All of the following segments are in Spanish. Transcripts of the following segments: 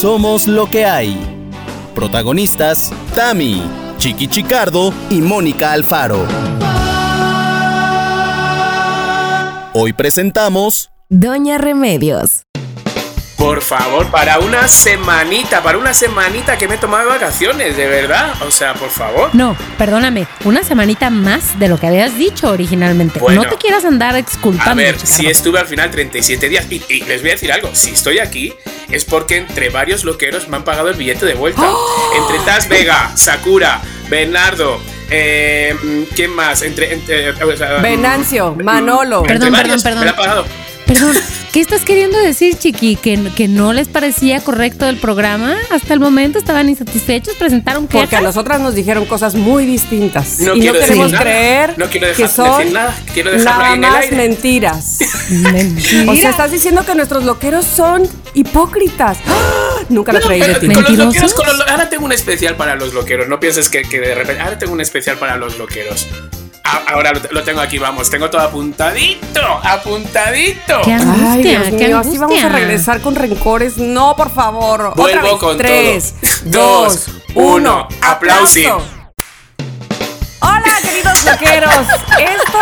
Somos lo que hay. Protagonistas, Tami, Chiqui Chicardo y Mónica Alfaro. Hoy presentamos Doña Remedios. Por favor, para una semanita, para una semanita que me he tomado de vacaciones, de verdad. O sea, por favor. No, perdóname, una semanita más de lo que habías dicho originalmente. Bueno. no te quieras andar exculpando. A ver, si estuve al final 37 días. Y, y les voy a decir algo, si estoy aquí es porque entre varios loqueros me han pagado el billete de vuelta. ¡Oh! Entre Taz Vega, Sakura, Bernardo, eh, ¿quién más? Entre, entre o sea, Venancio, mm, Manolo. entre Perdón, varios perdón, Me pagado. Perdón, ¿qué estás queriendo decir, Chiqui? ¿Que, ¿Que no les parecía correcto el programa? Hasta el momento estaban insatisfechos, presentaron quejas. Porque a nosotras nos dijeron cosas muy distintas. No y no quiero decir queremos nada. creer No quiero dejar- que son decir nada. Quiero nada ahí en el más aire. mentiras. Mentira. O sea, estás diciendo que nuestros loqueros son hipócritas. ¡Ah! Nunca lo creí de ti. con los loqueros, con los ahora tengo un especial para los loqueros. No pienses que, que de repente. Ahora tengo un especial para los loqueros. Ahora lo, tengo aquí, vamos. Tengo todo apuntadito. Apuntadito. Qué angustia, Ay, Dios qué mío, así vamos a angustia. regresar con rencores. No, por favor. Otra Vuelvo vez. con Tres, todo. dos, Dos, uno. Aplausi. Aplauso. Hola, queridos loqueros. Esto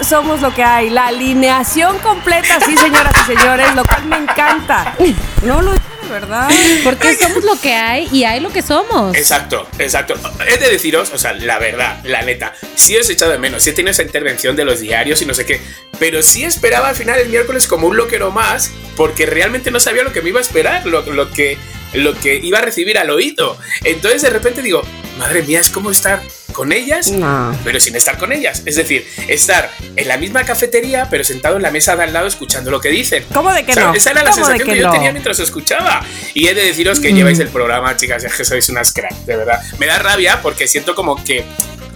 es Somos lo que hay. La alineación completa, sí, señoras y señores, lo cual me encanta. No lo verdad. Porque somos lo que hay y hay lo que somos. Exacto, exacto. He de deciros, o sea, la verdad, la neta, sí os he echado de menos, sí he tenido esa intervención de los diarios y no sé qué, pero sí esperaba al final el miércoles como un loquero más, porque realmente no sabía lo que me iba a esperar, lo, lo que, lo que iba a recibir al oído. Entonces de repente digo, madre mía, es como estar con ellas, No. pero sin estar con ellas. Es decir, estar en la misma cafetería, pero sentado en la mesa de al lado escuchando lo que dicen. ¿Cómo de que O sea, no? Esa era la ¿Cómo de sensación que que, yo tenía mientras escuchaba. Y he de deciros Mm. que lleváis el programa, chicas, es que sois unas crack, de verdad. Me da rabia porque siento como que,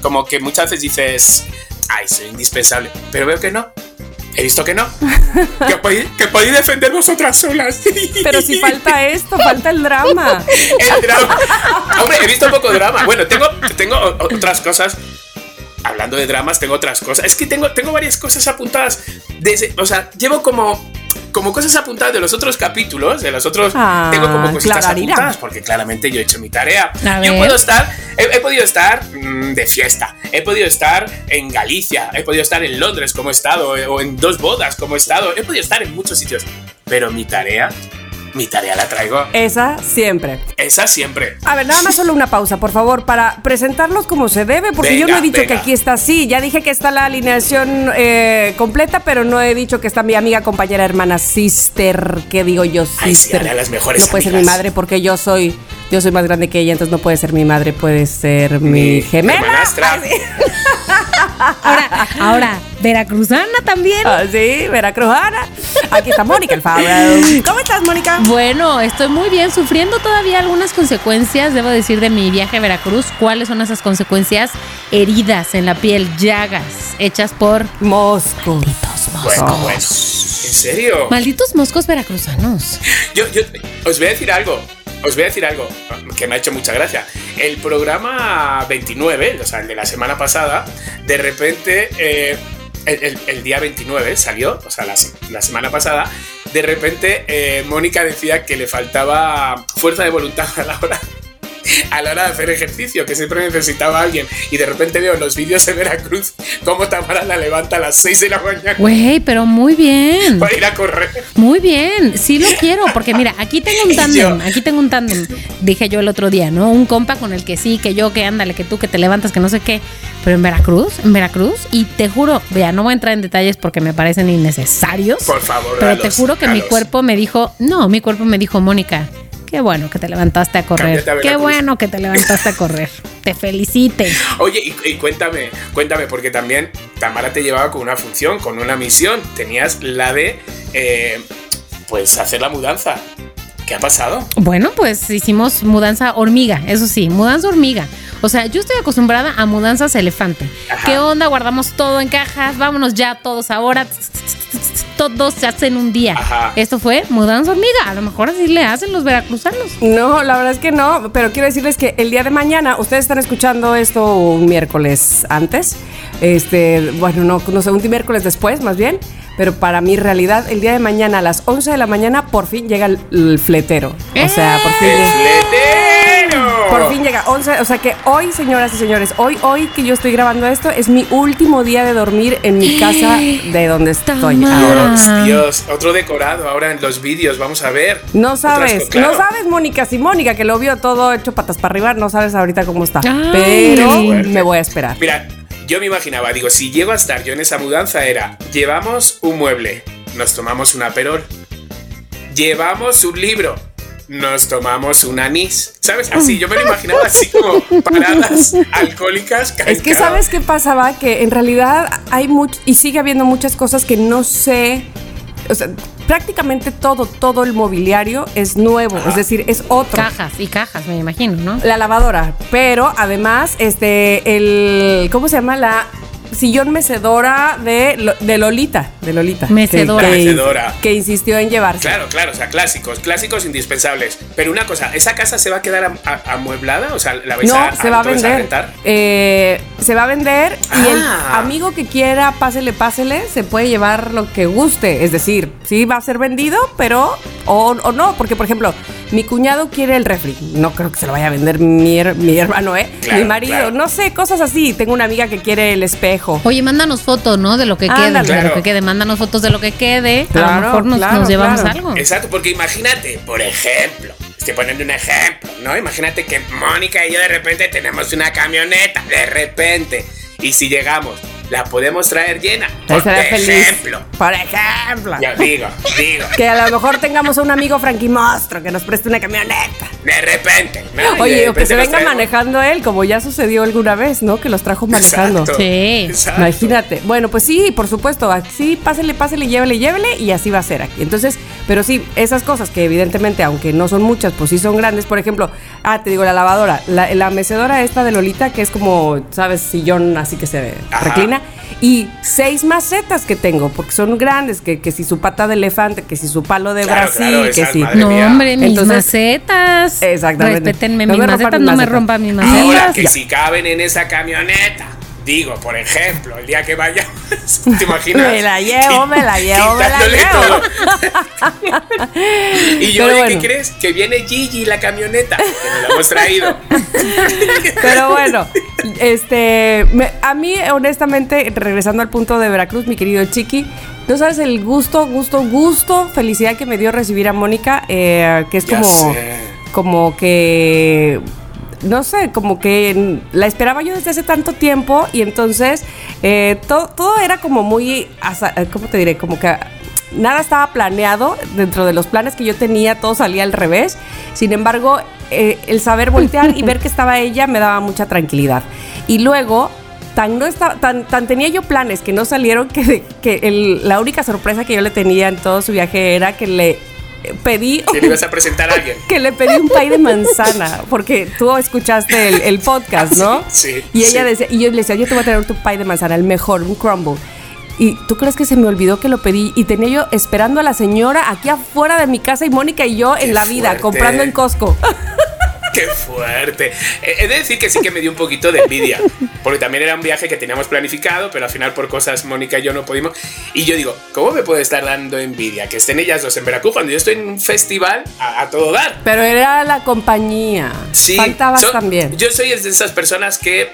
como que muchas veces dices, ay, soy indispensable, pero veo que no. He visto que no. que, podéis, que podéis defender vosotras solas. Pero si falta esto, falta el drama. El drama. Hombre, he visto poco drama. Bueno, tengo, tengo otras cosas. Hablando de dramas, tengo otras cosas. Es que tengo, tengo varias cosas apuntadas. Desde, o sea, llevo como, como cosas apuntadas de los otros capítulos, de los otros. Ah, tengo como cositas apuntadas, porque claramente yo he hecho mi tarea. Yo puedo estar, he, he podido estar mm, de fiesta, he podido estar en Galicia, he podido estar en Londres como he estado, eh, o en dos bodas como he estado, he podido estar en muchos sitios. Pero mi tarea, mi tarea la traigo. Esa siempre. Esa siempre. A ver, nada más solo una pausa, por favor, para presentarlos como se debe, porque yo no he dicho venga. que aquí está así. Ya dije que está la alineación eh, completa, pero no he dicho que está mi amiga, compañera, hermana, sister. ¿Qué digo yo, Ay, sí, sister? las mejores no puede ser mi madre porque yo soy, yo soy más grande que ella, entonces no puede ser mi madre, puede ser mi, Mi gemela. hermanastra. Ay, sí. Ahora, ahora, veracruzana también. Ah, sí, veracruzana. Aquí está Mónica Alfaro. ¿Cómo estás, Mónica? Bueno, estoy muy bien, sufriendo todavía algunas consecuencias, debo decir, de mi viaje a Veracruz. ¿Cuáles son esas consecuencias? Heridas en la piel, llagas, hechas por Mosco. malditos Bueno, moscos. bueno. ¿En serio? Malditos moscos veracruzanos. Yo, yo os voy a decir algo. Os voy a decir algo que me ha hecho mucha gracia. El programa 29, o sea, el de la semana pasada, de repente, eh, el, día 29 salió, o sea, la, la semana pasada, de repente eh, Mónica decía que le faltaba fuerza de voluntad a la hora. A la hora de hacer ejercicio, que siempre necesitaba a alguien. Y de repente veo en los vídeos de Veracruz cómo Tamara la levanta a las 6 de la mañana Güey, pero muy bien. para ir a correr. Muy bien, sí lo quiero, porque mira, aquí tengo un tándem, aquí tengo un tándem, dije yo el otro día, ¿no? Un compa con el que sí, que yo, que ándale, que tú, que te levantas, que no sé qué, pero en Veracruz, en Veracruz, y te juro, vea, no voy a entrar en detalles porque me parecen innecesarios, Por favor, pero te dalos, juro que mi dalos. cuerpo me dijo, no, mi cuerpo me dijo, Mónica, qué bueno que te levantaste a correr, a qué bueno que te levantaste a correr, te felicite. Oye, y, y cuéntame, cuéntame, porque también Tamara te llevaba con una función, con una misión. Tenías la de, eh, pues, hacer la mudanza. ¿Qué ha pasado? Bueno, pues hicimos mudanza hormiga, eso sí, mudanza hormiga. O sea, yo estoy acostumbrada a mudanzas elefante. Ajá. ¿Qué onda? Guardamos todo en cajas, vámonos ya todos ahora. Todos se hacen un día. Ajá. Esto fue mudanza hormiga. A lo mejor así le hacen los veracruzanos. No, la verdad es que no, pero quiero decirles que el día de mañana, ustedes están escuchando esto un miércoles antes, este, bueno, no, no sé, un miércoles después, más bien. Pero para mi realidad, el día de mañana a las 11 de la mañana, por fin llega el, el fletero. O sea, por fin. ¡El llega- fletero! Por fin llega 11, o sea que hoy, señoras y señores, hoy, hoy que yo estoy grabando esto, es mi último día de dormir en mi casa de donde estoy ahora. Dios, Dios, otro decorado ahora en los vídeos, vamos a ver. No sabes, claro. no sabes, Mónica, si Mónica, que lo vio todo hecho patas para arriba, no sabes ahorita cómo está. Ay. pero me voy a esperar. Mira, yo me imaginaba, digo, si llego a estar yo en esa mudanza era, llevamos un mueble, nos tomamos un aperol, llevamos un libro, nos tomamos un anís, ¿sabes? Así, yo me lo imaginaba así como paradas alcohólicas. Es que sabes qué pasaba, que en realidad hay mucho y sigue habiendo muchas cosas que no sé. O sea, prácticamente todo, todo el mobiliario es nuevo, es decir, es otro. Cajas y cajas, me imagino, ¿no? La lavadora, pero además, este, el, ¿cómo se llama? La sillón mecedora de, de Lolita, de Lolita. Mecedora. Que, Mecedora. que insistió en llevarse. Claro, claro, o sea, clásicos, clásicos indispensables. Pero una cosa, ¿esa casa se va a quedar amueblada? O sea, ¿la vais No, a, se va a vender. Eh, se va a vender y el Ah. amigo que quiera, pásele, pásele, se puede llevar lo que guste. Es decir, sí va a ser vendido, pero o, o no, porque por ejemplo, mi cuñado quiere el refri. No creo que se lo vaya a vender mi, her- mi hermano, ¿eh? Claro, mi marido, claro. no sé, cosas así. Tengo una amiga que quiere el espejo. Oye, mándanos fotos, ¿no? De lo que quede, Ándale. de lo que quede. Mándanos fotos de lo que quede. a Claro, lo mejor nos, claro, nos llevamos claro. algo. Exacto, porque imagínate, por ejemplo, estoy poniendo un ejemplo, ¿no? Imagínate que Mónica y yo de repente tenemos una camioneta, de repente, y si llegamos, la podemos traer llena. Por feliz. ejemplo. Por ejemplo. Yo digo, digo, Que a lo mejor tengamos a un amigo Frankie Monstro que nos preste una camioneta. de repente. ¿no? Y de Oye, o que se venga traemos- manejando él, como ya sucedió alguna vez, ¿no? Que los trajo manejando. Exacto, Sí. exacto. Imagínate. Bueno, pues sí, por supuesto. Así, pásele, pásele, llévele, llévele y así va a ser aquí. Entonces, pero sí, esas cosas que evidentemente, aunque no son muchas, pues sí son grandes. Por ejemplo, ah, te digo, la lavadora, la, la mecedora esta de Lolita, que es como, ¿sabes? Sillón así que se Ajá. reclina. Y seis macetas que tengo, porque son grandes, que, que si su pata de elefante, que si su palo de Claro, Brasil, claro, que si... No, mía. hombre, mis Entonces- macetas. Exactamente. Respétenme No mis macetas, no me rompan mis Ahora macetas. que Ya. si caben en esa camioneta, digo, por ejemplo, el día que vayamos, ¿te imaginas? Me la llevo, me la llevo, me la llevo. y yo, oye, bueno. ¿qué crees? Que viene Gigi la camioneta, que nos la hemos traído. Pero bueno, este, me- a mí honestamente, regresando al punto de Veracruz, mi querido Chiqui, no sabes el gusto, gusto, gusto, felicidad que me dio recibir a Mónica, eh, que es Ya como, sé. como que, no sé, como que la esperaba yo desde hace tanto tiempo y entonces eh, to- todo era como muy, eh, ¿cómo te diré? Como que nada estaba planeado dentro de los planes que yo tenía, todo salía al revés. Sin embargo, eh, el saber voltear y ver que estaba ella me daba mucha tranquilidad. Y luego, tan, no estaba, tan, tan tenía yo planes que no salieron que, que el- la única sorpresa que yo le tenía en todo su viaje era que le pedí Que le ibas a presentar a alguien. que le pedí un pay de manzana, porque tú escuchaste el, el podcast, ¿no? Sí, Y ella sí. decía, y yo le decía, yo te voy a traer tu pay de manzana, el mejor, un crumble. Y tú crees que se me olvidó que lo pedí y tenía yo esperando a la señora aquí afuera de mi casa y Mónica y yo Qué en la vida, fuerte. comprando en Costco. ¡Qué fuerte! Eh, He de decir que sí que me dio un poquito de envidia, porque también era un viaje que teníamos planificado, pero al final por cosas Mónica y yo no pudimos. Y yo digo, ¿cómo me puede estar dando envidia que estén ellas dos en Veracruz cuando yo estoy en un festival a, a todo dar? Pero era la compañía. Sí, Faltabas so- también. Yo soy de esas personas que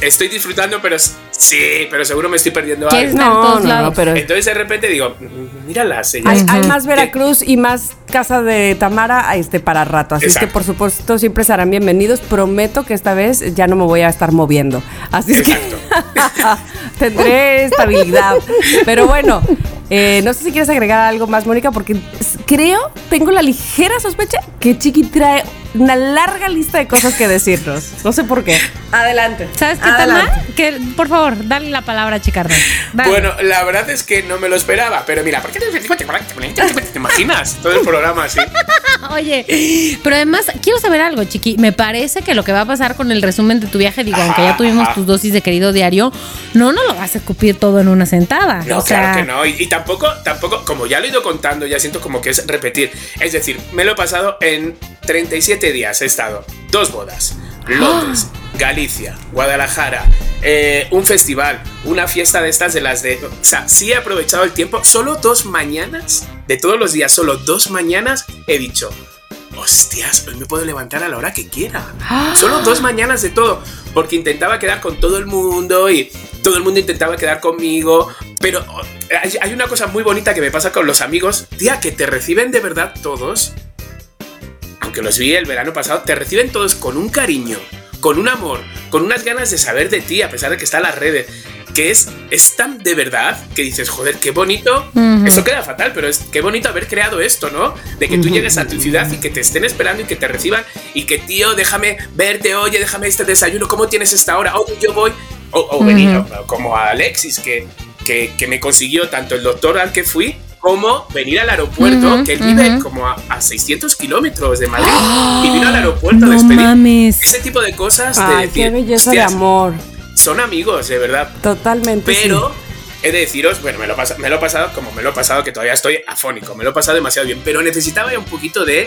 estoy disfrutando, pero sí, pero seguro me estoy perdiendo ¿Qué algo. No, todos no, lados. no, pero Entonces de repente digo, "Mm, míralas, ellas. hay, más Veracruz y más casa de Tamara este, para rato. Así es que, por supuesto, siempre serán bienvenidos. Prometo que esta vez ya no me voy a estar moviendo. Así es que tendré estabilidad. Pero bueno, eh, no sé si quieres agregar algo más, Mónica, porque creo, tengo la ligera sospecha que Chiqui trae una larga lista de cosas que decirnos. No sé por qué. Adelante. ¿Sabes qué, Adelante. Tama? Que, por favor, dale la palabra a Chicardo. Dale. Bueno, la verdad es que no me lo esperaba, pero mira, ¿por qué te imaginas todo el programa así? Oye, pero además quiero saber algo, Chiqui. Me parece que lo que va a pasar con el resumen de tu viaje, digo, aunque ya tuvimos Ajá. tus dosis de querido diario, no, no lo vas a escupir todo en una sentada. No, o sea, claro que no. Y, y tampoco, tampoco, como ya lo he ido contando, ya siento como que es repetir. Es decir, me lo he pasado en 37 días. He estado dos bodas, Londres, Galicia, Guadalajara, eh, un festival, una fiesta de estas de las de... O sea, sí he aprovechado el tiempo. Solo dos mañanas, de todos los días, solo dos mañanas he dicho, hostias, hoy me puedo levantar a la hora que quiera. Solo dos mañanas de todo, porque intentaba quedar con todo el mundo y todo el mundo intentaba quedar conmigo, pero oh, hay, hay una cosa muy bonita que me pasa con los amigos, tía, que te reciben de verdad todos, aunque los vi el verano pasado, te reciben todos con un cariño, con un amor, con unas ganas de saber de ti, a pesar de que está en las redes que es, es tan de verdad que dices, joder, qué bonito. Eso queda fatal, pero es qué bonito haber creado esto, ¿no? De que tú llegues a tu ciudad y que te estén esperando y que te reciban y que, tío, déjame verte, oye, déjame este desayuno, ¿cómo tienes esta hora? Oye, yo voy. O, venir, como a Alexis, que, que, que, me consiguió tanto el doctor al que fui como venir al aeropuerto, que él vive como a, a 600 kilómetros de Madrid, y vino al aeropuerto no a despedir. mames. Ese tipo de cosas de Ay, decir, qué belleza de "Hostias, amor. Son amigos, de verdad. Totalmente. Pero sí. he de deciros, bueno, me lo, pasa- me lo he pasado como me lo he pasado, que todavía estoy afónico, me lo he pasado demasiado bien, pero necesitaba ya un poquito de,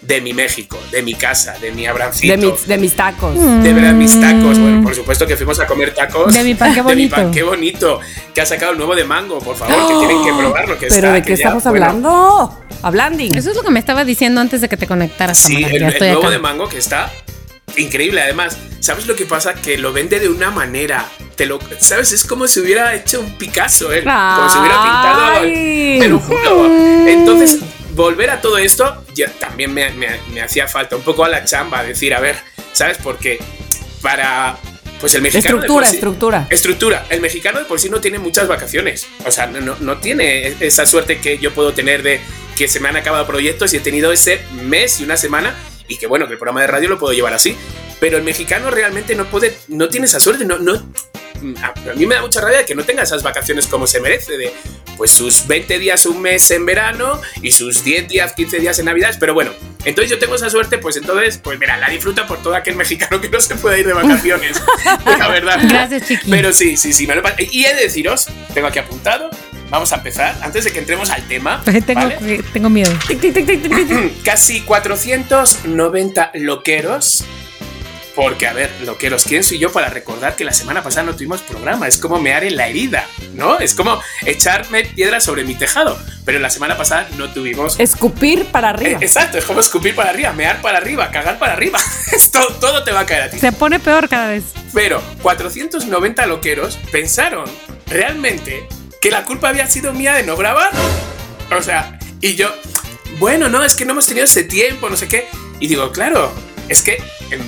de mi México, de mi casa, de mi Abrancito. De mis, de mis tacos. de verdad, mis tacos. Bueno, por supuesto que fuimos a comer tacos. De mi pan, qué De mi pan, bonito. qué bonito. Que ha sacado el nuevo de mango, por favor, que tienen que probarlo. Que ¿Pero está, de que qué ya, estamos bueno, hablando? Eso es lo que me estaba diciendo antes de que te conectaras. Sí, Tamara, el, el nuevo acá. de mango que está increíble. Además, ¿sabes lo que pasa? Que lo vende de una manera. Te lo, ¿Sabes? Es como si hubiera hecho un Picasso, ¿eh? Como si hubiera pintado. Te lo juro. Entonces, volver a todo esto ya también me, me- me hacía falta un poco a la chamba. Decir, a ver, ¿sabes? Porque para. Pues el mexicano. Estructura, sí- estructura. Estructura. El mexicano de por sí no tiene muchas vacaciones. O sea, no- no tiene esa suerte que yo puedo tener de que se me han acabado proyectos y he tenido ese mes y una semana y que bueno, que el programa de radio lo puedo llevar así. Pero el mexicano realmente no puede, no tiene esa suerte. No, no, a mí me da mucha rabia que no tenga esas vacaciones como se merece, de pues sus 20 días, un mes en verano y sus 10 días, 15 días en Navidades. Pero bueno, entonces yo tengo esa suerte, pues entonces, pues mira, la disfruta por todo aquel mexicano que no se puede ir de vacaciones. la verdad. Gracias, chiqui. Pero sí, sí, sí, me lo Y he de deciros, tengo aquí apuntado, vamos a empezar, antes de que entremos al tema. tengo, ¿vale? tengo miedo. Casi 490 loqueros. Porque, a ver, loqueros, ¿quién soy yo para recordar que la semana pasada no tuvimos programa? Es como mear en la herida, ¿no? Es como echarme piedras sobre mi tejado. Pero la semana pasada no tuvimos Escupir para arriba. Eh, Exacto, es como escupir para arriba, mear para arriba, cagar para arriba. Esto, todo te va a caer a ti. Se pone peor cada vez. Pero 490 loqueros pensaron realmente que la culpa había sido mía de no grabar. O sea, y yo, bueno, no, es que no hemos tenido ese tiempo, no sé qué. Y digo, claro, es que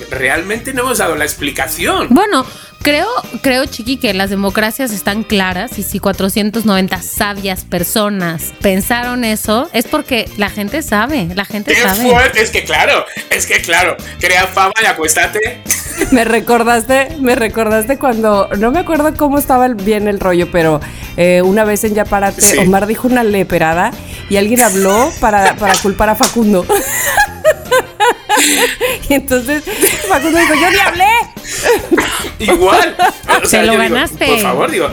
realmente no hemos dado la explicación. Bueno, creo, creo, Chiqui, que las democracias están claras y si 490 sabias personas pensaron eso, es porque la gente sabe, la gente ¡Qué sabe. fuerte! Es que claro, es que claro, crea fama y acuéstate. Me recordaste, me recordaste cuando, no me acuerdo cómo estaba el- bien el rollo, pero eh, una vez en Yaparate, Sí. Omar dijo una leperada y alguien habló para, para culpar a Facundo. y entonces Facundo dijo, yo ni hablé. Igual. O Te lo yo digo, ganaste. por favor, digo,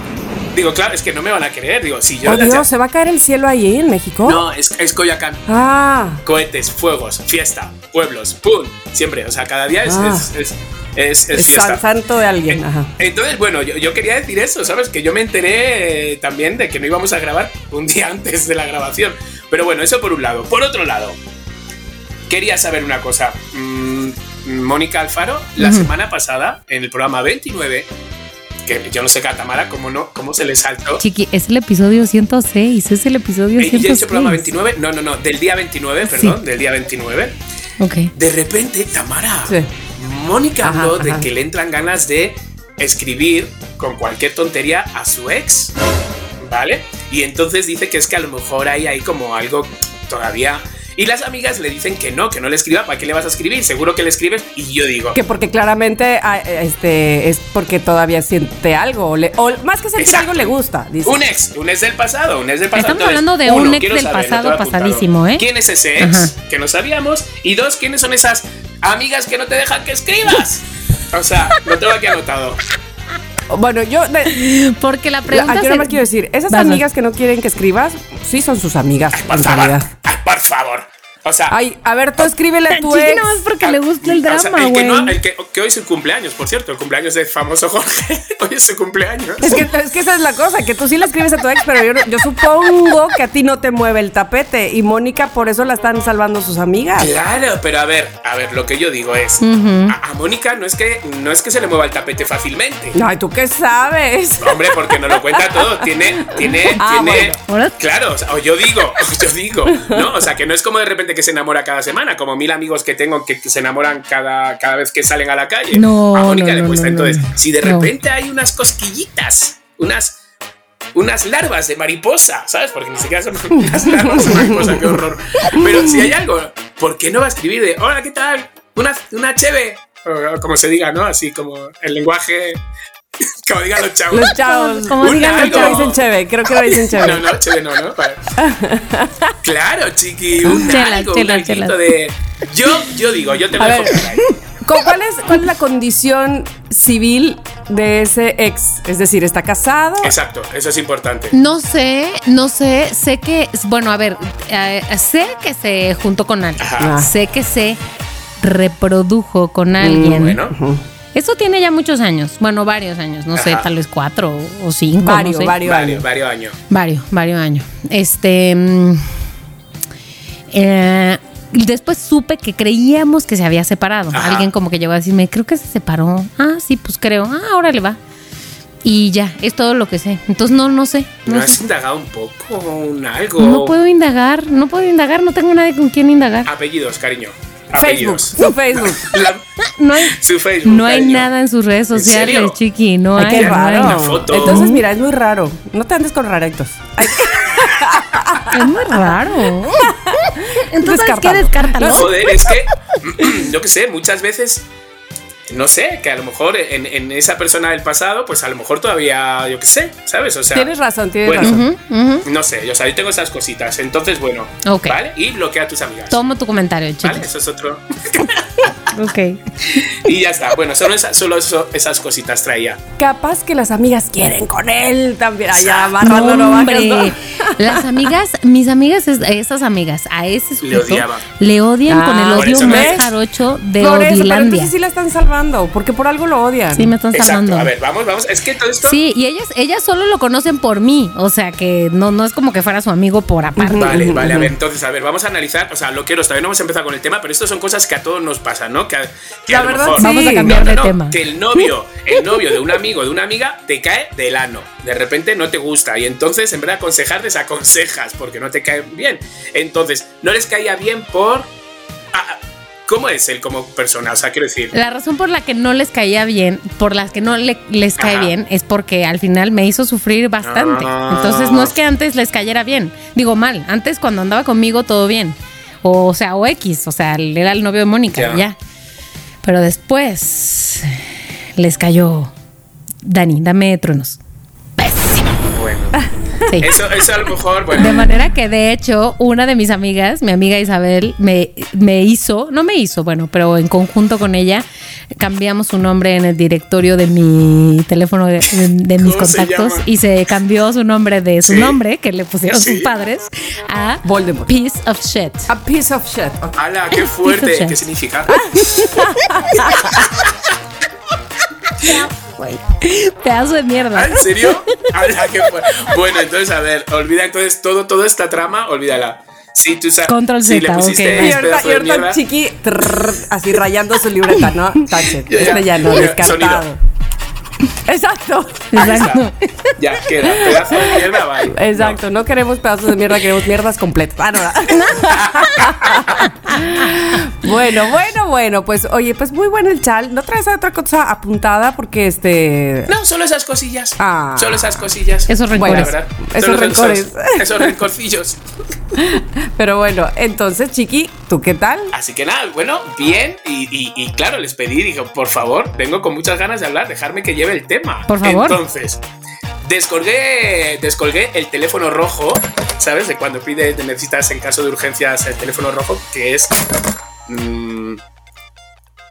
digo, claro, es que no me van a creer. Digo, si yo. Oh Dios, ¿se va a caer el cielo ahí en México? No, es, es Coyacán. Ah, Cohetes, fuegos, fiesta, pueblos, ¡pum! Siempre, o sea, cada día es, Ah. es, es, es- es es fiesta. san- santo de alguien. Ajá. Entonces, bueno, yo, yo quería decir eso, ¿sabes? Que yo me enteré eh, también de que no íbamos a grabar un día antes de la grabación. Pero bueno, eso por un lado. Por otro lado, quería saber una cosa. Mm, Mónica Alfaro, la semana pasada, en el programa 29, que yo no sé, Catamara, cómo, no, cómo se le saltó. Chiqui, es el episodio 106, es el episodio Eh, ¿Y ya 106. programa 29? No, no, no, del día 29, perdón, del día 29. Ok. De repente, Tamara, Sí. Mónica Ajá, habló de que le entran ganas de escribir con cualquier tontería a su ex, ¿vale? Y entonces dice que es que a lo mejor hay ahí como algo todavía... Y las amigas le dicen que no, que no le escriba, ¿para qué le vas a escribir? Seguro que le escribes. Y yo digo, Que porque claramente ah, este, es porque todavía siente algo. O, le- o más que sentir algo le gusta. Dice. un ex, un ex del pasado, un ex del pasado. Estamos hablando de un ex del pasado pasadísimo, ¿eh? ¿Quién es ese ex? Que no sabíamos. Y dos, ¿quiénes son esas amigas que no te dejan que escribas? O sea, lo tengo aquí anotado. Bueno, yo de- Porque la la- pregunta yo nada más quiero decir, esas Vas, vas. amigas que no quieren que escribas, sí son sus amigas, Por en favor, ay, por favor. O sea, Ay, a ver, tú escríbele a tu ex. nada más porque le gusta el o sea, drama, el que, güey. no- el que, que hoy es su cumpleaños, por cierto, el cumpleaños del famoso Jorge. hoy es su cumpleaños. Es que, es que esa es la cosa, que tú sí le escribes a tu ex, pero yo, no- yo supongo que a ti no te mueve el tapete. Y Mónica, por eso la están salvando sus amigas. Claro, pero a ver, a ver, lo que yo digo es, a, a Mónica no es que no es que se le mueva el tapete fácilmente. Ay, ¿tú qué sabes? Hombre, porque nos lo cuenta todo. Tiene, tiene, Ah, tiene. bueno. Claro, o, sea, o yo digo, o yo digo, ¿no? O sea, que no es como de repente que se enamora cada semana, como mil amigos que tengo que, se enamoran cada, cada vez que salen a la calle. No, a Mónica no, le cuesta. Entonces, si de repente hay unas cosquillitas, unas. Unas larvas de mariposa, ¿sabes? Porque ni siquiera son unas larvas de mariposa, qué horror. Pero si hay algo, ¿por qué no va a escribir de hola, ¿qué tal? Una, una cheve, o como se diga, ¿no? Así como el lenguaje, como digan los chavos. Los chavos. Como digan los algo. Creo que lo dicen chévere, creo que lo dicen No, chévere. no, cheve no, ¿no? Claro, chiqui, un Chela, algo, chela, un chela. de... Yo, yo digo, yo te lo A dejo ver. por ahí. ¿Cu- ¿Cuál es, ¿Cuál es la condición civil de ese ex? Es decir, ¿está casado? Exacto, eso es importante. No sé, no sé, sé que, bueno, a ver, eh, sé que se juntó con alguien, Ajá. Ah. sé que se reprodujo con alguien. Bueno, Eso tiene ya muchos años, bueno, varios años, no sé, tal vez cuatro o cinco, Varios, no sé. varios varios, años. varios años. Varios, varios años. Este. mm, eh, después supe que creíamos que se había separado. Ajá. Alguien como que llegó a decirme, creo que se separó. Ah, sí, pues creo. Ah, ahora le va. Y ya, es todo lo que sé. Entonces no, no sé. ¿No No, has sé. indagado un poco, un algo? No puedo indagar, no puedo indagar, no tengo nadie con quien indagar. Apellidos, cariño. Facebook, su Facebook. La- No hay, su Facebook, no hay cariño. nada en sus redes ¿En sociales, chiqui. No Ay, hay. qué no raro. Una foto. Entonces, mira, es muy raro. No te andes con raritos. Es muy raro. Entonces, ¿qué Descartado. descártalo? Joder, es que, yo qué sé, muchas veces, no sé, que a lo mejor en, en esa persona del pasado, pues a lo mejor todavía, yo qué sé, ¿sabes? O sea, tienes razón, tienes bueno, razón. No sé, o sea, yo tengo esas cositas. Entonces, bueno. ¿vale? Y bloquea a tus amigas. Tomo tu comentario, chiqui. ¿Vale? Eso es otro. Ok. Y ya está. Bueno, solo, esa- solo eso- esas cositas traía. Capaz que las amigas quieren con él también. Allá amarrando No, no, hombre. Las amigas, mis amigas, es- esas amigas, a ese sujeto le odian Ah, con el por odio más ves. jarocho de Por eso, pero Odilandia. entonces sí la están salvando, porque por algo lo odian. Sí, me están Exacto. salvando. A ver, vamos, vamos. Es que todo esto. Sí, y ellas, ellas solo lo conocen por mí. O sea que no, no es como que fuera su amigo por aparte. Vale, vale, a ver, entonces, a ver, vamos a analizar, o sea, lo quiero, todavía no hemos empezado con el tema, pero esto son cosas que a todos nos pasan, ¿no? Que, a- que a La lo verdad, mejor, sí. Vamos a cambiar de no, tema. Que el novio, el novio de un amigo, de una amiga, te cae del ano. De repente no te gusta. Y entonces, en vez de aconsejar, desaconsejas, porque no te cae bien. Entonces, no les caía bien por. ah, ah, ¿Cómo es él como persona? O sea, quiero decir. La razón por la que no les caía bien, por las que no le- les cae Ajá. bien, es porque al final me hizo sufrir bastante. Ah. Entonces no es que antes les cayera bien. Digo mal, antes cuando andaba conmigo todo bien. O, sea, o X, o sea, era el novio de Mónica, Ya. ya. Pero después les cayó Dani, dame truenos. Sí. Eso, eso a lo mejor, bueno. De manera que de hecho una de mis amigas, mi amiga Isabel, me, me hizo, no me hizo, bueno, pero en conjunto con ella cambiamos su nombre en el directorio de mi teléfono de, mis ¿Cómo se contactos y se cambió su nombre de su Sí. nombre que le pusieron Sí. sus padres a Voldemort. Piece of Shit. A piece of shit. Ok. ¡Hala, qué fuerte! ¿Qué shit. significa? Pedazo de ¿Ah, mierda. ¿En serio? ¡Hala, qué fuerte! Bueno, entonces, a ver, olvida entonces todo, toda esta trama, olvídala. Si tú sabes. Control si Z, le pusiste ok. Y ahorita, y chiqui, trrr, así rayando su libreta, ¿no? Ya. Este ya no, descartado. sonido. Exacto. Exacto. está. Ya queda, pedazo de mierda, bye. Exacto, no. queremos pedazos de mierda, queremos mierdas completas. Ah, no. bueno, bueno, bueno, pues oye, pues muy bueno el chal. ¿No traes otra cosa apuntada? Porque este... No, solo esas cosillas. Ah. Solo esas cosillas. Esos rencores. Esos rencores. Esos, esos rencorcillos. Pero bueno, entonces, Chiqui, ¿tú qué tal? Así que nada, bueno, bien. Y, y- y claro, les pedí, digo, por favor, vengo con muchas ganas de hablar, dejarme que lleve el tema. Por favor. Entonces, descolgué, descolgué el teléfono rojo, ¿sabes? De cuando pide, necesitas en caso de urgencias el teléfono rojo, que es. mm,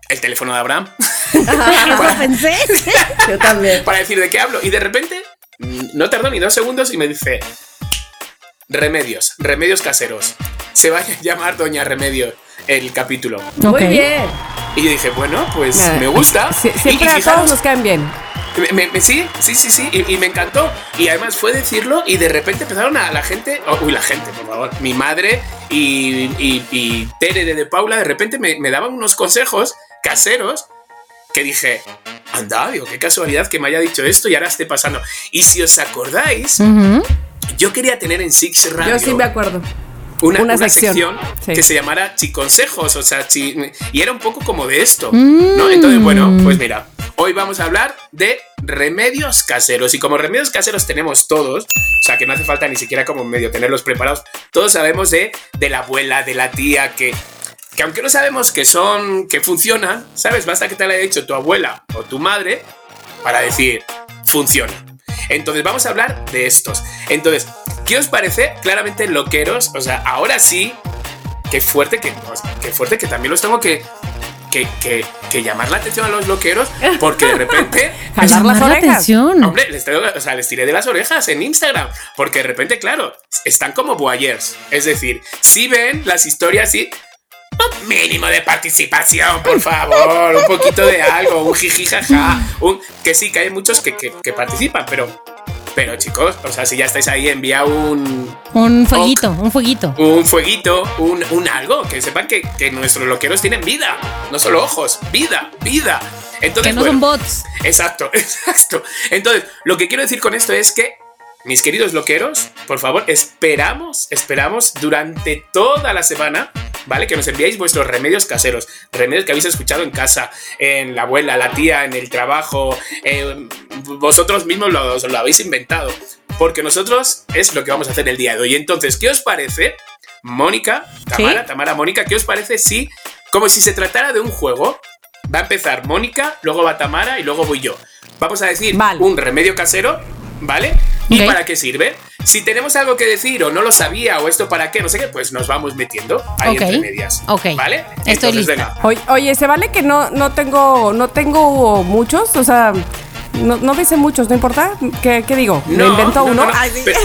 el teléfono de Abraham. Eso pensé. Yo también. para decir de qué hablo. Y de repente, mm, no tardó ni dos segundos y me dice: Remedios, remedios caseros. se va a llamar Doña Remedio el capítulo. Muy bien. Y yo dije, bueno, pues Nada. me gusta. Sie- Y- siempre y a todos nos caen bien. Me- me- sí, sí, sí, sí, y, y me encantó. Y además fue decirlo y de repente empezaron a la gente, oh, uy, la gente, por favor, mi madre y, y, y Tere de, de Paula de repente me, me daban unos consejos caseros que dije, anda, digo, qué casualidad que me haya dicho esto y ahora esté pasando. Y si os acordáis, yo quería tener en Six Radio Yo sí me acuerdo. una, una una sección. Sí. que se llamara Chiconsejos, o sea, chi- y era un poco como de esto, Mm. ¿no? Entonces, bueno, pues mira, hoy vamos a hablar de remedios caseros, y como remedios caseros tenemos todos, o sea, que no hace falta ni siquiera como medio tenerlos preparados, todos sabemos de, de la abuela, de la tía, que, que aunque no sabemos que son, que funcionan, ¿sabes? Basta que te lo haya dicho tu abuela o tu madre para decir, funciona. Entonces vamos a hablar de estos. Entonces, ¿qué os parece? Claramente loqueros, o sea, ahora sí, qué fuerte que, qué fuerte que también los tengo que, que, que- que llamar la atención a los loqueros, porque de repente, Jalar la atención. hombre, les, tengo- o sea, les tiré de las orejas en Instagram, porque de repente, claro, están como voyeurs, es decir, si ven las historias y un mínimo de participación, por favor, un poquito de algo, un jiji jaja, un que sí, que hay muchos que, que- que participan, pero, pero chicos, o sea, si ya estáis ahí, envía un, Un fueguito, un fueguito. un fueguito, un, un algo, que sepan que, que nuestros loqueros tienen vida, no solo ojos, vida, vida. Entonces, Que no bueno, son bots. Exacto, exacto. Entonces, lo que quiero decir con esto es que, mis queridos loqueros, por favor, esperamos, esperamos durante toda la semana, ¿vale? Que nos enviéis vuestros remedios caseros, remedios que habéis escuchado en casa, en la abuela, la tía, en el trabajo, eh, vosotros mismos lo, habéis inventado, porque nosotros es lo que vamos a hacer el día de hoy. Entonces, ¿qué os parece, Mónica, Tamara, ¿Sí? Tamara, Mónica, qué os parece si, como si se tratara de un juego, Va a empezar Mónica, luego va Tamara y luego voy yo. Vamos a decir Vale. un remedio casero, ¿vale? ¿Y para qué sirve? Si tenemos algo que decir o no lo sabía o esto para qué, no sé qué, pues nos vamos metiendo ahí Ok. entre medias. Ok. ¿Vale? Estoy Entonces, lista. venga. Oye, oye, se vale que no, no tengo, no tengo muchos, o sea, no, no dice muchos, no importa. ¿Qué, qué digo? ¿Me invento no, uno? no, no. Ay. Pero,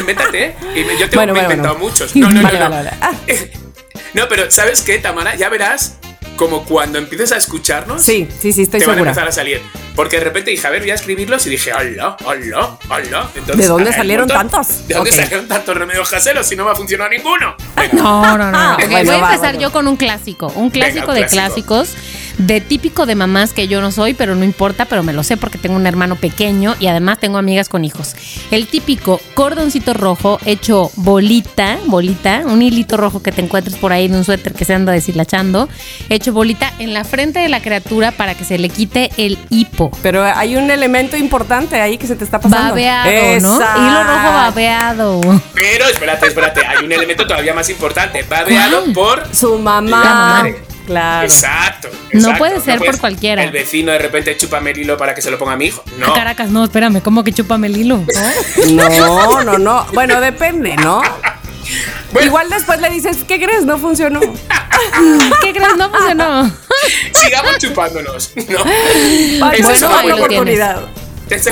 invéntate, ¿eh? Me- Yo tengo Bueno, me bueno, inventado bueno. muchos. No, no, no. Vale, no. vale, vale. Ah, No, pero ¿sabes qué, Tamara? Ya verás como cuando empieces a escucharnos. sí, sí, sí, estoy te van a empezar a salir. Porque de repente dije, a ver, voy a escribirlos y dije, hola, hola, hola. Entonces, ¿De dónde salieron tantos? ¿De dónde salieron tantos remedios caseros si no me ha funcionado ninguno? Venga. No, no, no. Bueno, Voy a va, empezar bueno. yo con un clásico. Un clásico un de clásico. clásicos. De típico de mamás que yo no soy, pero no importa, pero me lo sé porque tengo un hermano pequeño y además tengo amigas con hijos. El típico cordoncito rojo hecho bolita, bolita, un hilito rojo que te encuentres por ahí de un suéter que se anda deshilachando, hecho bolita en la frente de la criatura para que se le quite el hipo. Pero hay un elemento importante ahí que se te está pasando. Babeado, ¿no? Hilo rojo babeado. Pero espérate, espérate, hay un elemento todavía más importante. Babeado ¿Cuál? por. Su mamá. Claro. Exacto, No puede ser por puedes- cualquiera. El vecino de repente chúpame el hilo para que se lo ponga a mi hijo. No. Ah, Caracas, no, espérame, ¿cómo que chúpame el hilo? No, no, no. Bueno, depende, ¿no? Bueno. Igual después le dices, ¿qué crees? No funcionó. ¿Qué crees? No funcionó. Sigamos chupándonos. No. Bueno, es ahí otra lo bueno. oportunidad. Ese,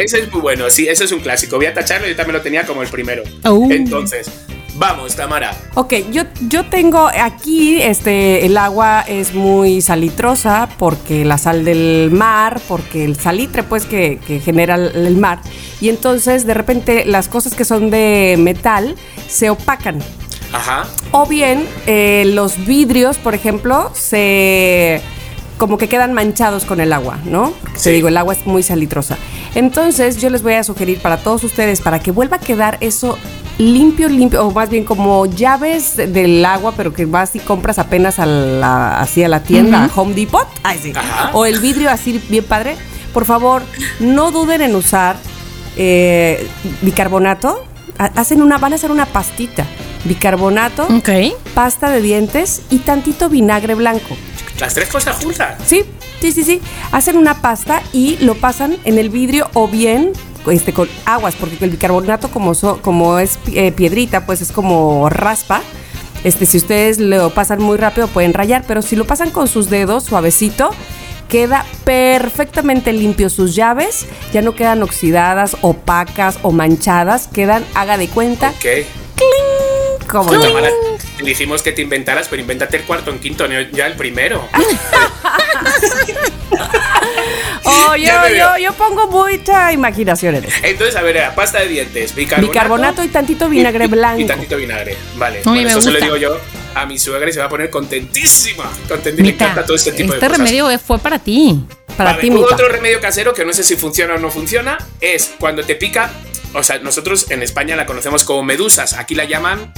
ese es muy bueno, sí, ese es un clásico. Voy a tacharlo, yo también lo tenía como el primero. Uh. Entonces, vamos, Tamara. Ok, yo, yo tengo aquí, este, el agua es muy salitrosa porque la sal del mar, porque el salitre, pues, que, que genera el, el mar. Y entonces, de repente, las cosas que son de metal se opacan. Ajá. O bien, eh, los vidrios, por ejemplo, se como que quedan manchados con el agua, ¿no? Sí. Te digo, el agua es muy salitrosa. Entonces, yo les voy a sugerir para todos ustedes, para que vuelva a quedar eso limpio, limpio, o más bien como llaves del agua, pero que vas y compras apenas a la, así a la tienda, a Home Depot, Ay, sí. O el vidrio así bien padre. Por favor, no duden en usar eh, bicarbonato. Ha- Hacen una, van a hacer una pastita. Bicarbonato, pasta de dientes y tantito vinagre blanco. Las tres cosas juntas. Sí, sí, sí, sí. Hacen una pasta y lo pasan en el vidrio o bien este, con aguas, porque el bicarbonato como, so- como es eh, piedrita, pues es como raspa. Este, si ustedes lo pasan muy rápido pueden rayar, pero si lo pasan con sus dedos suavecito, queda perfectamente limpio sus llaves, ya no quedan oxidadas, opacas o manchadas, quedan, haga de cuenta, Ok. ¿Cómo no? Tamara, te dijimos que te inventaras, pero invéntate el cuarto en quinto, no ya el primero. Oh, yo, yo, yo pongo mucha imaginación en eso. Entonces, a ver, era pasta de dientes, bicarbonato, Bicarbonato y tantito vinagre blanco. y tantito vinagre. Vale, Uy, bueno, me eso se lo gusta. digo yo a mi suegra y se va a poner contentísima. Contentísima, le Mita, encanta todo este tipo este de cosas. remedio fue para ti. Para Vale, ti, otro remedio casero que no sé si funciona o no funciona es cuando te pica, o sea, nosotros en España la conocemos como medusas, aquí la llaman,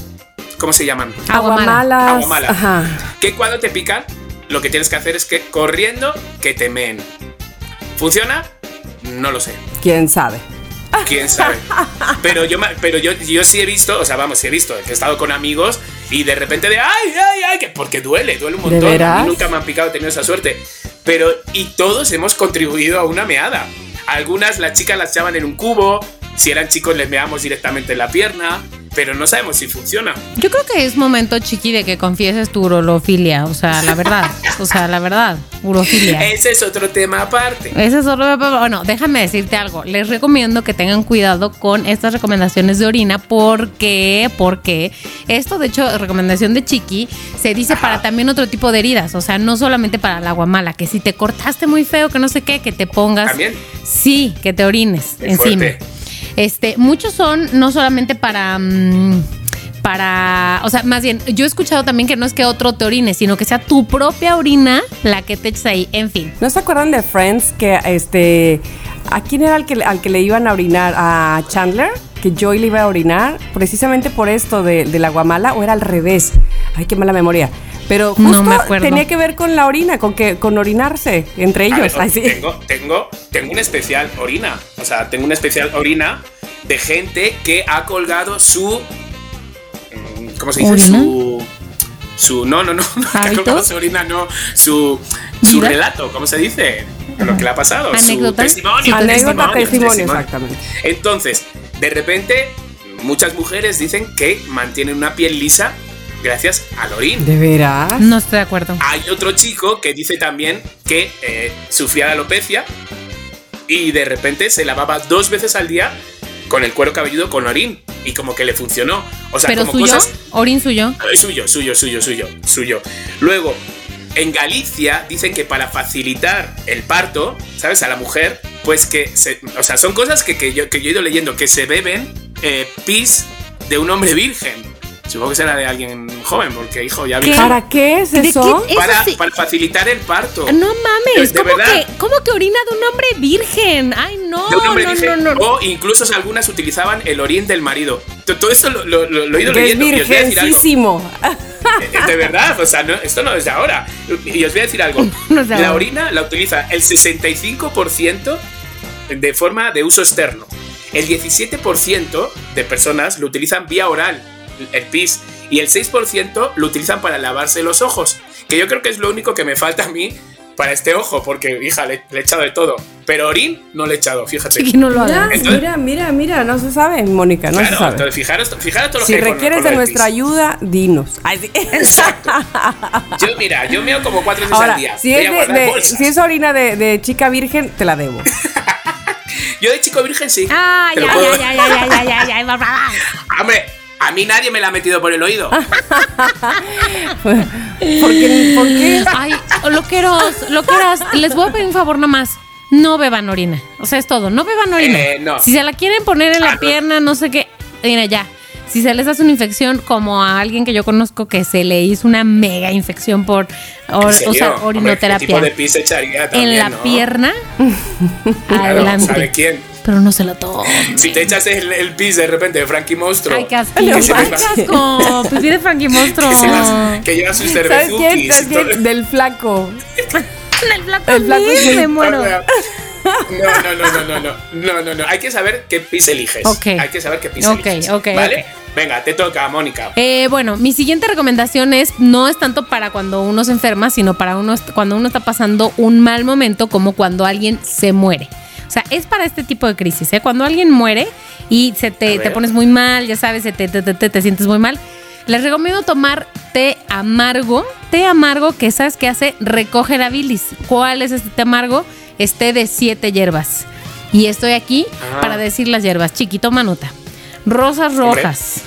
¿cómo se llaman? Aguamalas. Aguamala. Ajá. Que cuando te pican, lo que tienes que hacer es que corriendo que te meen. ¿Funciona? No lo sé. ¿Quién sabe? quién sabe. Pero yo, pero yo, yo sí he visto, o sea, vamos, sí he visto, he estado con amigos y de repente de ay, ay, ay, que porque duele, duele un ¿De montón. A mí nunca me han picado, he tenido esa suerte. Pero, y todos hemos contribuido a una meada. Algunas las chicas las echaban en un cubo, si eran chicos les meamos directamente en la pierna, pero no sabemos si funciona. Yo creo que es momento, Chiqui, de que confieses tu urolofilia. O sea, la verdad. O sea, la verdad. Urofilia. Ese es otro tema aparte. Ese es otro. Bueno, déjame decirte algo. Les recomiendo que tengan cuidado con estas recomendaciones de orina porque, porque esto, de hecho, recomendación de Chiqui, se dice para también otro tipo de heridas. O sea, no solamente para el agua mala, que si te cortaste muy feo, que no sé qué, que te pongas. También. Sí, que te orines encima. fuerte. Este, muchos son no solamente para. mm, para, o sea, más bien, yo he escuchado también que no es que otro te orine, sino que sea tu propia orina la que te eches ahí. En fin. ¿No se acuerdan de Friends que este a quién era el que al que le iban a orinar a Chandler? Que Joy le iba a orinar precisamente por esto de, de la guamala o era al revés. Ay, qué mala memoria. Pero No justo me acuerdo. tenía que ver con la orina, con que con orinarse entre ellos. ver, Ay, sí. tengo, tengo, tengo un especial orina. O sea, tengo una especial orina de gente que ha colgado su. mm, ¿Cómo se dice? ¿Orina? Su. Su. No, no, no. no que ha ¿Hábito? colgado su orina, no. Su. Su ¿Vida? relato, ¿cómo se dice? Lo que le ha pasado. Su ¿Anécdota? testimonio. Su Anécdota, testimonio, testimonio, exactamente. Entonces, de repente, muchas mujeres dicen que mantienen una piel lisa gracias al orín. ¿De veras? No estoy de acuerdo. Hay otro chico que dice también que eh, sufría de alopecia y de repente se lavaba dos veces al día con el cuero cabelludo con orín y como que le funcionó. O sea, Pero como suyo, cosas. orín suyo. Eh, Suyo, suyo, suyo, suyo, suyo. Luego, en Galicia dicen que para facilitar el parto, ¿sabes? A la mujer, pues que se. O sea, son cosas que, que yo, que yo he ido leyendo, que se beben eh, pis de un hombre virgen. Supongo que será de alguien joven, porque hijo, ya virgen. ¿Para qué es ¿De eso? qué? Para, Eso sí. para facilitar el parto. No mames, De ¿cómo verdad. que, ¿cómo que orina de un hombre virgen? Ay, no, de un hombre no, virgen. no, no. O incluso algunas utilizaban el orín del marido. Todo esto lo, lo- lo- lo he ido leyendo. y os voy a decir algo. De verdad, o sea, no- esto no es de ahora. Y os voy a decir algo. No la ahora. orina la utiliza el 65% de forma de uso externo. El 17% de personas lo utilizan vía oral, el pis. Y el 6% lo utilizan para lavarse los ojos. Que yo creo que es lo único que me falta a mí para este ojo, porque, hija, le, le he echado de todo. Pero orín no le he echado, fíjate. No lo. Mira, Entonces- mira, mira, mira, no se sabe, Mónica, no se Claro, sabe. entonces fijaros, fijaros todo lo Si que con- requieres con de nuestra pis. ayuda, dinos. Exacto. Yo, mira, yo meo como cuatro veces Ahora, al día. si es, de, de- si orina de, de chica virgen, te la debo. Yo de chico virgen sí. Ah, ya, ya, ya, ya, ya, a mí nadie me la ha metido por el oído. Porque, ¿Por qué? Ay, loqueros, loqueras, les voy a pedir un favor nomás. No beban orina. O sea, es todo. No beban orina. Eh, no. Si se la quieren poner en Ah, la no. pierna, no sé qué. Mira, ya. Si se les hace una infección, como a alguien que yo conozco que se le hizo una mega infección por or- o sea, Hombre, ¿qué orinoterapia tipo de pis echaría también, en la no? pierna, Claro, adelante. ¿sabe quién? Pero no se la tomen. Si te echas el, el pis de repente de Frankie Monstruo. Ay, qué asco. que se Ay, me- qué asco. Pipí de Frankie Monstruo. que, lleva sus ¿Sabes quién? cervezukis ¿Sabes y todo. quién? Del flaco. El flaco, El flaco sí, sí. me muero. No, no, no, no, no, no, no, no, no. Hay que saber qué pis eliges. Ok. Hay que saber qué pis Ok, eliges. ok, ¿Vale? Venga, te toca, Mónica. Eh, bueno, mi siguiente recomendación es no es tanto para cuando uno se enferma, sino para uno cuando uno está pasando un mal momento, como cuando alguien se muere. O sea, es para este tipo de crisis, ¿eh? Cuando alguien muere y se te, te pones muy mal, ya sabes, se te, te, te- te- te sientes muy mal. Les recomiendo tomar té amargo. Té amargo que sabes que hace recoge la bilis. ¿Cuál es este té amargo? Es té de siete hierbas. Y estoy aquí para decir las hierbas. Chiquito, nota. Rosas Hombre. rojas,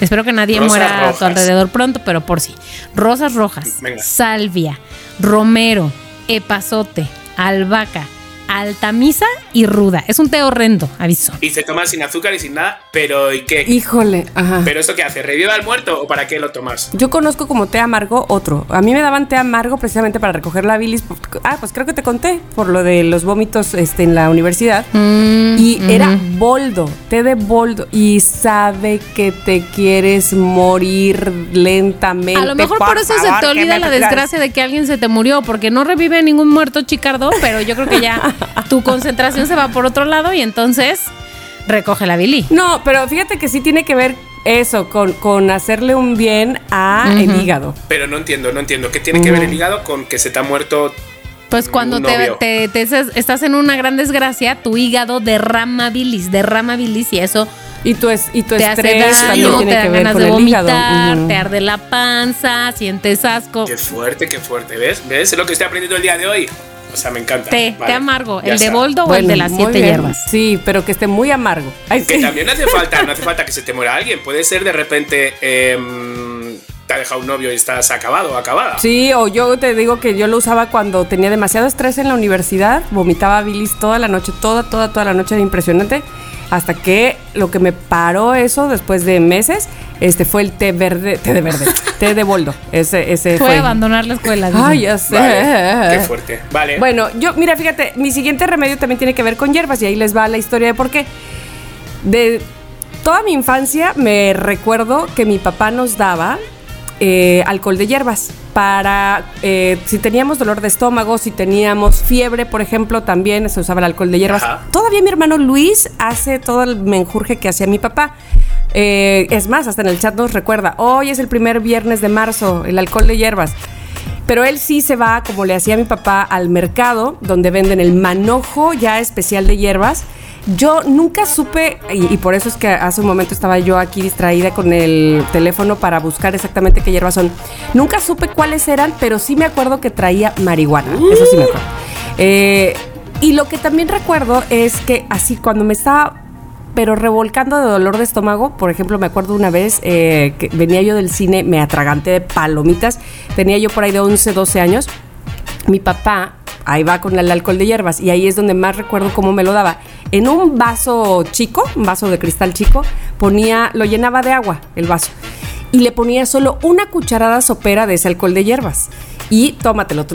Espero que nadie Rosas muera a tu alrededor pronto, pero por sí. Rosas rojas, Venga. salvia, romero, epazote, albahaca, altamisa y ruda. Es un té horrendo, aviso. Y se toma sin azúcar y sin nada, pero ¿y qué? Híjole, ajá. ¿Pero esto qué hace? ¿Reviva al muerto o para qué lo tomas? Yo conozco como té amargo otro. A mí me daban té amargo precisamente para recoger la bilis. Ah, pues creo que te conté por lo de los vómitos este, en la universidad. Mm, Y era boldo, té de boldo. Y sabe que te quieres morir lentamente. A lo mejor por, eso se te olvida la desgracia de que alguien se te murió, porque no revive ningún muerto, Chicardo, pero yo creo que ya tu concentración se va por otro lado y entonces recoge la Billy. No, pero fíjate que sí tiene que ver eso, con, con hacerle un bien a el hígado. Pero no entiendo, no entiendo. ¿Qué tiene que ver el hígado con que se te ha muerto? Pues cuando te, te- te- estás en una gran desgracia, tu hígado derrama bilis, derrama bilis y eso Y tu, es, y tu te hace estrés también daño, te tiene que dan ver ganas con de el hígado. vomitar, te arde la panza, sientes asco. Qué fuerte, qué fuerte. ¿Ves? ¿Ves? Es lo que estoy aprendiendo el día de hoy. O sea, me encanta. Té, Vale, té amargo, el de está. boldo o el de las siete bien. hierbas. Sí, pero que esté muy amargo. Ay, Que sí. también no hace falta, no hace falta que se te muera alguien. Puede ser de repente. em, te ha dejado un novio y estás acabado o acabada. Sí, o yo te digo que yo lo usaba cuando tenía demasiado estrés en la universidad, vomitaba bilis toda la noche, toda, toda, toda la noche, era impresionante. Hasta que lo que me paró eso después de meses, este fue el té verde, té de verde, té de boldo. Ese, ese Fue fue. abandonar la escuela. Ay, ya sé. Vale, qué fuerte. Vale. Bueno, yo, mira, fíjate, mi siguiente remedio también tiene que ver con hierbas y ahí les va la historia de por qué. De toda mi infancia me recuerdo que mi papá nos daba eh, alcohol de hierbas para eh, si teníamos dolor de estómago, si teníamos fiebre, por ejemplo, también se usaba el alcohol de hierbas. Ajá. Todavía mi hermano Luis hace todo el menjurje que hacía mi papá. Eh, es más, hasta en el chat nos recuerda, hoy es el primer viernes de marzo, el alcohol de hierbas. Pero él sí se va, como le hacía mi papá, al mercado, donde venden el manojo ya especial de hierbas. Yo nunca supe, y, y por eso es que hace un momento estaba yo aquí distraída con el teléfono para buscar exactamente qué hierbas son. Nunca supe cuáles eran, pero sí me acuerdo que traía marihuana. Eso sí me acuerdo. Eh, y lo que también recuerdo es que así cuando me estaba pero revolcando de dolor de estómago. Por ejemplo, me acuerdo una vez eh, que venía yo del cine, me atraganté de palomitas. Tenía yo por ahí de 11, 12 años. Mi papá, ahí va con el alcohol de hierbas y ahí es donde más recuerdo cómo me lo daba. En un vaso chico, un vaso de cristal chico, ponía, lo llenaba de agua el vaso y le ponía solo una cucharada sopera de ese alcohol de hierbas. Y tómatelo,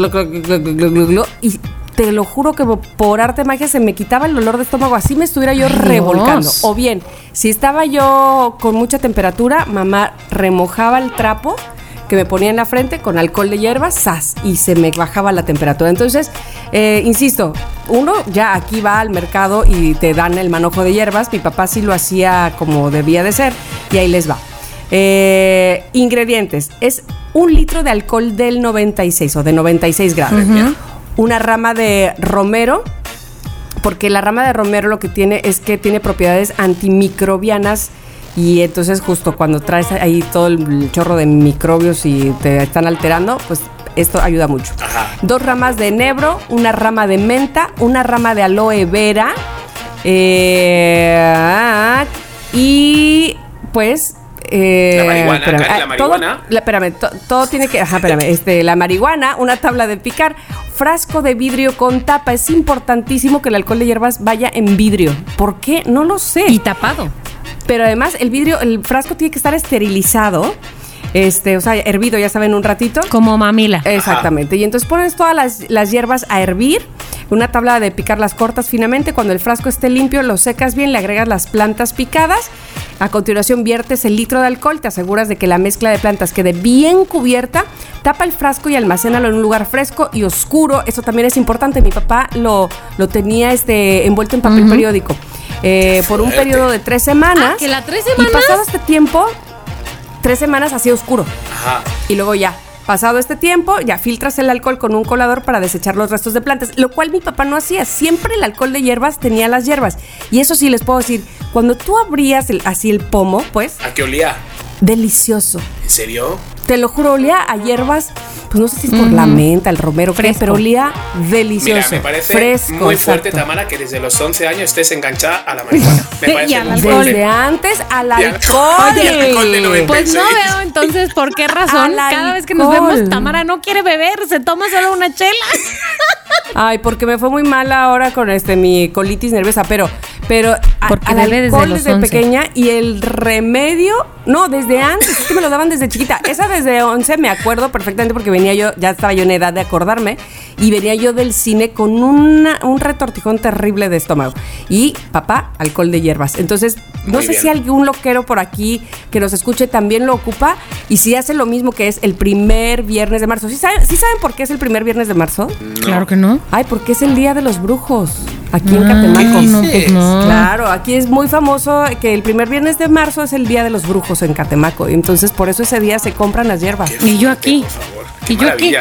y te lo juro que por arte magia se me quitaba el dolor de estómago, así me estuviera yo revolcando. O bien, si estaba yo con mucha temperatura, mamá remojaba el trapo que me ponía en la frente con alcohol de hierbas, ¡zas! y se me bajaba la temperatura. Entonces, eh, insisto, uno ya aquí va al mercado y te dan el manojo de hierbas. Mi papá sí lo hacía como debía de ser y ahí les va. Eh, ingredientes. Es un litro de alcohol del 96 o de 96 grados. Una rama de romero, porque la rama de romero lo que tiene es que tiene propiedades antimicrobianas y entonces justo cuando traes ahí todo el chorro de microbios y te están alterando, pues esto ayuda mucho. Ajá. Dos ramas de enebro, una rama de menta, una rama de aloe vera eh, y pues... eh, La marihuana, espérame, Cari, la ah, todo- marihuana. la- espérame, to- todo tiene que. Ajá, espérame. Este, la marihuana, una tabla de picar, frasco de vidrio con tapa. Es importantísimo que el alcohol de hierbas vaya en vidrio. ¿Por qué? No lo sé. Y tapado. Pero además, el vidrio, el frasco tiene que estar esterilizado. Este, o sea, hervido, ya saben, un ratito. Como mamila. Exactamente. Y entonces pones todas las, las hierbas a hervir. Una tabla de picar las cortas finamente. Cuando el frasco esté limpio, lo secas bien, le agregas las plantas picadas. A continuación, viertes el litro de alcohol. Te aseguras de que la mezcla de plantas quede bien cubierta. Tapa el frasco y almacénalo en un lugar fresco y oscuro. Eso también es importante. Mi papá lo, lo tenía este, envuelto en papel periódico. eh, por un periodo de tres semanas. Ah, ¿que la tres Y semanas? pasado este tiempo, tres semanas así oscuro. Ajá. Y luego ya, pasado este tiempo, ya filtras el alcohol con un colador para desechar los restos de plantas, lo cual mi papá no hacía. Siempre el alcohol de hierbas tenía las hierbas. Y eso sí les puedo decir, cuando tú abrías el- así el pomo, pues, ¿A qué olía? delicioso. ¿En serio? Te lo juro, olía a hierbas, pues no sé si es por la menta, el romero, qué, Fresco. pero olía delicioso. Mira, me parece fresco, muy fuerte, exacto. Tamara, que desde los 11 años estés enganchada a la marihuana. Me Y parece al muy alcohol. Desde antes al Y al- alcohol. y al alcohol de 90. Pues no veo entonces por qué razón Al cada vez que nos vemos Tamara no quiere beber, se toma solo una chela. Ay, porque me fue muy mal ahora con este mi colitis nerviosa, pero pero a- Porque al desde alcohol desde 11. pequeña y el remedio, no, desde antes, es que me lo daban desde chiquita. Esa desde 11 me acuerdo perfectamente porque venía yo, ya estaba yo en edad de acordarme y venía yo del cine con una- un retortijón terrible de estómago y papá, alcohol de hierbas. Entonces, no Muy sé bien. si algún loquero por aquí que nos escuche también lo ocupa y si hace lo mismo que es el primer viernes de marzo. ¿Sí saben, ¿sí saben por qué es el primer viernes de marzo? Claro que no. Ay, porque es el Día de los Brujos, aquí en Ah, Catemaco. no, pues no. Claro, aquí es muy famoso que el primer viernes de marzo es el Día de los Brujos en Catemaco. Entonces, por eso ese día se compran las hierbas. Qué Y yo aquí. Por favor. Qué ¿Y yo aquí?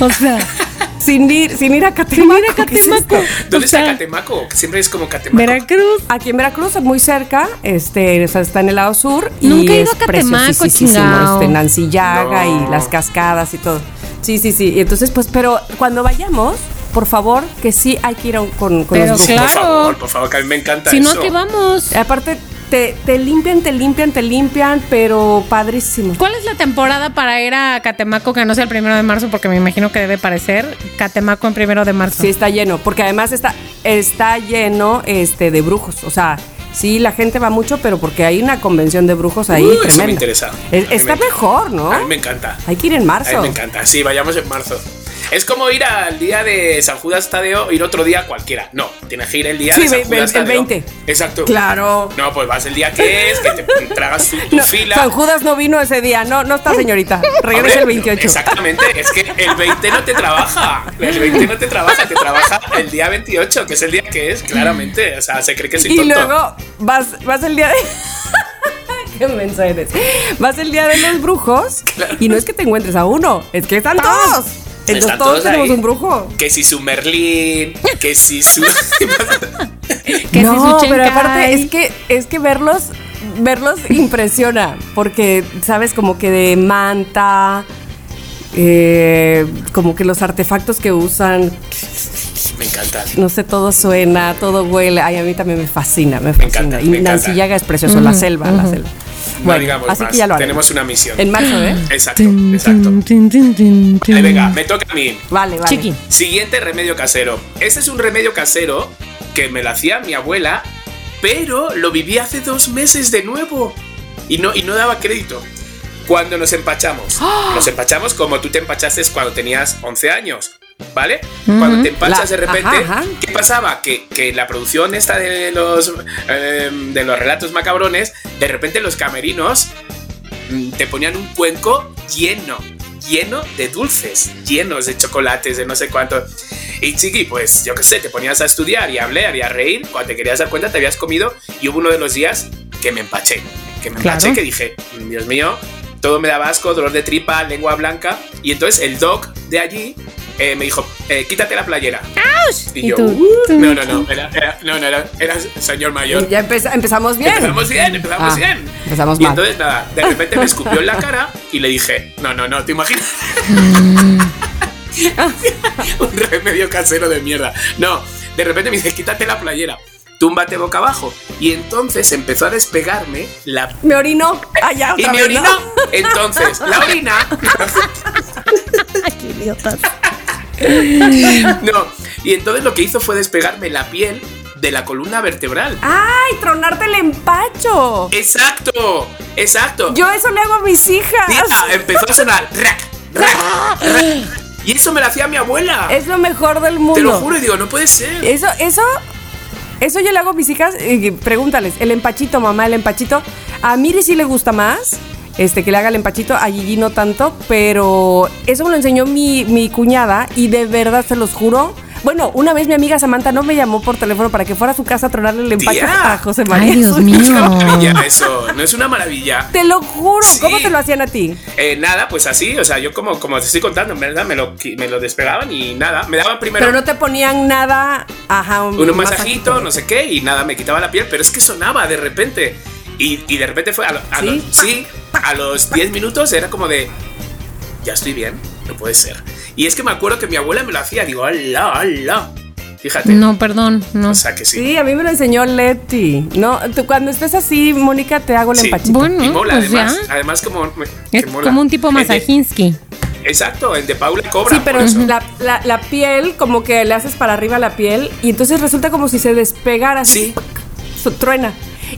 O sea, Sin ir, sin ir a Catemaco. ir a ¿qué es Catemaco. esto? ¿Dónde O sea, está Catemaco? Que siempre es como Catemaco. Veracruz. Aquí en Veracruz, muy cerca, este, o sea, está en el lado sur. y Nunca he ido es a Catemaco, chingao. Este, Nancy Llaga No. y las cascadas y todo. Sí, sí, sí. Y entonces, pues, pero cuando vayamos, por favor, que sí hay que ir a un- con, con Pero los brujos. Por claro. favor, por favor, que a mí me encanta Si no, aquí vamos. Aparte, te, te limpian, te limpian, te limpian, pero padrísimo. ¿Cuál es la temporada para ir a Catemaco que no sea el primero de marzo? Porque me imagino que debe parecer Catemaco en primero de marzo. Sí, está lleno, porque además está, está lleno este, de brujos. O sea, sí, la gente va mucho, pero porque hay una convención de brujos ahí Uh, eso me interesa. Es- A está me- mejor, ¿no? A mí me encanta. Hay que ir en A marzo. mí me encanta. Sí, vayamos en marzo. Es como ir al día de San Judas Tadeo, ir otro día cualquiera. No, tienes que ir el día Sí, de San ve- Judas el Tadeo. 20. Exacto. Claro. No, pues vas el día que es, que te tragas tu, tu No, fila. San Judas no vino ese día. No, no está, señorita. Regresa el Hombre, 28. Exactamente, es que el 20 no te trabaja. El 20 no te trabaja, te trabaja el día 28, que es el día que es, claramente. O sea, se cree que soy Y tonto. luego vas, vas el día de. Qué mensa eres. Vas el día de los brujos y no es que te encuentres a uno, es que están todos. Entonces Están todos, todos tenemos ahí. un brujo. Que si su Merlín, que si su. Que no, si su pero aparte es que es que verlos verlos impresiona porque sabes como que de manta eh, como que los artefactos que usan Me encanta. no sé todo suena todo huele ay a mí también me fascina me Me fascina encanta, y me encanta. Nancy Llaga es precioso la selva la selva No digamos así más. que ya lo haremos. Tenemos una misión. en marzo eh Exacto, exacto. Ahí, venga, me toca a mí. vale vale Chiqui. Siguiente remedio casero. Este es un remedio casero que me lo hacía mi abuela, pero lo viví hace dos meses de nuevo. Y no, y no daba crédito. Cuando nos empachamos. Nos empachamos como tú te empachaste cuando tenías 11 años. ¿Vale? Cuando te empachas La- de repente, ajá, ajá. ¿qué pasaba? Que, que la producción esta de los, eh, de los relatos macabrones, de repente los camerinos mm, te ponían un cuenco lleno, lleno de dulces, llenos de chocolates, de no sé cuánto. Y chiqui, pues yo qué sé, te ponías a estudiar y a hablar y a reír. Cuando te querías dar cuenta, te habías comido. Y hubo uno de los días que me empaché. Que me Claro. empaché, que dije, "Mm, Dios mío, todo me daba asco, dolor de tripa, lengua blanca. Y entonces el doc de allí eh, me dijo, eh, quítate la playera. Y, ¿Y yo, tú? "Uh". no, no, no, era, era- no, no, era, era señor mayor. ya empeza- empezamos bien Empezamos bien, empezamos Ah, bien. empezamos y mal. entonces nada, de repente me escupió en la cara y le dije, no, no, no, ¿te imaginas? Un remedio casero de mierda. No, de repente me dice, quítate la playera, túmbate boca abajo. Y entonces empezó a despegarme la... me orinó allá Y otra me vez, orinó. ¿no? Entonces, la orina... Qué idiotas. No, y entonces lo que hizo fue despegarme la piel de la columna vertebral. ay tronarte el empacho Exacto, exacto. yo eso le hago a mis hijas Tía, empezó a sonar. rac, rac, rac. Y eso me lo hacía mi abuela. Es lo mejor del mundo. Te lo juro y digo, no puede ser. Eso, eso, eso yo le hago a mis hijas. pregúntales, el empachito, mamá, el empachito. A Miri sí le gusta más. Este, que le haga el empachito, a Gigi no tanto, pero eso me lo enseñó mi, mi cuñada y de verdad se los juro. Bueno, una vez mi amiga Samantha no me llamó por teléfono para que fuera a su casa a tronarle el empacho Tía. a José María. Ay, Dios mío. hijo. Maravilla eso, no es una maravilla. Te lo juro. Sí. ¿Cómo te lo hacían a ti? Eh, nada, pues así, o sea, yo como, como te estoy contando, en verdad, me lo, me lo despegaban y nada, me daban primero Pero no te ponían nada. Ajá, un, un masajito, no sé qué, y nada, me quitaba la piel, pero es que sonaba de repente. Y, y de repente fue a, lo- a ¿Sí? lo- sí, a los 10 minutos era como de, ya estoy bien, no puede ser. Y es que me acuerdo que mi abuela me lo hacía, digo, ala, ala. Fíjate. No, perdón, no. O sea que sí. Sí, a mí me lo enseñó Leti. No, tú cuando estés así, Mónica, te hago el Sí. empachito. Bueno, Y mola, pues además. ya. Además, como. Es mola. como un tipo Masajinsky. Exacto, el de Paula Cobra. Sí, pero por eso. la, la- la piel, como que le haces para arriba la piel y entonces resulta como si se despegara. Sí. Su- Truena.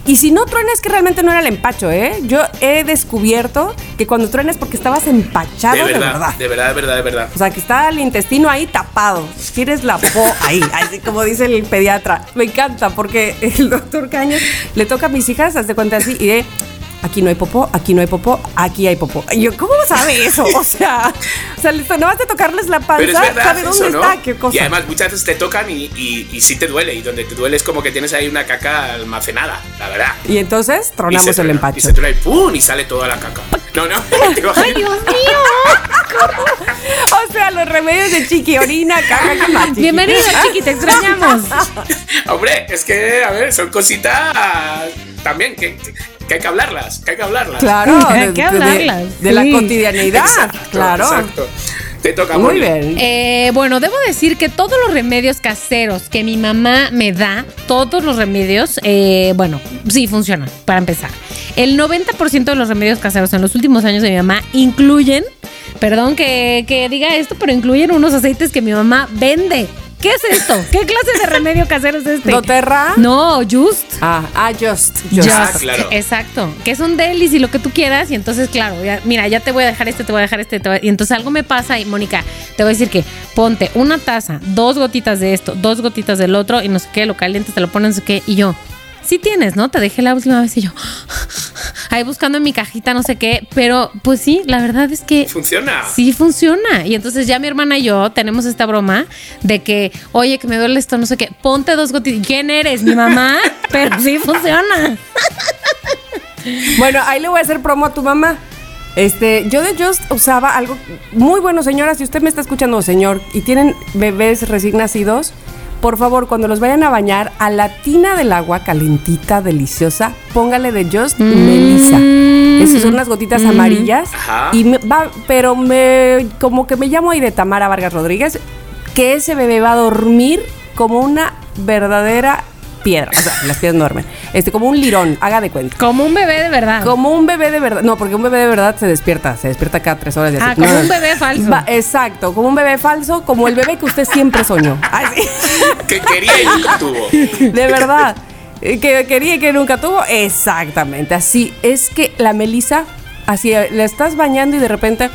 Y si no truena es que realmente no era el empacho, ¿eh? Yo he descubierto que cuando truena es porque estabas empachado De de verdad, verdad. de verdad, de verdad, de verdad. O sea, que está el intestino ahí tapado. Tienes la po ahí, así como dice el pediatra. Me encanta porque el doctor Cañas le toca a mis hijas, haz de cuenta así, y de aquí no hay popó, aquí no hay popó, aquí hay popó. Y yo, ¿cómo sabe eso? O sea, o sea, nada más de tocarles la panza, Pero es verdad sabe eso, dónde ¿no? está, qué cosa. Y además muchas veces te tocan y, y, y sí te duele. Y donde te duele es como que tienes ahí una caca almacenada, la verdad. Y entonces Y tronamos se el truena, empacho. Y se truena y ¡pum! Y sale toda la caca. No, no. ¡Ay, Dios mío! O sea, los remedios de chiqui, orina, caca, ¿qué más, chiqui? Bienvenido, chiqui, te extrañamos. Hombre, es que, a ver, son cositas también que, que hay que hablarlas, que hay que hablarlas. Claro, Hay de, que de- hablarlas, de la sí. cotidianidad, Exacto, claro. Exacto. Te toca Muy bien. Eh, bueno, debo decir que todos los remedios caseros que mi mamá me da, todos los remedios, eh, bueno, sí funcionan, para empezar. El 90% de los remedios caseros en los últimos años de mi mamá incluyen, perdón que, que diga esto, pero incluyen unos aceites que mi mamá vende. ¿Qué es esto? ¿Qué clase de remedio casero es este? ¿Doterra? No, Just. Ah, ah, just, just. Just. Ah, claro. Exacto. Que es un delis y lo que tú quieras. Y entonces, claro, ya- mira, ya te voy a dejar este, te voy a dejar este. te voy a- y entonces algo me pasa y, Mónica, te voy a decir que ponte una taza, dos gotitas de esto, dos gotitas del otro y no sé qué, lo calientes, te lo pones, no sé qué. Y yo, sí tienes, ¿no? Te dejé la última vez y yo, ahí buscando en mi cajita, no sé qué. Pero, pues sí, la verdad es que Funciona. Sí funciona. Y entonces ya mi hermana y yo tenemos esta broma de que, oye, que me duele esto, no sé qué, ponte dos gotitas. ¿Quién eres? Mi mamá. Pero sí funciona. Bueno, ahí le voy a hacer promo a tu mamá. Este, yo de Just usaba algo muy bueno, señora. Si usted me está escuchando, señor, y tienen bebés recién nacidos, por favor, cuando los vayan a bañar, a la tina del agua calentita, deliciosa, póngale de Just Melissa. Esas son unas gotitas amarillas. Ajá. Y me va, pero me, como que me llamo ahí de Tamara Vargas Rodríguez, que ese bebé va a dormir como una verdadera piedra. O sea, las piedras no duermen. Este, como un lirón, haga de cuenta. Como un bebé de verdad. Como un bebé de verdad. No, porque un bebé de verdad se despierta. Se despierta cada tres horas. y así. Ah, como No, un bebé falso. Va- exacto, como un bebé falso, como el bebé que usted siempre soñó. Así. Que quería y nunca tuvo. De verdad. Eh, Que quería y que nunca tuvo. Exactamente. Así es que la Melissa, así eh, la estás bañando y de repente.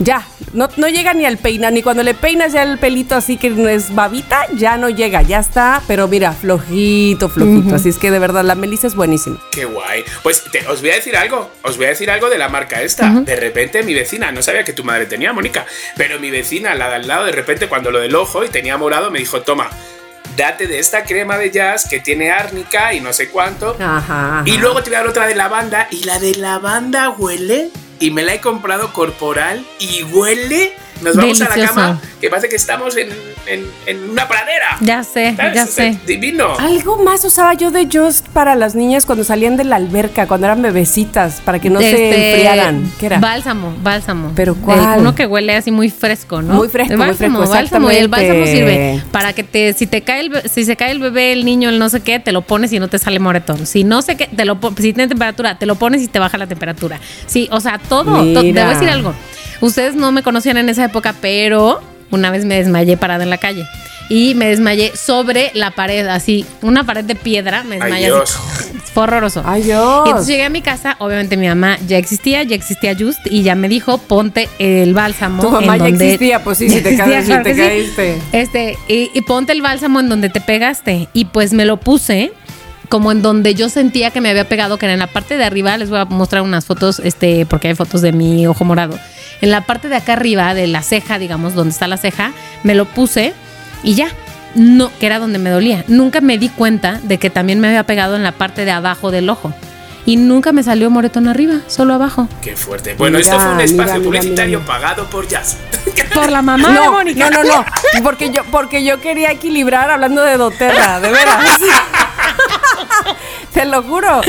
Ya, no, no llega ni al peinar, ni cuando le peinas ya el pelito así que no es babita, ya no llega, ya está, pero mira, flojito, flojito. Así es que de verdad, la Melissa es buenísima. Qué guay. Pues te- os voy a decir algo. Os voy a decir algo de la marca esta. De repente mi vecina, no sabía que tu madre tenía, Mónica, pero mi vecina, la de al lado, de repente cuando lo del ojo y tenía morado, me dijo, toma, date de esta crema de jazz que tiene árnica y no sé cuánto. Ajá. Y luego te voy a dar otra de lavanda. Y la de lavanda huele. Y me la he comprado corporal. Y huele. Nos vamos a la cama. Que parece que estamos en, en- en una pradera. Ya sé, ¿Sabes? ya O sea, sé. Divino. Algo más usaba yo de Just para las niñas cuando salían de la alberca, cuando eran bebecitas, para que no se Este, enfriaran. ¿Qué era? Bálsamo, bálsamo. ¿Pero El- cuál? uno que huele así muy fresco, ¿no? Muy fresco, El muy bálsamo, fresco, bálsamo. Y el bálsamo sirve para que te, si te cae el, si se cae el bebé, el niño, el no sé qué, te lo pones y no te sale moretón. Si no sé qué, te lo si tiene temperatura, te lo pones y te baja la temperatura. Sí, o sea, todo. to- Mira. te voy a decir algo. Ustedes no me conocían en esa época, pero una vez me desmayé parada en la calle. Y me desmayé sobre la pared, así, una pared de piedra, me Ay, desmayé Dios. así. Fue horroroso. Ay, Dios. Y entonces llegué a mi casa, obviamente mi mamá ya existía, ya existía Just y ya me dijo, ponte el bálsamo. Tu mamá en ya donde- existía, pues sí, si te caes, si claro te que sí. caíste. Este, y, y ponte el bálsamo en donde te pegaste. Y pues me lo puse como en donde yo sentía que me había pegado, que era en la parte de arriba. Les voy a mostrar unas fotos, este, porque hay fotos de mi ojo morado. En la parte de acá arriba, de la ceja, digamos, donde está la ceja, me lo puse y ya. No, que era donde me dolía. Nunca me di cuenta de que también me había pegado en la parte de abajo del ojo. Y nunca me salió moretón arriba, solo abajo. Qué fuerte. Bueno, Mira, esto fue un espacio mira, mira, publicitario mira. pagado por Jazz. Por la mamá de No, Mónica. no, no, no. Porque yo, porque yo quería equilibrar hablando de doTERRA, de veras. Te lo juro.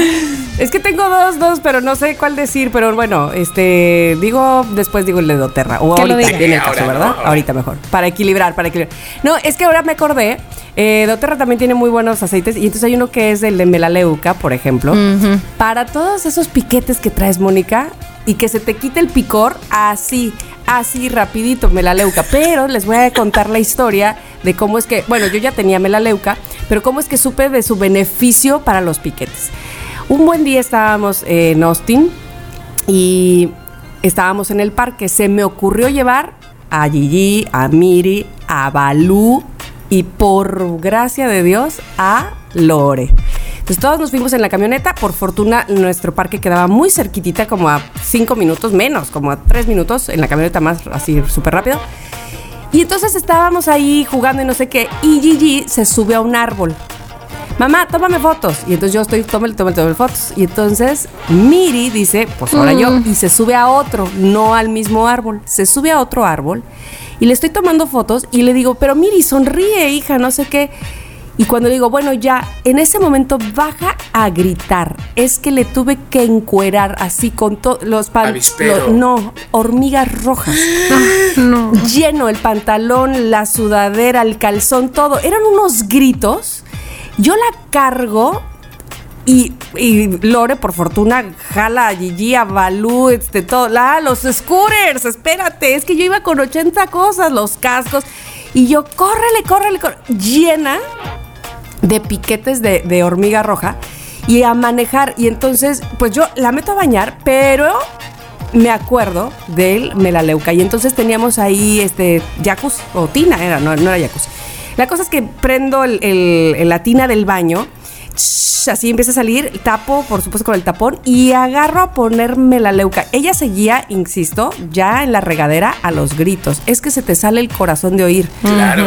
Es que tengo dos, dos, pero no sé cuál decir. Pero bueno, este, digo, después digo el de doTERRA. O ahorita viene el caso. ¿verdad? Ahorita mejor. Para equilibrar, para equilibrar. No, es que ahora me acordé. Eh, doTERRA también tiene muy buenos aceites. Y entonces hay uno que es el de melaleuca, por ejemplo. Para todos esos piquetes que traes, Mónica, y que se te quite el picor así, así rapidito, melaleuca. Pero les voy a contar la historia de cómo es que, bueno, yo ya tenía melaleuca, pero cómo es que supe de su beneficio para los piquetes. Un buen día estábamos en Austin y estábamos en el parque. Se me ocurrió llevar a Gigi, a Miri, a Balú y por gracia de Dios a Lore. Entonces todos nos fuimos en la camioneta. Por fortuna nuestro parque quedaba muy cerquitita, como a cinco minutos menos, como a tres minutos en la camioneta más así súper rápido. Y entonces estábamos ahí jugando y no sé qué. Y Gigi se sube a un árbol. Mamá, tómame fotos. Y entonces yo estoy, tómale, tómale, tómale fotos. Y entonces Miri dice, pues ahora yo. Y se sube a otro, no al mismo árbol. Se sube a otro árbol. Y le estoy tomando fotos y le digo, pero Miri, sonríe, hija, no sé qué. Y cuando le digo, bueno, ya, en ese momento baja a gritar. Es que le tuve que encuerar así con todos los pan- Avispero. lo- no, hormigas rojas. No. Lleno el pantalón, la sudadera, el calzón, todo. Eran unos gritos. Yo la cargo y, y Lore, por fortuna, jala a Gigi, a Balú, este, todo. La, los scooters, espérate. Es que yo iba con 80 cosas, los cascos. Y yo, córrele, córrele, córrele. Llena de piquetes de, de hormiga roja y a manejar. Y entonces, pues yo la meto a bañar, pero me acuerdo del melaleuca. Y entonces teníamos ahí este jacuzzi, o tina era, no, no era jacuzzi. La cosa es que prendo el- el- la tina del baño. Así empieza a salir, tapo, por supuesto, con el tapón y agarro a ponerme la leuca. Ella seguía, insisto, ya en la regadera a los gritos. Es que se te sale el corazón de oír. Claro.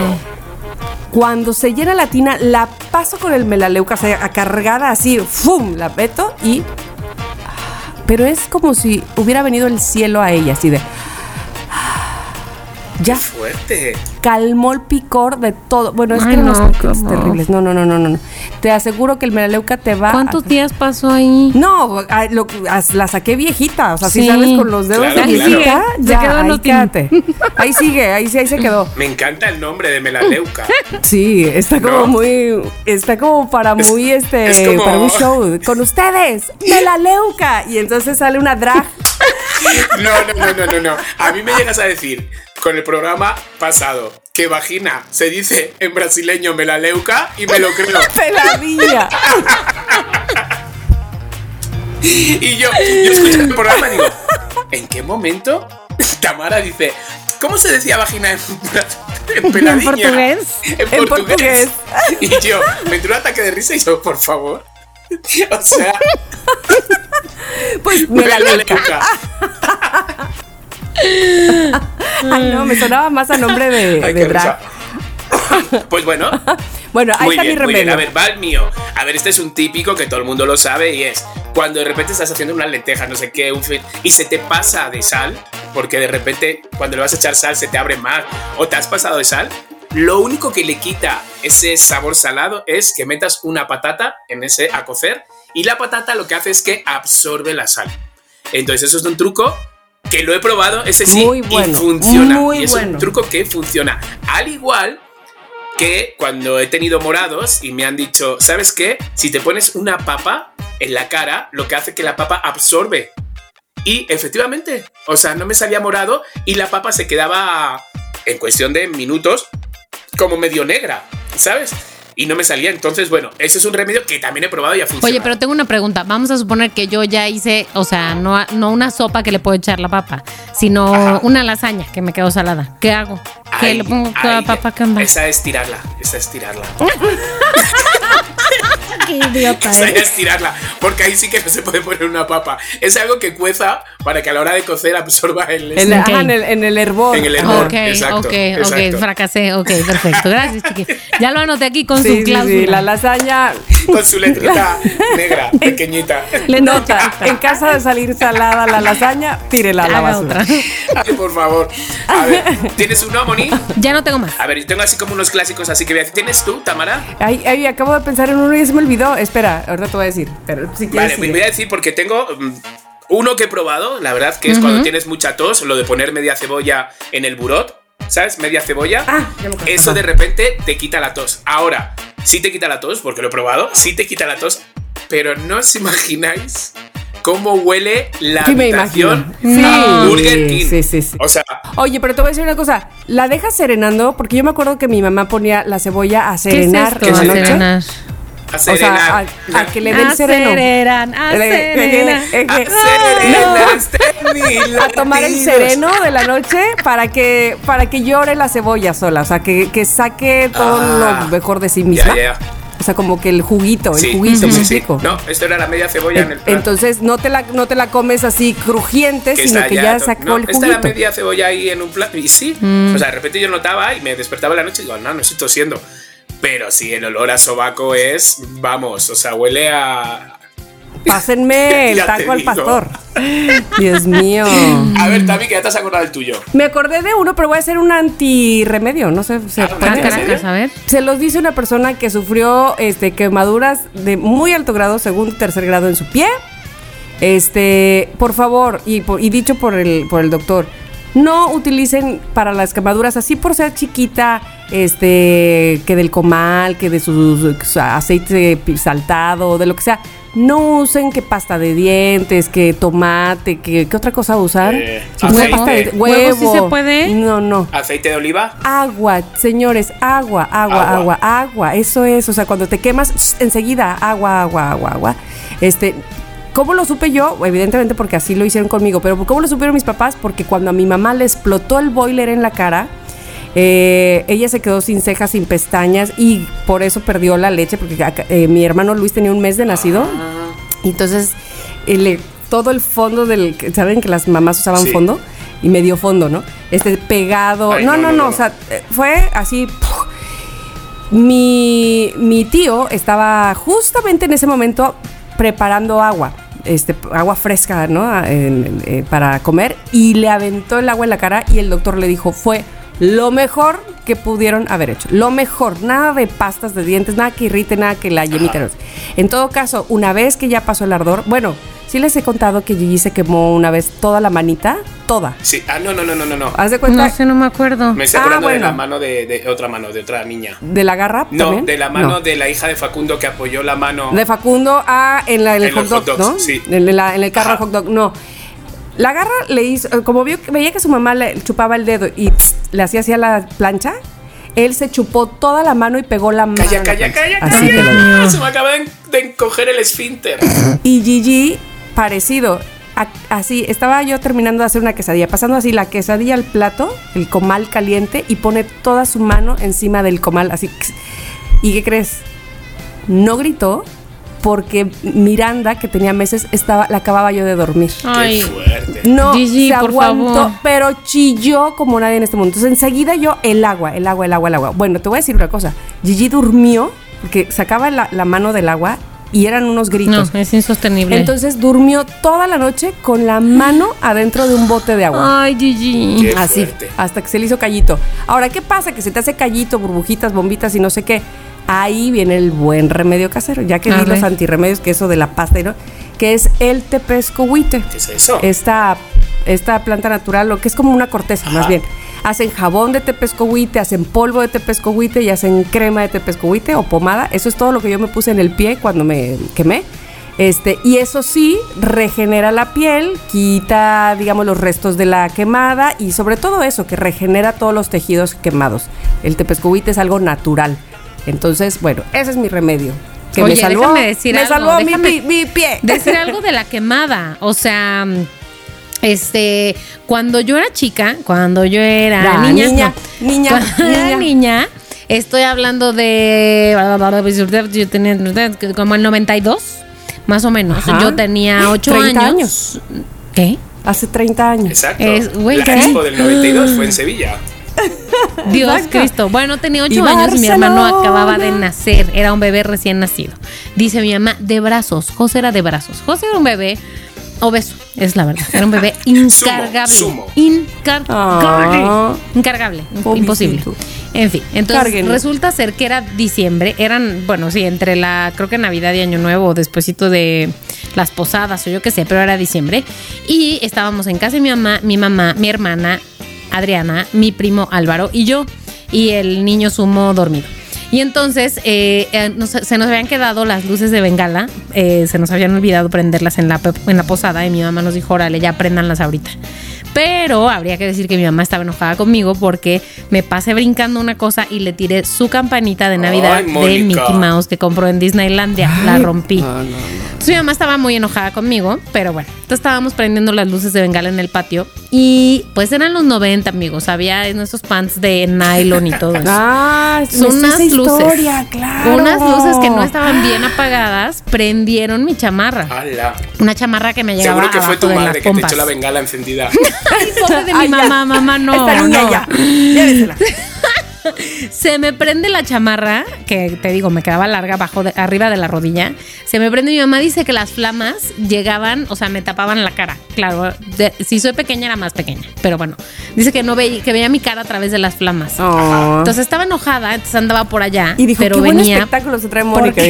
Cuando se llena la tina, la paso con el melaleuca, o sea, cargada así, ¡fum! La meto y. Pero es como si hubiera venido el cielo a ella, así de. Ya Fuerte. calmó el picor de todo. Bueno, es Ay, que no, terribles. No, no, no, no, no. Te aseguro que el melaleuca te va. ¿Cuántos a- días pasó ahí? No, lo- la saqué viejita. O sea, si sales con los dedos Claro, de claro. viejita, Se ya, quedó en ahí quédate. Ahí sigue, ahí sí, ahí se quedó. Me encanta el nombre de Melaleuca. Sí, está como ¿No? muy, está como para Es- muy este, es como- para un show. Con ustedes, Melaleuca. Y entonces sale una drag. No, no, no, no, no, no. A mí me llegas a decir con el programa pasado que vagina se dice en brasileño melaleuca y me lo creo. Peladilla. Y yo, yo escucho el programa y digo, ¿en qué momento Tamara dice, ¿cómo se decía vagina en, en ¿En peladilla? portugués? En En portugués. portugués. Y yo, me entró un ataque de risa y yo, por favor. O sea, Pues melaleuca. Ay, no, me sonaba más a nombre de, Ay, de drag. Pues bueno, Bueno, ahí muy está bien, mi muy bien. remedio. A ver, va el mío. A ver, este es un típico que todo el mundo lo sabe y es cuando de repente estás haciendo unas lentejas, no sé qué, un fin, y se te pasa de sal, porque de repente cuando le vas a echar sal se te abre más, o te has pasado de sal. Lo único que le quita ese sabor salado es que metas una patata en ese a cocer y la patata lo que hace es que absorbe la sal. Entonces eso es un truco que lo he probado, ese sí, Muy bueno, y funciona. muy y es bueno. un truco que funciona. Al igual que cuando he tenido morados y me han dicho, ¿sabes qué? Si te pones una papa en la cara, lo que hace que la papa absorbe. Y efectivamente, o sea, no me salía morado y la papa se quedaba en cuestión de minutos como medio negra, ¿sabes? Y no me salía. Entonces, bueno, ese es un remedio que también he probado y ha funcionado. Oye, pero tengo una pregunta. Vamos a suponer que yo ya hice, o sea, no, no una sopa que le puedo echar la papa, sino Ajá. una lasaña que me quedó salada. ¿Qué hago? ¿Qué Ay, le pongo toda la papa que onda? Esa es tirarla, esa es tirarla. Qué idiota es tirarla, porque ahí sí que no se puede poner una papa. Es algo que cueza para que a la hora de cocer absorba el... En, Ok. ajá, en el, en el hervor. En el hervor. Ok, exacto, ok, exacto. ok, fracasé, ok, perfecto. Gracias, chiqui. Ya lo anoté aquí con Sí, su sí, cláusula. sí, la lasaña. Con su letrita negra, pequeñita. Le Nota, en casa de salir salada la lasaña, tírela a la basura. otra. Ay, por favor. A ver, ¿tienes uno, Moni? Ya no tengo más. A ver, yo tengo así como unos clásicos, así que voy a decir, ¿tienes tú, Tamara? Ay, ay, acabo de pensar en uno y se me me olvidó. Espera, ahorita te voy a decir. Pero si quieres. Vale, sigue. voy a decir porque tengo mm, uno que he probado, la verdad, que es cuando tienes mucha tos, lo de poner media cebolla en el burot, ¿sabes? Media cebolla. Ah, ya me. Eso de repente te quita la tos. Ahora, sí te quita la tos, porque lo he probado, sí te quita la tos, pero no os imagináis cómo huele la Sí, me habitación a Sí, Burger King. sí, sí, sí. O sea, Oye, pero te voy a decir una cosa. La dejas serenando porque yo me acuerdo que mi mamá ponía la cebolla a ¿Qué es serenar esto? a noche. Serenar. A O sea, a, a que le den sereno. Acereran, acereran. Eh, A eh, tomar el sereno de la noche para que para que llore la cebolla sola, o sea, que, que saque todo Ah. lo mejor de sí misma. Ya, ya. O sea, como que el juguito, el Sí, juguito, sí, me sí. No, esto era la media cebolla en el plato. Entonces no te la no te la comes así crujiente, Que sino está que ya sacó no, el Esta era juguito. media cebolla ahí en un plato. Y sí, Mm. o sea, de repente yo notaba y me despertaba la noche y digo, no, no estoy tosiendo. Pero sí, el olor a sobaco es, vamos, o sea, huele a. Pásenme el taco al pastor. Dios mío. A ver, Tami, que ya te has acordado del tuyo. Me acordé de uno, pero voy a hacer un antirremedio, no sé, ¿se Ah, serio? a ver. Se los dice una persona que sufrió este, quemaduras de muy alto grado, segundo y tercer grado en su pie. Este, por favor, y, y dicho por el, por el doctor, no utilicen para las quemaduras así por ser chiquita, este, que del comal, que de su, su aceite saltado, de lo que sea. No usen que pasta de dientes, que tomate, que ¿qué otra cosa usar? Eh, pasta de ¿Huevo huevo. sí se puede? No, no. Aceite de oliva. Agua, señores, agua, agua, Agua. agua, agua, eso es, o sea, cuando te quemas, enseguida, agua, agua, agua, agua. Este, ¿cómo lo supe yo? Evidentemente porque así lo hicieron conmigo, pero ¿cómo lo supieron mis papás? Porque cuando a mi mamá le explotó el boiler en la cara, eh, ella se quedó sin cejas, sin pestañas y por eso perdió la leche, porque acá, eh, mi hermano Luis tenía un mes de nacido. Y entonces, eh, le- todo el fondo del. ¿Saben que las mamás usaban Sí. fondo? Y me dio fondo, ¿no? Este pegado. Ay, no, no, no, O sea, eh, fue así. Mi, mi tío estaba justamente en ese momento preparando agua. Este, agua fresca, ¿no? A- en- eh, para comer. Y le aventó el agua en la cara y el doctor le dijo, fue lo mejor que pudieron haber hecho. Lo mejor. Nada de pastas de dientes, nada que irrite, nada que la yemita. no. En todo caso, una vez que ya pasó el ardor, bueno, sí les he contado que Gigi se quemó una vez toda la manita, toda. Sí. Ah, no, no, no, no, no. no. Haz de cuenta No sé, no me acuerdo. Me estoy Ah, acordando de bueno. la mano de, de otra mano, de otra niña. de la garra. No, también. de la mano No. de la hija de Facundo que apoyó la mano. De Facundo a en, la, en el En hot dog, ¿no? sí. En, la- en el carro Ajá. hot dog, no. La garra le hizo, eh, como vio, veía que su mamá le chupaba el dedo y pss, le hacía así a la plancha, él se chupó toda la mano y pegó la mano. Calla, calla, calla, Así calla. Se me acaba de, de encoger el esfínter. Y Gigi, parecido. a- así, estaba yo terminando de hacer una quesadilla, pasando así la quesadilla al plato, el comal caliente, y pone toda su mano encima del comal, así. ¿Y qué crees? No gritó porque Miranda, que tenía meses, estaba, la acababa yo de dormir. Ay, Qué fuerte. No Gigi, se por aguantó, favor. pero chilló como nadie en este mundo. Entonces enseguida yo, el agua, el agua, el agua, el agua. Bueno, te voy a decir una cosa. Gigi durmió, porque sacaba la, la mano del agua y eran unos no, gritos. es insostenible. Entonces durmió toda la noche con la mano adentro de un bote de agua. Ay, Gigi. Qué Así, fuerte. hasta que se le hizo callito. Ahora, ¿qué pasa? Que se te hace callito, burbujitas, bombitas y no sé qué. Ahí viene el buen remedio casero, ya que di los antirremedios, que eso de la pasta y no, que es el tepescohuite. ¿Qué es eso? Esta, esta planta natural, lo que es como una corteza, más bien. Hacen jabón de tepescohuite, hacen polvo de tepescohuite y hacen crema de tepescohuite o pomada. Eso es todo lo que yo me puse en el pie cuando me quemé. Este, y eso sí, regenera la piel, quita, digamos, los restos de la quemada y sobre todo eso, que regenera todos los tejidos quemados. El tepescohuite es algo natural. Entonces, bueno, ese es mi remedio. Que Oye, me salvó, déjame decir me algo, salvó mi déjame pi- mi, pie. Decir algo de la quemada. O sea, este, cuando yo era chica, cuando yo era Ya, niña, niña, no, niña, cuando era niña. niña, estoy hablando de, yo tenía como el 92, más o menos. Ajá. Yo tenía 8 30 años. años. ¿Qué? Hace 30 años. Exacto. Es- güey, la ¿qué? expo del 92 fue en Sevilla. Dios Exacto. Cristo. Bueno, tenía Y ocho años y mi hermano acababa de nacer. Era un bebé recién nacido. Dice mi mamá, de brazos. José era de brazos. José era un bebé obeso, es la verdad. Era un bebé incargable. sumo. Incargable. Ah. Incargable. Pobrecito. Imposible. En fin, entonces Cárguenlo. resulta ser que era diciembre, eran, bueno, sí, entre la, creo que Navidad y Año Nuevo, o despuésito de las posadas o yo qué sé, pero era diciembre. Y estábamos en casa de mi mamá, mi mamá, mi hermana, Adriana, mi primo Álvaro y yo, y el niño sumo dormido. Y entonces eh, eh, se nos habían quedado las luces de bengala, eh, se nos habían olvidado prenderlas en la, en la posada y mi mamá nos dijo, órale, ya préndanlas ahorita. Pero habría que decir que mi mamá estaba enojada conmigo porque me pasé brincando una cosa y le tiré su campanita de Navidad Ay, de. Mickey Mouse que compró en Disneylandia. la rompí. No, no, no. Entonces mi mamá estaba muy enojada conmigo, pero bueno, entonces estábamos prendiendo las luces de bengala en el patio y pues eran los 90, amigos, había nuestros pants de nylon y todo eso. Ah, Son me unas luces. historia, claro. Unas luces que no estaban bien apagadas prendieron mi chamarra. ¡Hala! Una chamarra que me llegaba Seguro que fue tu madre que te echó la bengala encendida. Pobre de mi Ay, mamá, mamá, no. Esta niña no. ya. Llévesela. Se me prende la chamarra, que te digo, me quedaba larga abajo de, arriba de la rodilla. Se me prende mi mamá dice que las flamas llegaban, o sea, me tapaban la cara. Claro, de- si soy pequeña era más pequeña, pero bueno, dice que no veía que veía mi cara a través de las flamas. Oh. Entonces estaba enojada, entonces andaba por allá, y dijo, pero qué buen venía espectáculo se trae Mónica.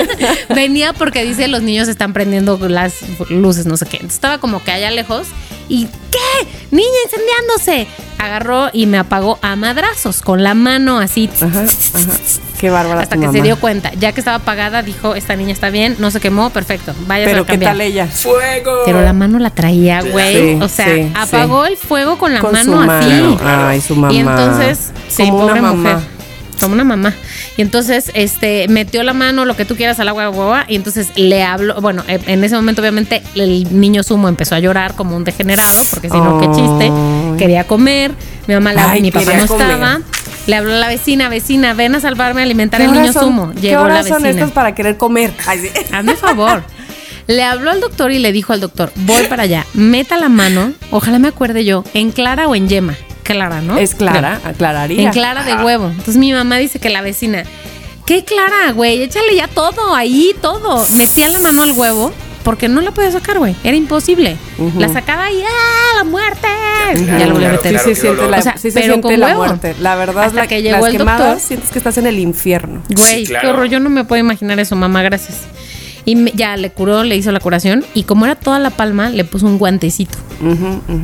venía porque dice los niños están prendiendo las luces, no sé qué. Entonces estaba como que allá lejos y ¿qué? Niña incendiándose. Agarró y me apagó a madrazos con la mano así. Ajá, ajá. Qué bárbara Hasta tu que se dio cuenta. Ya que estaba apagada, dijo, esta niña está bien, no se quemó, perfecto. Vaya Pero a qué cambiar. tal ella. ¡Fuego! Pero la mano la traía, güey. Sí, o sea, sí, apagó el fuego con la Con mano su así. Ay, su mamá. Y entonces, sí, Como una pobre mamá. mujer. Como una mamá. Y entonces, este, metió la mano, lo que tú quieras, al agua, guagua, y entonces le habló. Bueno, eh, en ese momento, obviamente, el niño sumo empezó a llorar como un degenerado, porque si no, qué chiste. Quería comer. Mi mamá, la, Ay, mi papá no comer. estaba. Le habló a la vecina, vecina, ven a salvarme, a alimentar ¿Qué al niño son- sumo. ¿Qué Llegó la horas son vecina. estas para querer comer? Ay, sí. Hazme favor. Le habló al doctor y le dijo al doctor, voy para allá, meta la mano, ojalá me acuerde yo, en clara o en yema. Clara, ¿no? Es Clara, aclararía. En clara de huevo. Entonces mi mamá dice que la vecina, ¿qué clara, güey? Échale ya todo, ahí, todo. Metía la mano al huevo porque no la podía sacar, güey. Era imposible. La sacaba y ¡ah, la muerte! ya lo volví a meter. Sí qué siente la, O sea, sí se pero siente la huevo. muerte. La verdad, Hasta la, que llegó las el quemadas doctor. sientes que estás en el infierno. Güey, Sí, claro. qué horror, yo no me puedo imaginar eso, mamá, gracias. Y me- ya le curó, le hizo la curación y como era toda la palma, le puso un guantecito.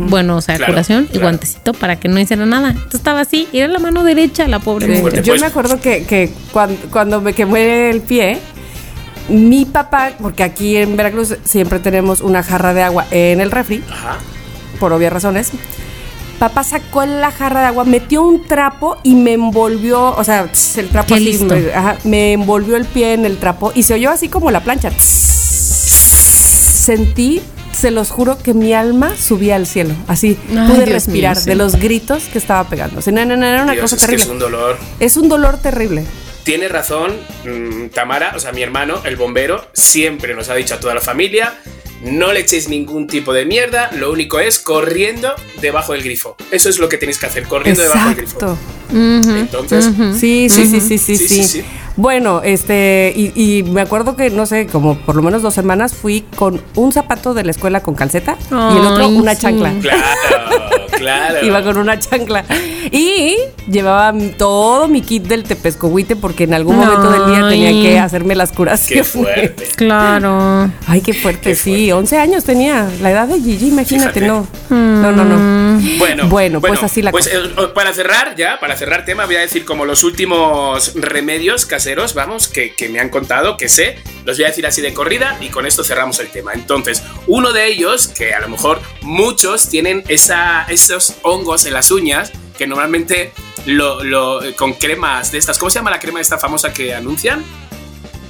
Bueno, o sea, Claro, curación y guantecito para que no hiciera nada. Entonces estaba así, y era la mano derecha, la pobre Sí. mujer. fuerte. Yo me acuerdo que, que cuando, cuando me quemé el pie, mi papá, porque aquí en Veracruz siempre tenemos una jarra de agua en el refri, Ajá. por obvias razones. Papá sacó la jarra de agua, metió un trapo y me envolvió, o sea, tss, el trapo Qué así, listo. me, ajá, me envolvió el pie en el trapo y se oyó así como la plancha. Tss. Sentí, se los juro, que mi alma subía al cielo. Así Ay, pude Dios respirar mío, sí. de los gritos que estaba pegando. O sea, no, no, no, era una Dios, cosa es que terrible. es un dolor. Es un dolor terrible. Tiene razón, mm, Tamara, o sea, mi hermano, el bombero, siempre nos ha dicho a toda la familia, no le echéis ningún tipo de mierda, lo único es corriendo debajo del grifo. Eso es lo que tenéis que hacer, corriendo debajo del grifo. Exacto. Ujú, Entonces, sí, sí, Sí, sí, sí, sí. Bueno, este, y, y me acuerdo que, no sé, como por lo menos dos semanas fui con un zapato de la escuela con calceta y el otro una sí. chancla. claro, claro. Iba con una chancla. Y llevaba todo mi kit del tepescohuite porque en algún momento del día tenía que hacerme las Qué curaciones. fuerte. Claro. Ay, qué fuerte, Qué sí. 11 años tenía. La edad de Gigi, imagínate, Fíjate. no. No, no, no. Bueno, Bueno, pues así la pues, cosa. eh, para cerrar ya, para cerrar tema, voy a decir como los últimos remedios caseros, vamos, que, que me han contado, que sé, los voy a decir así de corrida y con esto cerramos el tema. Entonces, uno de ellos, que a lo mejor muchos tienen esa, esos hongos en las uñas, que normalmente lo, lo- con cremas de estas, ¿cómo se llama la crema esta famosa que anuncian?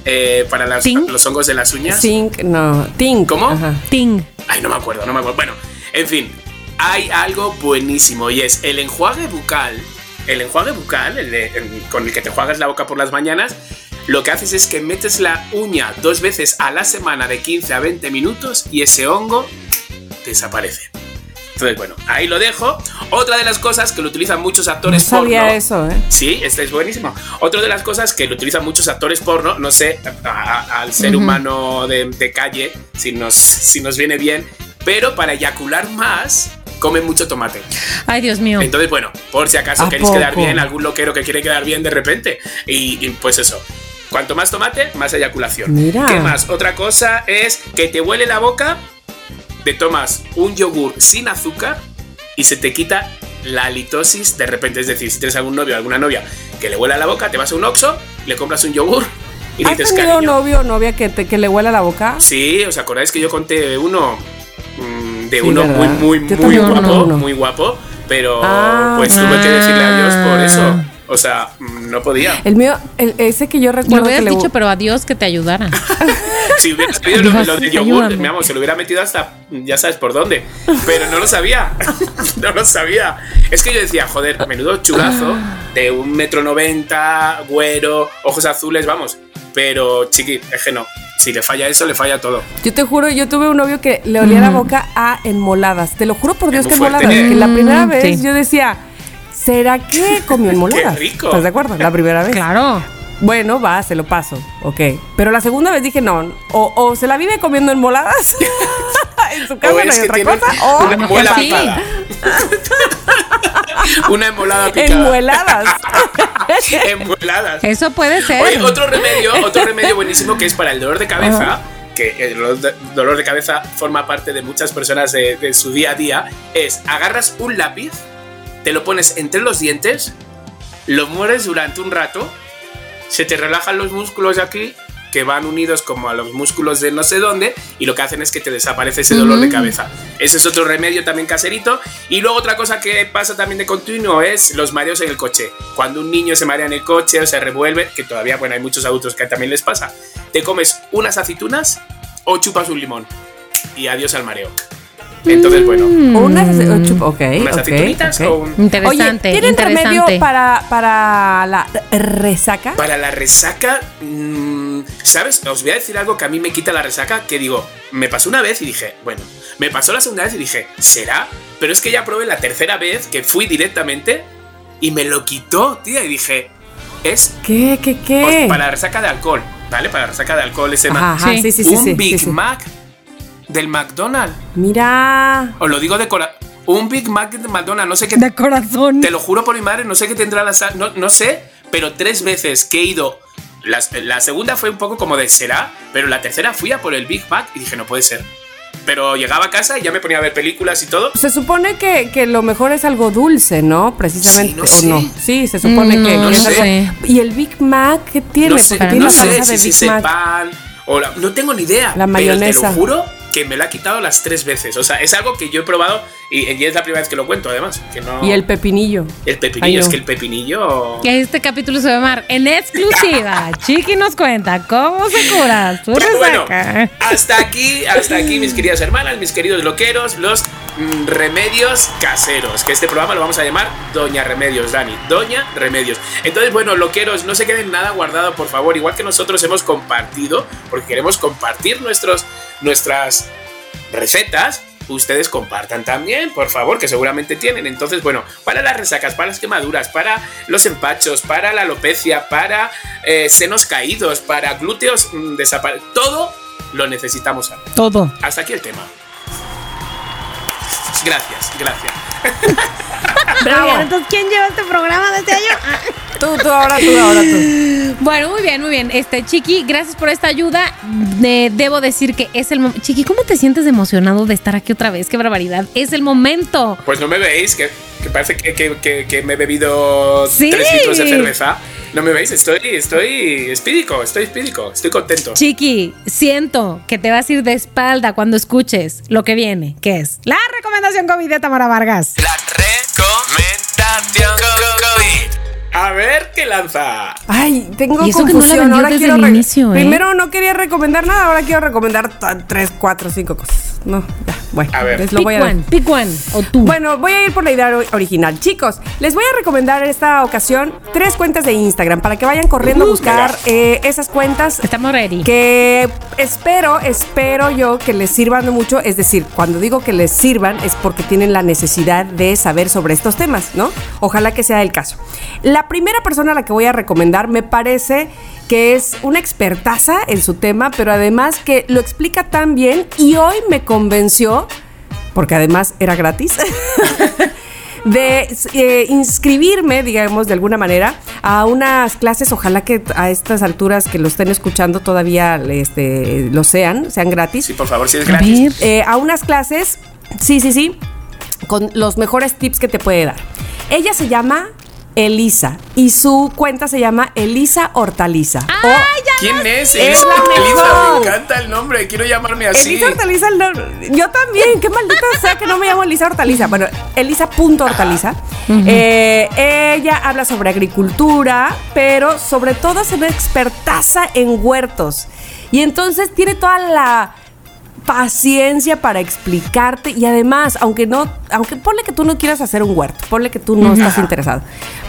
Eh, para las- ¿Ting? los hongos de las uñas. Zinc, no. Tink. ¿Cómo? Ajá. Ting. Ay, no me acuerdo, no me acuerdo. Bueno, en fin, hay algo buenísimo y es el enjuague bucal. El enjuague bucal, el de- el- con el que te enjuagas la boca por las mañanas, lo que haces es que metes la uña dos veces a la semana de 15 a 20 minutos y ese hongo desaparece. Entonces, bueno, ahí lo dejo. Otra de las cosas que lo utilizan muchos No actores sabía porno. eso, ¿eh? Sí, este es buenísimo. Otra de las cosas que lo utilizan muchos actores porno, no sé, a- a- al ser humano de, de calle, si nos, si nos viene bien, pero para eyacular más, come mucho tomate. Ay, Dios mío. Entonces, bueno, por si acaso ¿A queréis quedar bien, algún loquero que quiere quedar bien de repente. Y, y, pues eso. Cuanto más tomate, más eyaculación. Mira. ¿Qué más? Otra cosa es que te huele la boca, te tomas un yogur sin azúcar y se te quita la halitosis de repente. Es decir, si tienes algún novio o alguna novia que le huela la boca, te vas a un oxo, le compras un yogur y ¿Has dices, tenido cariño. novio o novia que, te, que le huela la boca? Sí, ¿os acordáis que yo conté uno? Mm, De Sí, uno ¿verdad? muy, muy, Yo muy guapo, uno. muy guapo, pero Ah. pues tuve que decirle adiós por Ah. eso. O sea, mm, no podía. El mío, el- ese que yo recuerdo que hubieras le dicho, pero adiós que te ayudara. Si hubieras pedido lo, del yogur, mi amor, se lo hubiera metido hasta ya sabes por dónde. Pero no lo sabía. no lo sabía. Es que yo decía, joder, menudo chulazo de un metro noventa, güero, ojos azules, vamos. Pero, chiqui, es que no. Si le falla eso, le falla todo. Yo te juro, yo tuve un novio que le olía la boca a enmoladas. Te lo juro por Dios que enmoladas. Que la primera vez sí. yo decía, ¿será que comió enmoladas? Qué rico. ¿Estás de acuerdo? La primera vez. Claro. Bueno, va, se lo paso. Ok. Pero la segunda vez dije, no. O, o se la vive comiendo enmoladas en su casa, O no hay otra cosa. O una muela sí. picada. una emolada picada. enmueladas. Enmueladas. Eso puede ser. Oye, otro remedio, otro remedio buenísimo que es para el dolor de cabeza, que el dolor de, dolor de cabeza forma parte de muchas personas de, de su día a día, es agarras un lápiz, te lo pones entre los dientes, lo mueres durante un rato, se te relajan los músculos de aquí, que van unidos como a los músculos de no sé dónde, y lo que hacen es que te desaparece ese dolor de cabeza. Ese es otro remedio también caserito. Y luego otra cosa que pasa también de continuo es los mareos en el coche. Cuando un niño se marea en el coche o se revuelve, que todavía, bueno, hay muchos adultos que también les pasa, te comes unas aceitunas o chupas un limón. Y adiós al mareo. Entonces, bueno, unas, chup- ok, unas ok, aceitunitas ok. o un- Interesante. Oye, ¿tienen interesante. remedio para, para la resaca? Para la resaca, mm, ¿sabes? Os voy a decir algo que a mí me quita la resaca, que digo, me pasó una vez y dije, bueno, me pasó la segunda vez y dije, ¿será? Pero es que ya probé la tercera vez, que fui directamente, y me lo quitó, tía, y dije, es ¿Qué, qué, qué? para la resaca de alcohol, ¿vale? Para la resaca de alcohol, ese Ajá, Sí. sí, sí, sí. un sí, Big sí, sí. Mac del McDonald's. Mira. Os lo digo de corazón. Un Big Mac del McDonald's, no sé qué De corazón. Te lo juro por mi madre, no sé qué tendrá la sal, no, no sé, pero tres veces que he ido. La, la segunda fue un poco como de será, pero la tercera fui a por el Big Mac y dije, no puede ser. Pero llegaba a casa y ya me ponía a ver películas y todo. Se supone que, que lo mejor es algo dulce, ¿no? Precisamente. Sí, no ¿O sé. no? Sí, se supone Mm, que, no sé. algo- ¿Y el Big Mac qué tiene? No sé, Porque tiene no la sé salsa de si Big se Mac. pan o la- no tengo ni idea. La Pero te mayonesa. lo juro que me lo ha quitado las tres veces. O sea, es algo que yo he probado y, y es la primera vez que lo cuento, además. Que no, Y el pepinillo. el pepinillo, Ay, no. es que el pepinillo. Que este capítulo se va a llamar en exclusiva. Chiqui nos cuenta cómo se cura su Pero bueno, hasta aquí, hasta aquí, mis queridas hermanas, mis queridos loqueros, los mm, remedios caseros. Que este programa lo vamos a llamar Doña Remedios, Dani. Doña Remedios. Entonces, bueno, loqueros, no se queden nada guardado, por favor. Igual que nosotros hemos compartido, porque queremos compartir nuestros, nuestras recetas. Ustedes compartan también, por favor, que seguramente tienen. Entonces, bueno, para las resacas, para las quemaduras, para los empachos, para la alopecia, para eh, senos caídos, para glúteos desaparecidos, todo lo necesitamos. ahora. Todo. Hasta aquí el tema. Gracias, gracias. Bien, entonces, ¿quién lleva este programa de este año? Tú, tú, ahora tú, ahora tú. Bueno, muy bien, muy bien. Este, Chiqui, gracias por esta ayuda. De- debo decir que es el momento. Chiqui, ¿cómo te sientes emocionado de estar aquí otra vez? ¡Qué barbaridad! Es el momento. Pues no me veis, que, que parece que, que- que- que me he bebido Sí. tres litros de cerveza. No me veis, estoy, estoy espídico, estoy espídico, estoy contento. Chiqui, siento que te vas a ir de espalda cuando escuches lo que viene, que es la recomendación COVID de Tamara Vargas. La recomendación COVID. A ver qué lanza. Ay, tengo Y eso que no la confusión. ahora desde quiero el inicio, ¿eh? Primero no quería recomendar nada, ahora quiero recomendar tres, cuatro, cinco cosas. No, ya, bueno. A ver. les lo Pick voy a one, pick one. O tú. Bueno, voy a ir por la idea ori- original. Chicos, les voy a recomendar en esta ocasión tres cuentas de Instagram para que vayan corriendo a Uh, buscar eh, esas cuentas Estamos ready. que espero, espero yo que les sirvan mucho. Es decir, cuando digo que les sirvan es porque tienen la necesidad de saber sobre estos temas, ¿no? Ojalá que sea el caso. La primera persona a la que voy a recomendar me parece que es una expertaza en su tema, pero además que lo explica tan bien y hoy me convenció porque además era gratis, de eh, inscribirme, digamos, de alguna manera, a unas clases, ojalá que a estas alturas que lo estén escuchando todavía este, lo sean, sean gratis. Sí, por favor, si es A gratis. ver. Eh, a unas clases, sí, sí, sí, con los mejores tips que te puede dar. Ella se llama Elisa y su cuenta se llama Elisa Hortaliza. O- ¿Quién es? Es Elisa, me encanta el nombre, quiero llamarme así. Elisa Hortaliza, el nombre. yo también, qué maldita sea que no me llamo Elisa Hortaliza. Bueno, Elisa.hortaliza. Eh, ella habla sobre agricultura, pero sobre todo es una expertaza en huertos. Y entonces tiene toda la paciencia para explicarte y además, aunque no, aunque ponle que tú no quieras hacer un huerto, ponle que tú no estás interesado,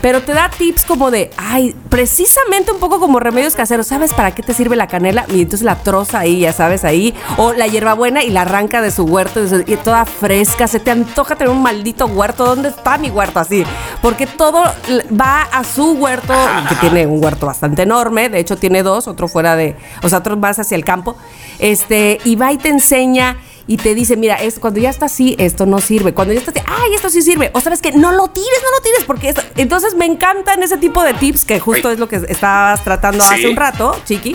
pero te da tips como de, ay, precisamente un poco como remedios caseros, ¿sabes para qué te sirve la canela? Y entonces la troza ahí, ya sabes, ahí, o la hierbabuena y la arranca de su huerto de su- y toda fresca, se te antoja tener un maldito huerto, ¿dónde está mi huerto así? Porque todo va a su huerto, que tiene un huerto bastante enorme, de hecho tiene dos, otro fuera de, o sea, otro más hacia el campo, este, y va y te enseña y te dice, mira, es, cuando ya está así, esto no sirve. Cuando ya está así, ay, esto sí sirve. O sabes que no lo tires, no lo tires, porque esto... Entonces me encantan ese tipo de tips, que justo es lo que estabas tratando Sí. hace un rato, Chiqui.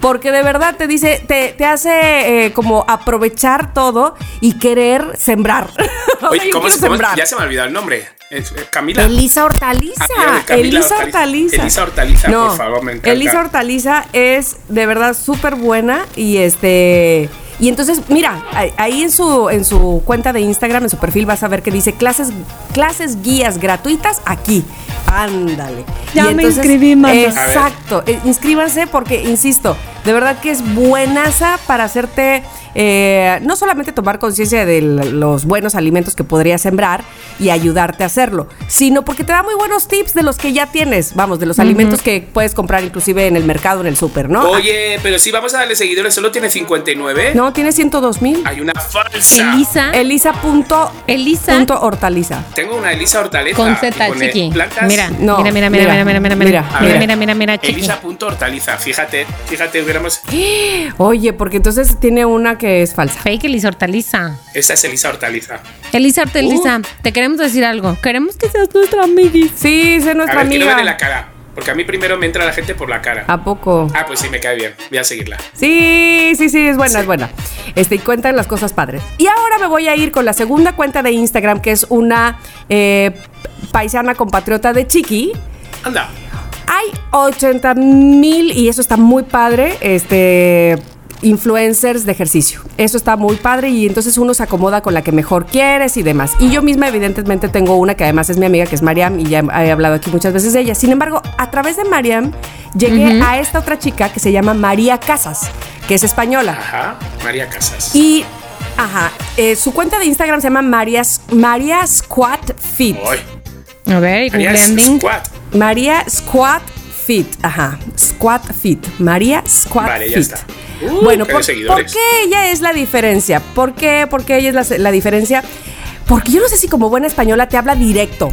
Porque de verdad te dice, te, te hace eh, como aprovechar todo y querer sembrar. Oye, ¿cómo se cómo- sembrar. Ya se me ha olvidado el nombre. Eh, Camila. Elisa Hortaliza. Ah, Camila Elisa Hortaliza. Hortaliza. Elisa Hortaliza, por favor, me encanta. Elisa Hortaliza es de verdad súper buena y este. Y entonces, mira, ahí- en su, en su cuenta de Instagram, en su perfil, vas a ver que dice clases, clases guías gratuitas aquí. Ándale. Ya Y me inscribí, mamá. Exacto. Eh, inscríbanse porque, insisto, de verdad que es buenaza para hacerte eh, no solamente tomar conciencia de los buenos alimentos que podrías sembrar y ayudarte a hacerlo, sino porque te da muy buenos tips de los que ya tienes, vamos, de los alimentos que puedes comprar inclusive en el mercado, en el súper, ¿no? Oye, pero si vamos a darle seguidores, solo tiene 59. No, tiene 102 mil. Hay una falsa. Elisa. Elisa punto, Elisa. punto hortaliza. Tengo una Elisa Hortaleza. Con Z, chiqui. Plantas. Mira, No, mira, mira, mira, mira, mira, mira, mira, mira, A mira, ver. mira, mira, mira, chiqui. Elisa.hortaliza. Fíjate, fíjate, hubiéramos. Oye, porque entonces tiene una que es falsa. Fake Elisa Hortaliza. Esa es Elisa Hortaliza. Elisa Hortaliza, te queremos decir algo. Queremos que seas nuestra amiguis. Sí, sé A nuestra ver, quiero verle la amiga. cara. Porque a mí primero me entra la gente por la cara. ¿A poco? Ah, pues sí, me cae bien. Voy a seguirla. Sí, sí, sí, es buena, Sí. es buena. Este, y cuentan las cosas padres. Y ahora me voy a ir con la segunda cuenta de Instagram, que es una eh, paisana compatriota de Chiqui. Anda. Hay 80 mil, y eso está muy padre, este influencers de ejercicio. Eso está muy padre y entonces uno se acomoda con la que mejor quieres y demás. Y yo misma evidentemente tengo una que además es mi amiga, que es Mariam, y ya he hablado aquí muchas veces de ella. Sin embargo, a través de Mariam llegué a esta otra chica que se llama María Casas, que es española. Ajá. María Casas. Y, ajá, eh, su cuenta de Instagram se llama María, María Squat Fit. Ay, A ver, y María. Squat. María Squat Fit, ajá, Squat Fit, María Squat Vale, ya Fit. está. Uh, bueno, qué ¿por, por qué ella es la diferencia? ¿Por qué, por qué ella es la, la diferencia? Porque yo no sé si como buena española te habla directo.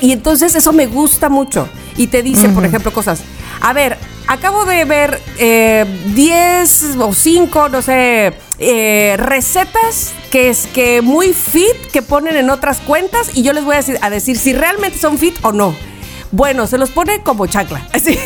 Y entonces eso me gusta mucho. Y te dice, por ejemplo, cosas. A ver, acabo de ver eh, 10 o 5, no sé, eh, recetas que es que muy fit que ponen en otras cuentas y yo les voy a decir, a decir si realmente son fit o no. Bueno, se los pone como chancla. Así.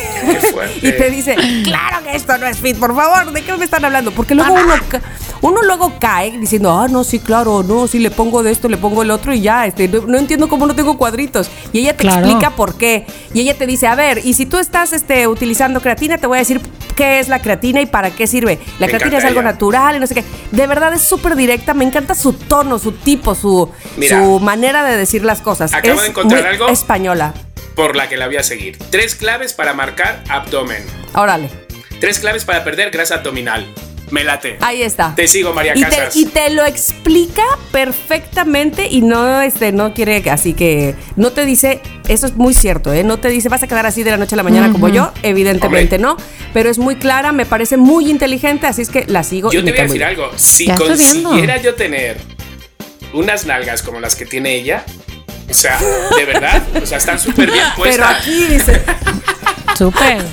fuerte. y te dice, claro que esto no es fit, por favor, ¿de qué me están hablando? Porque luego uno, ca- uno luego cae diciendo, ah, no, sí, claro, no, sí, le pongo de esto, le pongo el otro y ya, este, no, no entiendo cómo no tengo cuadritos. Y ella te Claro. explica por qué. Y ella te dice, a ver, y si tú estás este, utilizando creatina, te voy a decir qué es la creatina y para qué sirve. La Me creatina es algo ella. natural y no sé qué. De verdad es súper directa, me encanta su tono, su tipo, su, Mira. su manera de decir las cosas. Acabo es de encontrar muy algo. española. Por la que la voy a seguir. Tres claves para marcar abdomen. Órale, Tres claves para perder grasa abdominal. Me late. ahí está. Te sigo, María y te, y te lo explica perfectamente y no este no quiere que- así que no te dice eso es muy cierto ¿eh? no te dice vas a quedar así de la noche a la mañana como yo evidentemente Hombre. no pero es muy clara me parece muy inteligente así es que la sigo Yo y te voy a decir bien. algo. Si Ya estoy viendo. consiguiera yo tener unas nalgas como las que tiene ella, o sea, de verdad, o sea, están súper bien pero puestas. aquí dice Súper.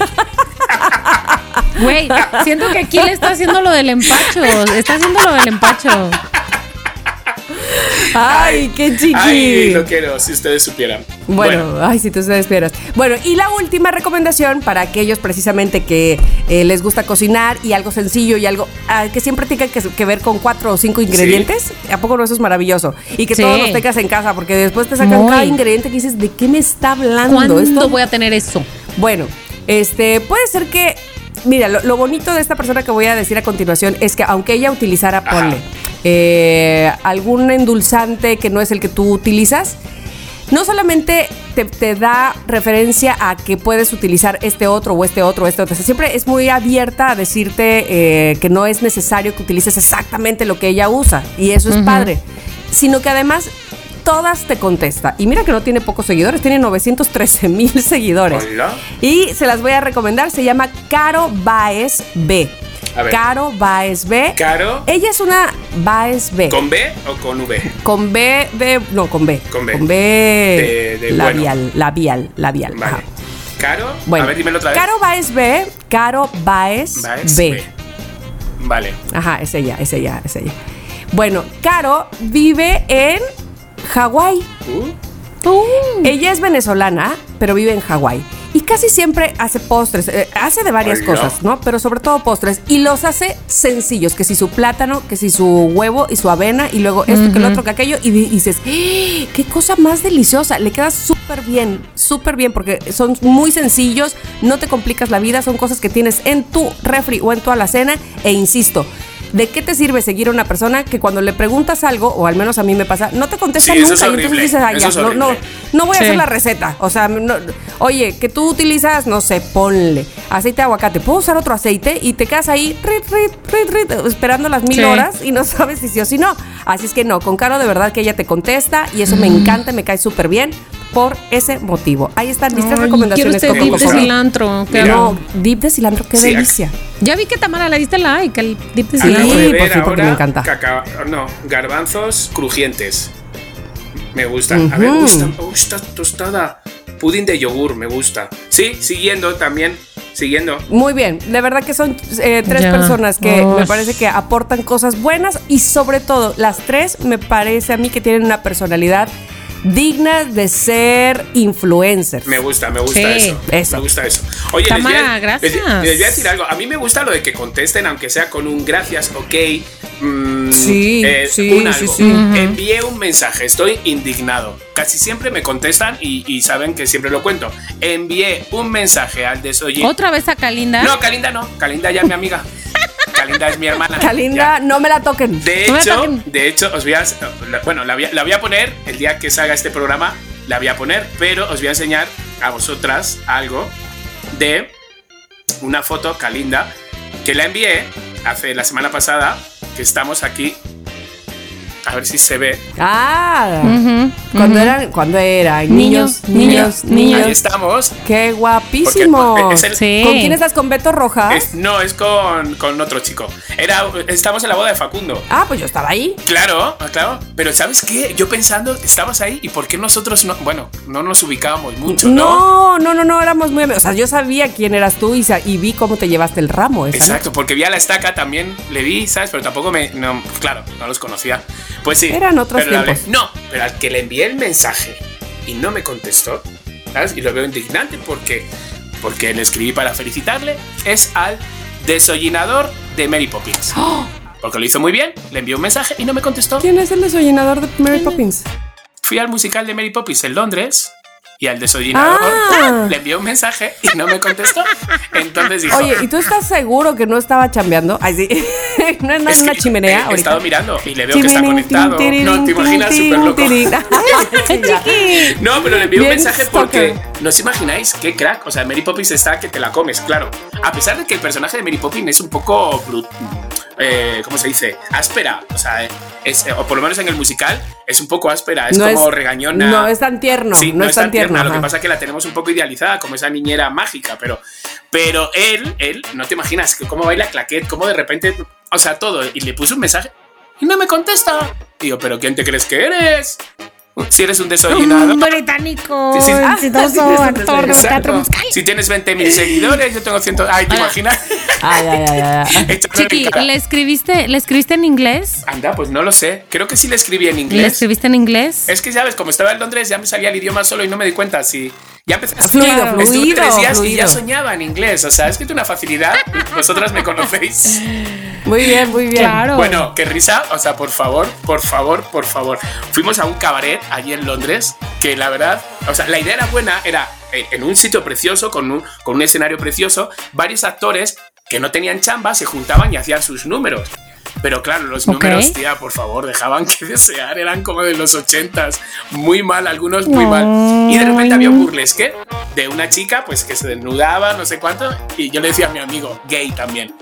Güey, siento que aquí le está haciendo lo del empacho. Está haciendo lo del empacho. Ay, qué chiqui. Ay, lo quiero, si ustedes supieran. Bueno, ay, si tú ustedes vieras. Bueno, y la última recomendación para aquellos precisamente que eh, les gusta cocinar y algo sencillo y algo ah, que siempre tenga que, que ver con cuatro o cinco ingredientes. ¿A poco no eso es maravilloso? Y que Sí. todos los tengas en casa, porque después te sacan Muy. cada ingrediente que dices, ¿de qué me está hablando? ¿Cuándo Esto- voy a tener eso? Bueno, este puede ser que. Mira, lo, lo bonito de esta persona que voy a decir a continuación es que aunque ella utilizara, ponle, eh, algún endulzante que no es el que tú utilizas, no solamente te, te da referencia a que puedes utilizar este otro o este otro o este otro. O sea, siempre es muy abierta a decirte eh, que no es necesario que utilices exactamente lo que ella usa. Y eso es padre. Sino que además todas te contesta. Y mira que no tiene pocos seguidores, tiene 913 mil seguidores. Hola. Y se las voy a recomendar. Se llama Caro Baez B. A ver. Caro Baez B. Caro, Ella es una Baez B. ¿con B o con V? Con B. No, con B. Con B. Con B. De- de labial, labial, labial. Vale. Caro, Bueno, a ver, dímelo otra vez. Caro Baez B. Caro Baez, Baez B. B. Vale. Ajá, es ella, es ella, es ella. Bueno, Caro vive en Hawái. Uh, Ella es venezolana, pero vive en Hawái. Y casi siempre hace postres. eh, hace de varias cosas, ¿no? Pero sobre todo postres. Y los hace sencillos. Que si su plátano, que si su huevo y su avena. Y luego esto, que el otro, que aquello. Y di- dices, ¡Ah! ¡qué cosa más deliciosa! Le queda súper bien, súper bien. Porque son muy sencillos. No te complicas la vida. Son cosas que tienes en tu refri o en tu alacena. E insisto. ¿De qué te sirve seguir a una persona que cuando le preguntas algo, o al menos a mí me pasa, no te contesta Sí, nunca? es y entonces dices, ay, ya, es no, no, no voy a hacer la receta. O sea, no- oye, que tú utilizas, no sé, ponle aceite de aguacate. ¿Puedo usar otro aceite? Y te quedas ahí, rit, rit, rit, rit, esperando las mil Sí. horas y no sabes si sí o si no. Así es que no, con Caro de verdad que ella te contesta y eso me encanta, me cae súper bien por ese motivo. Ahí están mis tres recomendaciones. Quiero este dip de cilantro. No, dip de cilantro, qué Sí, delicia. Ya vi que Tamara le diste like al dip de Sí. cilantro. de pues ver sí, porque me encanta. cacao- no, garbanzos crujientes. Me gustan. A ver, Ujú. gusta, me gusta tostada. Pudín de yogur, me gusta. Sí, siguiendo también. Siguiendo. Muy bien, de verdad que son eh, tres Ya. personas que me parece que aportan cosas buenas y sobre todo las tres me parece a mí que tienen una personalidad digna de ser influencers. Me gusta, me gusta Sí. eso. Eso. Me gusta eso. Oye, Tamara, les, voy a, gracias. les- les voy a decir algo. A mí me gusta lo de que contesten, aunque sea con un gracias, ok. mm, Sí, sí, un sí, algo. sí. Envié un mensaje, estoy indignado. Casi siempre me contestan y, y saben que siempre lo cuento. Envié un mensaje al desoye. Otra vez a Kalinda. No, Calinda no. Calinda ya es mi amiga. Calinda es mi hermana. Kalinda, Ya. no me la toquen. De No hecho, toquen. de hecho, os voy a. Bueno, la voy a, la voy a poner el día que salga este programa. La voy a poner, pero os voy a enseñar a vosotras algo de una foto Calinda que la envié hace la semana pasada. Que estamos aquí. A ver si se ve. Ah, cuando eran, cuando eran Niños, niños, niños, niños, Ahí estamos. Qué guapísimo. Porque es el- Sí. ¿Con quién estás? ¿Con Beto Rojas? Es- no, es con, con otro chico. Era, estamos en la boda de Facundo. Ah, pues yo estaba ahí. Claro, ah, claro. Pero ¿sabes qué? Yo pensando, estabas ahí y ¿por qué nosotros no? Bueno, no nos ubicábamos mucho, ¿no? No, no, no, no, éramos muy amigos. O sea, yo sabía quién eras tú y, sa- y vi cómo te llevaste el ramo. esa Exacto, porque vi a la estaca también, le vi, ¿sabes? Pero tampoco me. No, claro, no los conocía. Pues sí. Eran otros pero le. No, pero al que le envié el mensaje y no me contestó, ¿sabes? Y lo veo indignante porque, porque le escribí para felicitarle, es al desollinador de Mary Poppins. Porque lo hizo muy bien, le envié un mensaje y no me contestó. ¡Oh! ¿Quién es el desollinador de Mary Poppins? Fui al musical de Mary Poppins en Londres y al desollinador Ah. le envié un mensaje y no me contestó. Entonces dijo. Oye, ¿y tú estás seguro que no estaba chambeando? Ay, sí. no es Es una chimenea he- ahorita. estado mirando y le veo que está conectado. No, te imaginas súper loco. No, pero le envié un mensaje porque no os imagináis qué crack. O sea, Mary Poppins está que te la comes, claro. A pesar de que el personaje de Mary Poppins es un poco brut, eh, ¿cómo se dice? Áspera. O sea, es, o por lo menos en el musical es un poco áspera. Es No como es- regañona. no es tan tierno, Sí, no es tan tierno, Lo que pasa es que la tenemos un poco idealizada como esa niñera mágica, pero, pero él, él, no te imaginas que cómo baila claquet, cómo de repente, o sea, todo. Y le puse un mensaje y no me contesta. Y yo, ¿pero quién te crees que eres? Si eres un desollinado. Un británico, sí. Ah, actor de teatro musical. Si tienes 20.000 seguidores, yo tengo 100. Ay, ¿te imaginas? Ay, ay, ay, ay. Chiqui. ¿le escribiste, ¿le escribiste en inglés? Anda, pues no lo sé. Creo que sí le escribí en ¿Le inglés. escribiste en inglés? Es que, ¿sabes? Como estaba en Londres, ya me salía el idioma solo y no me di cuenta. Si ya empecé a Fluido. Estuve fluido, tres días y fluido. ya soñaba en inglés. O sea, es que tengo una facilidad. Vosotras me conocéis. Muy bien, muy bien. Claro. Bueno, qué risa. O sea, por favor, por favor, por favor. Fuimos a un cabaret allí en Londres. Que la verdad, o sea, la idea era buena. Era eh, en un sitio precioso, con un, con un escenario precioso. Varios actores que no tenían chamba se juntaban y hacían sus números. Pero claro, los números, tía, por favor, dejaban que desear. Eran como de los ochentas. Muy mal, algunos muy mal. Y de repente había un burlesque de una chica, pues que se desnudaba, no sé cuánto. Y yo le decía a mi amigo, gay también.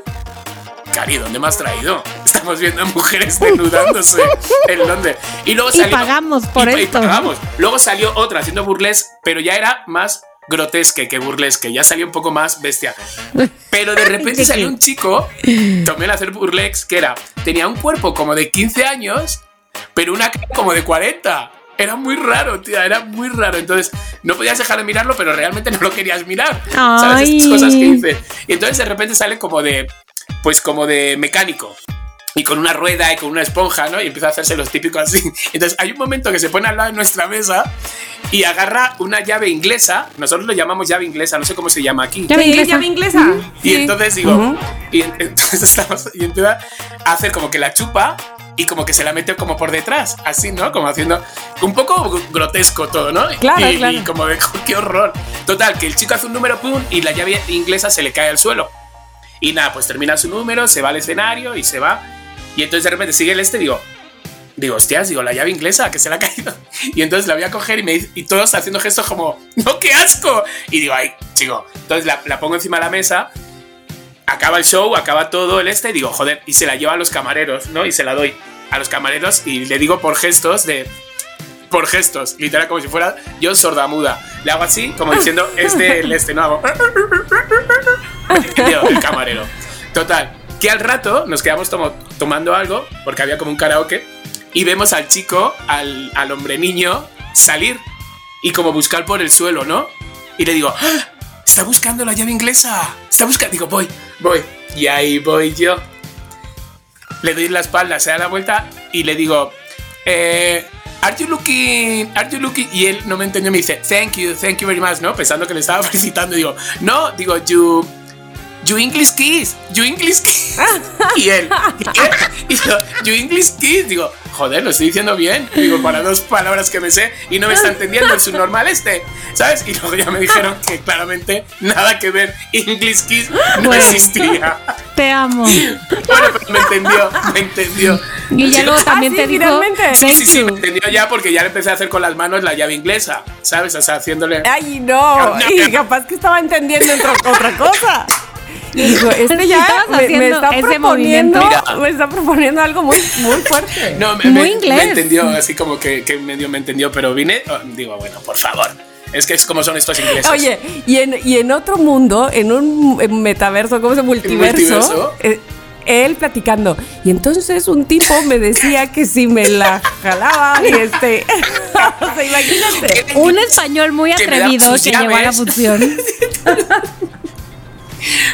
Cari, ¿dónde me has traído? Estamos viendo a mujeres desnudándose en Londres. Y luego Y salió. pagamos por y- y esto. pagamos. Luego salió otra haciendo burles, pero ya era más grotesque que burlesque. Ya salió un poco más bestia. Pero de repente salió un chico, tomé el hacer burlex, que era. Tenía un cuerpo como de 15 años, pero una cara como de 40. Era muy raro, tía, era muy raro. Entonces, no podías dejar de mirarlo, pero realmente no lo querías mirar. ¿Sabes? Estas cosas que dice. Y entonces de repente sale como de. Pues como de mecánico. Y con una rueda y con una esponja, ¿no? Y empieza a hacerse los típicos así. Entonces hay un momento que se pone al lado de nuestra mesa y agarra una llave inglesa. Nosotros lo llamamos llave inglesa, no sé cómo se llama aquí. Llave inglesa. llave inglesa. Y Sí. entonces digo, y en- entonces estamos, y empieza a hacer como que la chupa y como que se la mete como por detrás, así, ¿no? Como haciendo un poco gr- grotesco todo, ¿no? Claro, y, claro. y como de, qué horror. Total, que el chico hace un número, pum, y la llave inglesa se le cae al suelo. Y nada, pues termina su número, se va al escenario y se va. Y entonces de repente sigue el este, digo, digo, hostias, digo, la llave inglesa que se le ha caído. Y entonces la voy a coger y, me, y todos haciendo gestos como, ¡no, qué asco! Y digo, ay, chico. Entonces la, la pongo encima de la mesa, acaba el show, acaba todo el este, y digo, joder, y se la lleva a los camareros, ¿no? Y se la doy a los camareros y le digo por gestos de. Por gestos, literal, como si fuera yo sordamuda. Le hago así, como diciendo, es del este, no hago. el camarero. Total, que al rato nos quedamos tomando algo, porque había como un karaoke, y vemos al chico, al, al hombre niño, salir y como buscar por el suelo, ¿no? Y le digo, ¡Ah! está buscando la llave inglesa, está buscando, digo, voy, voy, y ahí voy yo. Le doy la espalda, se da la vuelta y le digo, eh, Are you looking? Are you looking? Y él no me entendió, me dice, Thank you, thank you very much, ¿no? Pensando que le estaba felicitando. Digo, no, digo, you. You English kiss, you English kiss. y él, ¿qué? Y yo, you English kiss. Digo, joder, lo estoy diciendo bien. Digo, para dos palabras que me sé y no me está entendiendo el subnormal este, ¿sabes? Y luego ya me dijeron que claramente nada que ver, English kiss no Bueno. existía. Te amo. Bueno, pero me entendió, me entendió. Y ya Sí, luego también sí, te dijo. Sí, thank sí, sí, you. me entendió ya porque ya le empecé a hacer con las manos la llave inglesa, ¿sabes? O sea, haciéndole... Ay, no. Y capaz que estaba entendiendo otra cosa. Y dijo, este ya me, me está ese proponiendo, movimiento. Mira. me está proponiendo algo muy, muy fuerte. No, me, Muy me- inglés. me entendió, así como que, que medio me entendió, pero vine, oh, digo, bueno, por favor. Es que es como son estos ingleses. Oye, y en, y en otro mundo, en un en metaverso, ¿cómo se multiverso? multiverso? eh, él platicando. Y entonces un tipo me decía que si me la jalaba y este. o sea, imagínate. Un español muy Que atrevido sus que llegó a la función.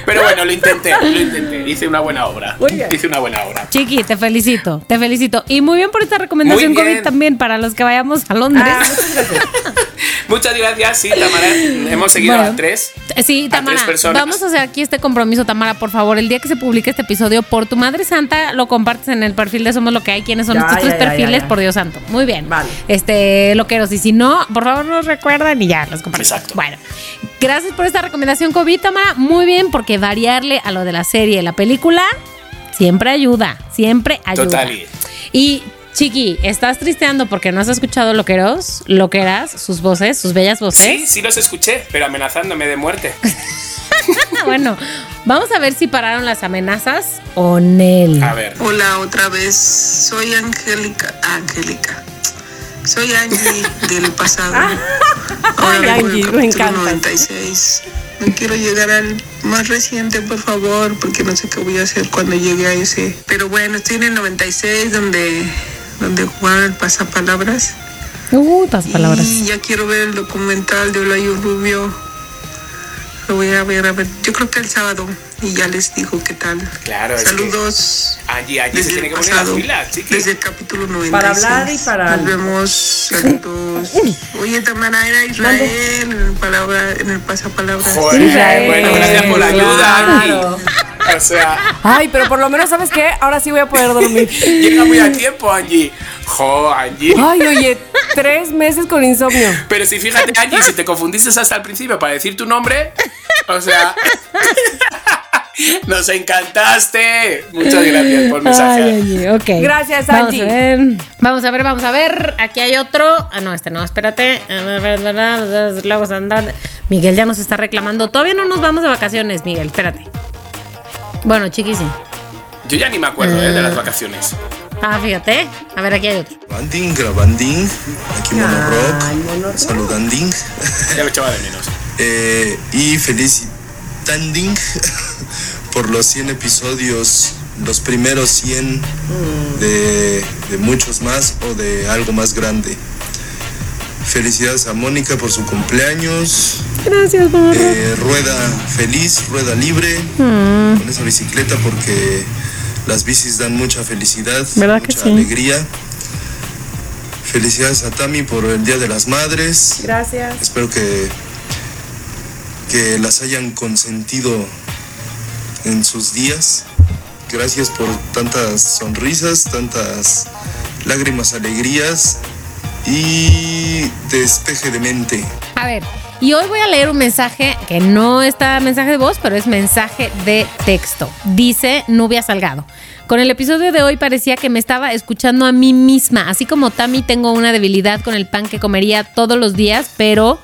Pero bueno, lo intenté, lo intenté. Hice una buena obra. Muy bien. Hice una buena obra. Chiqui, te felicito, te felicito. Y muy bien por esta recomendación. COVID también para los que vayamos a Londres. Ah, Muchas gracias, sí, Tamara. Hemos seguido Bueno. a tres. Sí, a Tamara, tres personas. vamos a hacer aquí este compromiso, Tamara, por favor. El día que se publique este episodio, por tu Madre Santa, lo compartes en el perfil de Somos Lo que hay. ¿Quiénes son Ya, estos ya, tres ya, perfiles? ya. Por Dios santo. Muy bien. Vale. Este, loqueros. Y si no, por favor, nos recuerdan y ya los compartimos. Exacto. Bueno, gracias por esta recomendación, COVID, Tamara. Muy bien, porque variarle a lo de la serie, la película, siempre ayuda. Siempre ayuda. Total. y- Y Chiqui, ¿estás tristeando porque no has escuchado loqueros, loqueras, sus voces, sus bellas voces? Sí, sí los escuché, pero amenazándome de muerte. Bueno, vamos a ver si pararon las amenazas o Nel. A ver. Hola otra vez, soy Angélica. Angélica. Soy Angie del pasado. Ahora Ay, Angie, me capítulo encanta. 96. No quiero llegar al más reciente, por favor, porque no sé qué voy a hacer cuando llegue a ese. Pero bueno, estoy en el 96 donde, donde jugaban el pasapalabras. Uy, palabras. Y ya quiero ver el documental de Olayo Rubio. Lo voy a ver, a ver. Yo creo que el sábado. Y ya les digo qué tal. Claro, es que- Saludos. Angie, Angie se tiene el que poner desde el capítulo 96. Para hablar y para- Nos vemos. Saludos. Oye, Tamara, era Israel. En, palabra, en el pasapalabras. Joder, Israel, bueno, gracias por la ayuda, claro. O sea, Ay, pero por lo menos, ¿sabes qué? Ahora sí voy a poder dormir. llega muy a tiempo, Angie. Jo, Angie. Ay, oye, tres meses con insomnio. Pero si fíjate, Angie, si te confundiste hasta el principio para decir tu nombre, o sea. Nos encantaste. Muchas gracias por mensaje. Ay, Angie, ok. Gracias, Vamos Angie. a ver. Vamos a ver, vamos a ver. Aquí hay otro. Ah, no, este no, espérate. Miguel ya nos está reclamando. Todavía no nos vamos de vacaciones, Miguel, espérate. Bueno, chiqui, sí. Yo ya ni me acuerdo eh, de las vacaciones. Ah, fíjate. A ver, aquí hay otro. Grabanding, grabanding, aquí Mono Rock, saludanding Ya lo echaba de menos. eh, y felicitanding por los 100 episodios, los primeros 100 de, de muchos más o de algo más grande. Felicidades a Mónica por su cumpleaños. Gracias, mamá. Eh, rueda feliz, rueda libre con esa bicicleta porque las bicis dan mucha felicidad, ¿Verdad que mucha sí? alegría. Felicidades a Tami por el Día de las Madres. Gracias. Espero que, que las hayan consentido en sus días. Gracias por tantas sonrisas, tantas lágrimas, alegrías y despeje de mente. A ver, y hoy voy a leer un mensaje que no está mensaje de voz, pero es mensaje de texto. Dice Nubia Salgado. Con el episodio de hoy parecía que me estaba escuchando a mí misma. Así como Tami tengo una debilidad con el pan que comería todos los días, pero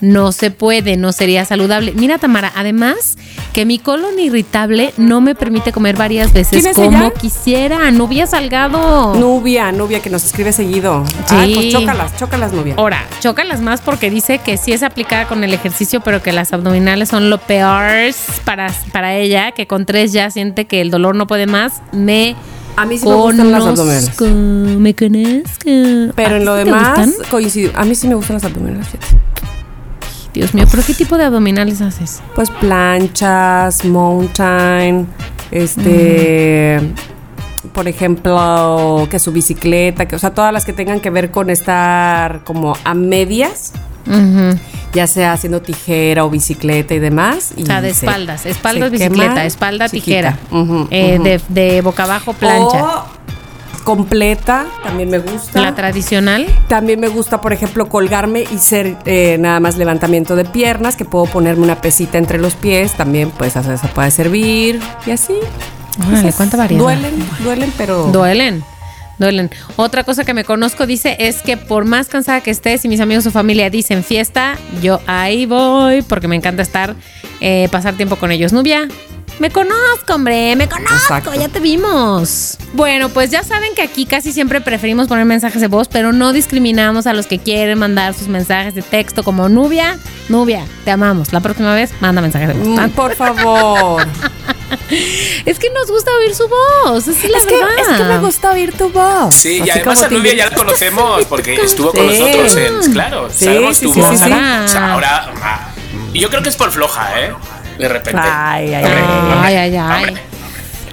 no se puede, no sería saludable. Mira, Tamara, además que mi colon irritable no me permite comer varias veces ¿Quién es como ella? quisiera. Nubia Salgado. Nubia, Nubia, que nos escribe seguido. Sí. Ay, pues chócalas, chócalas, Nubia. Ahora, chócalas más porque dice que sí es aplicada con el ejercicio, pero que las abdominales son lo peor para, para ella, que con tres ya siente que el dolor no puede más. Me A mí sí me gustan las abdominales. me conozco. Pero ¿A en lo demás, coincido. A mí sí me gustan las abdominales, fíjate. Dios mío, ¿pero qué tipo de abdominales haces? Pues planchas, mountain, este, por ejemplo, que su bicicleta, que, o sea, todas las que tengan que ver con estar como a medias, ya sea haciendo tijera o bicicleta y demás. O sea, de espaldas, espaldas, se bicicleta, quema espalda, chiquita. tijera, eh, de, de boca abajo, plancha. O completa, también me gusta. La tradicional. También me gusta, por ejemplo, colgarme y ser eh, nada más levantamiento de piernas, que puedo ponerme una pesita entre los pies, también pues eso puede servir y así. Órale, cuánta variedad. Duelen, duelen, pero... Duelen. Duelen. Otra cosa que me conozco dice es que por más cansada que estés y mis amigos o familia dicen fiesta, yo ahí voy porque me encanta estar, eh, pasar tiempo con ellos. Nubia, me conozco, hombre, me conozco, Exacto. ya te vimos. Bueno, pues ya saben que aquí casi siempre preferimos poner mensajes de voz, pero no discriminamos a los que quieren mandar sus mensajes de texto como Nubia. Nubia, te amamos. La próxima vez manda mensajes de voz. Mm, por favor. Es que nos gusta oír su voz, esa es la es, que, verdad. es que me gusta oír tu voz. Sí, Así y además a Nubia ya la conocemos porque estuvo con Sí. nosotros en. Claro, Sí, sabemos sí, tu sí, voz. sí, sí. O sea, ahora. ah, y yo creo que es por floja, ¿eh? De repente. Ay, ay, Hombre, ay. hombre, Ay, ay.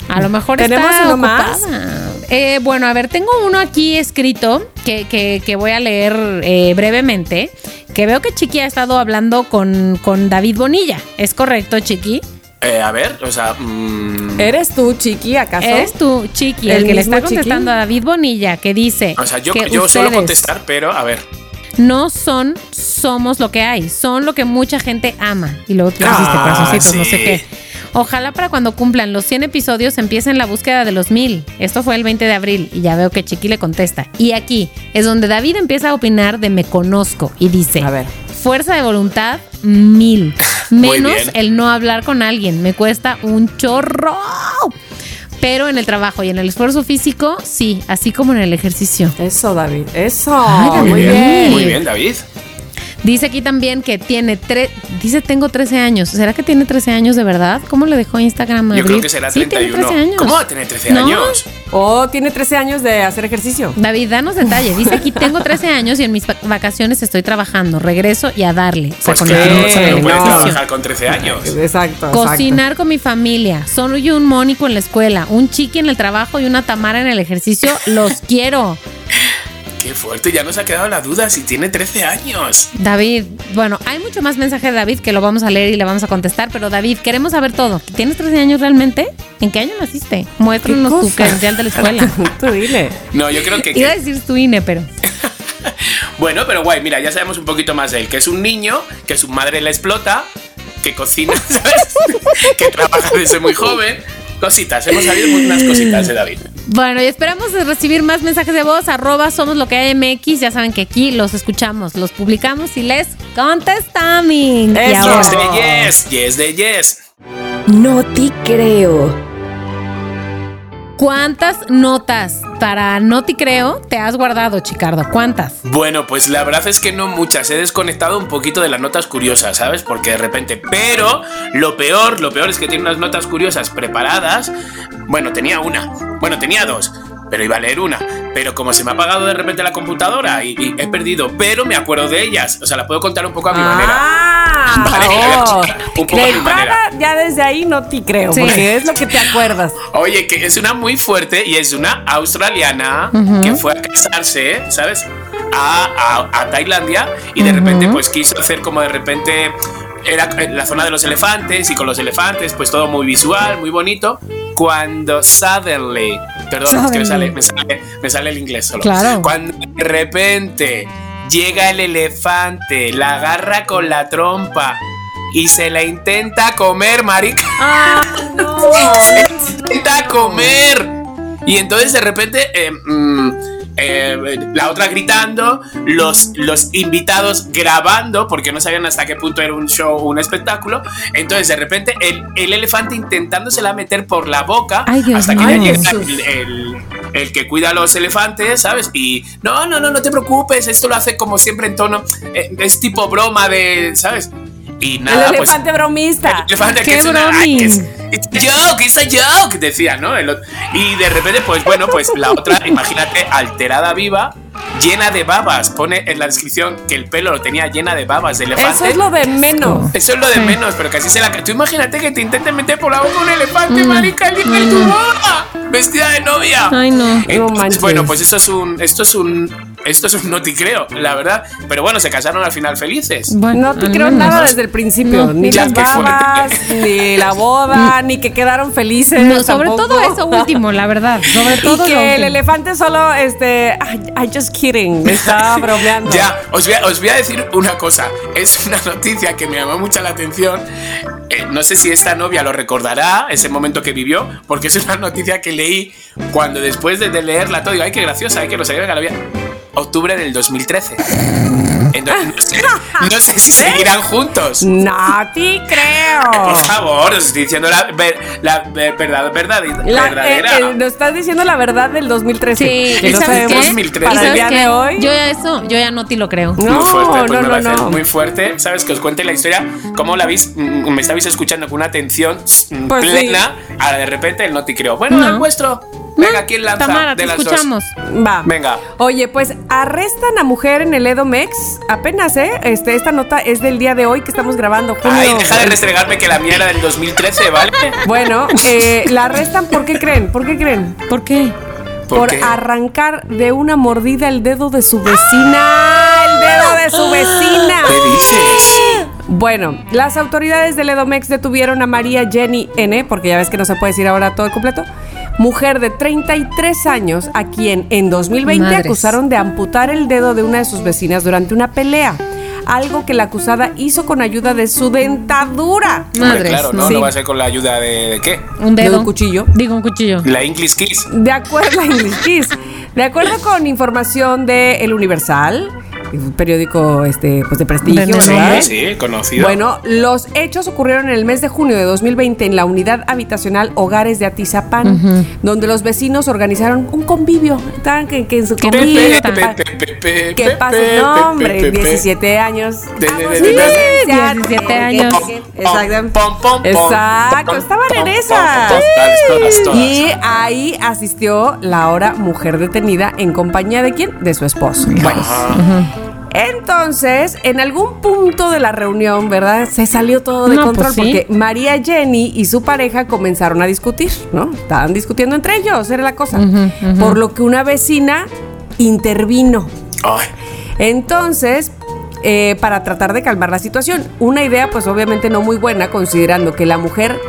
A lo mejor ¿Tenemos está uno más? Eh, bueno, a ver, tengo uno aquí escrito que, que- que voy a leer eh, brevemente. Que veo que Chiqui ha estado hablando con, con David Bonilla. ¿Es correcto, Chiqui? Eh, a ver, o sea. mm, ¿Eres tú, Chiqui, acaso? Eres tú, Chiqui, el, ¿El que le está contestando Chiqui? a David Bonilla, que dice o sea, yo, que yo suelo contestar, pero a ver. No son, somos lo que hay, son lo que mucha gente ama. Y luego tú pusiste Ah, corazoncitos, no sé qué. Ojalá para cuando cumplan los 100 episodios empiecen la búsqueda de los 1000. Esto fue el 20 de abril y ya veo que Chiqui le contesta. Y aquí es donde David empieza a opinar de me conozco y dice, A ver. fuerza de voluntad, mil. Muy Menos bien. el no hablar con alguien. Me cuesta un chorro. Pero en el trabajo y en el esfuerzo físico, sí, así como en el ejercicio. Eso, David. Eso. Ay, David. muy bien. Muy bien, David. Dice aquí también que tiene tres. Dice tengo 13 años. ¿Será que tiene 13 años de verdad? ¿Cómo le dejó Instagram a Yo creo que será Sí, tiene 31. 13 años. ¿Cómo va a tener 13 No. años? Oh, tiene 13 años de hacer ejercicio. David, danos detalle. Dice aquí tengo 13 años y en mis va- vacaciones estoy trabajando. Regreso y a darle. O sea, Pues con claro, el- o sea, no no. puedes trabajar con 13 años. Exacto. Cocinar con mi familia. Soy un Mónico en la escuela, un chiqui en el trabajo y una Tamara en el ejercicio. Los quiero. Qué fuerte, ya nos ha quedado la duda si tiene 13 años. David, bueno, hay mucho más mensaje de David que lo vamos a leer y le vamos a contestar, pero David, queremos saber todo. ¿Tienes 13 años realmente? ¿En qué año naciste? Muéstranos tu credencial de la escuela. Tú dile. No, yo creo que. Iba a decir tu INE, pero. Bueno, pero guay, mira, ya sabemos un poquito más de él. Que es un niño, que su madre le explota, que cocina, ¿sabes? que trabaja desde muy joven. Cositas, hemos sabido unas cositas de David. Bueno, y esperamos recibir más mensajes de voz. Arroba somos lo que hay MX. Ya saben que aquí los escuchamos, los publicamos y les contestamos. Yes de yes, yes de yes. No te creo. ¿Cuántas notas para No Te Creo te has guardado, Chicardo? ¿Cuántas? Bueno, pues la verdad es que no muchas. He desconectado un poquito de las notas curiosas, ¿sabes? Porque de repente. Pero lo peor, lo peor es que tiene unas notas curiosas preparadas. Bueno, tenía una. Bueno, tenía dos. Pero iba a leer una. Pero como se me ha apagado de repente la computadora y, y he perdido, pero me acuerdo de ellas. O sea, la puedo contar un poco a mi manera. Ah, Vale, oh. un poco De a mi manera. ya desde ahí no te creo, Sí. porque es lo que te acuerdas. Oye, que es una muy fuerte y es una australiana que fue a casarse, ¿sabes? A, a- a Tailandia y de repente pues quiso hacer como de repente era en la zona de los elefantes y con los elefantes pues todo muy visual, muy bonito. Cuando suddenly, perdón, es que me sale, me sale, me sale el inglés solo. Claro. Cuando de repente llega el elefante, la agarra con la trompa y se la intenta comer, marica intenta comer. Y entonces de repente eh, mm, eh, la otra gritando, los, los invitados grabando, porque no sabían hasta qué punto era un show o un espectáculo. Entonces de repente el, el elefante intentándosela meter por la boca Ay, hasta que ya llega el, el- el que cuida a los elefantes, ¿sabes? Y no, no, no, no te preocupes, esto lo hace como siempre en tono, eh, es tipo broma de, ¿sabes? Y nada, el pues elefante bromista. el elefante ¡Qué que es una es, it's a joke, it's a joke, decía, ¿no? El otro- y de repente, pues bueno, pues la otra, imagínate, alterada viva, llena de babas. Pone en la descripción que el pelo lo tenía llena de babas de elefante. Eso es lo de menos. Eso es lo de menos, pero casi se la. Tú imagínate que te intenten meter por la boca un Mm. elefante, marica, y en tu boca, vestida de novia. Ay, no. Entonces, No bueno, pues esto es un, esto es un, esto es un no te creo, la verdad. Pero bueno, se casaron al final felices. Bueno, No te creo menos. nada desde el principio. No. ni Ya, las babas, ni la boda, ni que quedaron felices. No, sobre tampoco. todo eso último, la verdad. Sobre todo Y lo que el elefante solo, este, I, I just kidding, me estaba bromeando. Ya, os voy, a, os voy a decir una cosa. Es una noticia que me llamó mucho la atención. Eh, no sé si esta novia lo recordará, ese momento que vivió, porque es una noticia que leí cuando después de, de leerla todo, digo, ay, qué graciosa, ay, que no sabía que la había. Octubre del 2013. Entonces, no, sé, no sé si seguirán juntos. No te creo. Por favor, os estoy diciendo la, ver- la ver- verdad, verdad, La- verdadera. eh, eh, nos estás diciendo la verdad del 2013. Sí, que ¿y no sabes sabemos qué? 2013. para ¿Y el sabes día qué? de hoy. Yo ya eso, yo ya no te lo creo. No, muy fuerte, pues no, me no, no. muy fuerte. ¿Sabes? Que os cuente la historia. ¿Cómo la habéis, mm, me estabais escuchando con una atención mm, Pues plena? Ahora de repente el no te creo. Bueno, No. el vuestro. Venga, ¿quién lanza Tamara, de te las escuchamos. Va. Venga. Oye, pues arrestan a mujer en el Edomex. Apenas, ¿eh? Este, esta nota es del día de hoy que estamos grabando. Junio. Ay, deja de restregarme que la mía era del 2013, ¿vale? Bueno, eh, la arrestan, ¿por qué creen? ¿Por qué creen? ¿Por qué? ¿Por arrancar de una mordida el dedo de su vecina. ¡El dedo de su vecina! ¿Qué dices? Bueno, las autoridades del Edomex detuvieron a María Jenny N, porque ya ves que no se puede decir ahora todo completo, mujer de 33 años, a quien en 2020 Madres. acusaron de amputar el dedo de una de sus vecinas durante una pelea. Algo que la acusada hizo con ayuda de su dentadura. Madres. claro, ¿no? Sí. No va a ser con la ayuda de, de qué? Un dedo. De un cuchillo. Digo un cuchillo. La English Kiss. De acuerdo a English Kiss. De acuerdo con información de El Universal, un periódico este, pues de prestigio, Sí, ¿verdad? sí, conocido. Bueno, los hechos ocurrieron en el mes de junio de 2020 en la unidad habitacional Hogares de Atizapán, donde los vecinos organizaron un convivio. Estaban que, que en su pe, ¿Qué pasa? No, hombre, pe, pe. 17 años. Diferenciar. 17 años. Exacto. Pom, pom, pom, Exacto, estaban en esas. Y ahí asistió la ahora mujer detenida en compañía de quién? De su esposo. Bueno, entonces, en algún punto de la reunión, ¿verdad? Se salió todo de No, control pues sí. porque María Jenny y su pareja comenzaron a discutir, ¿no? Estaban discutiendo entre ellos, era la cosa. Por lo que una vecina intervino. Ay, Entonces, eh, para tratar de calmar la situación, una idea pues obviamente no muy buena, considerando que la mujer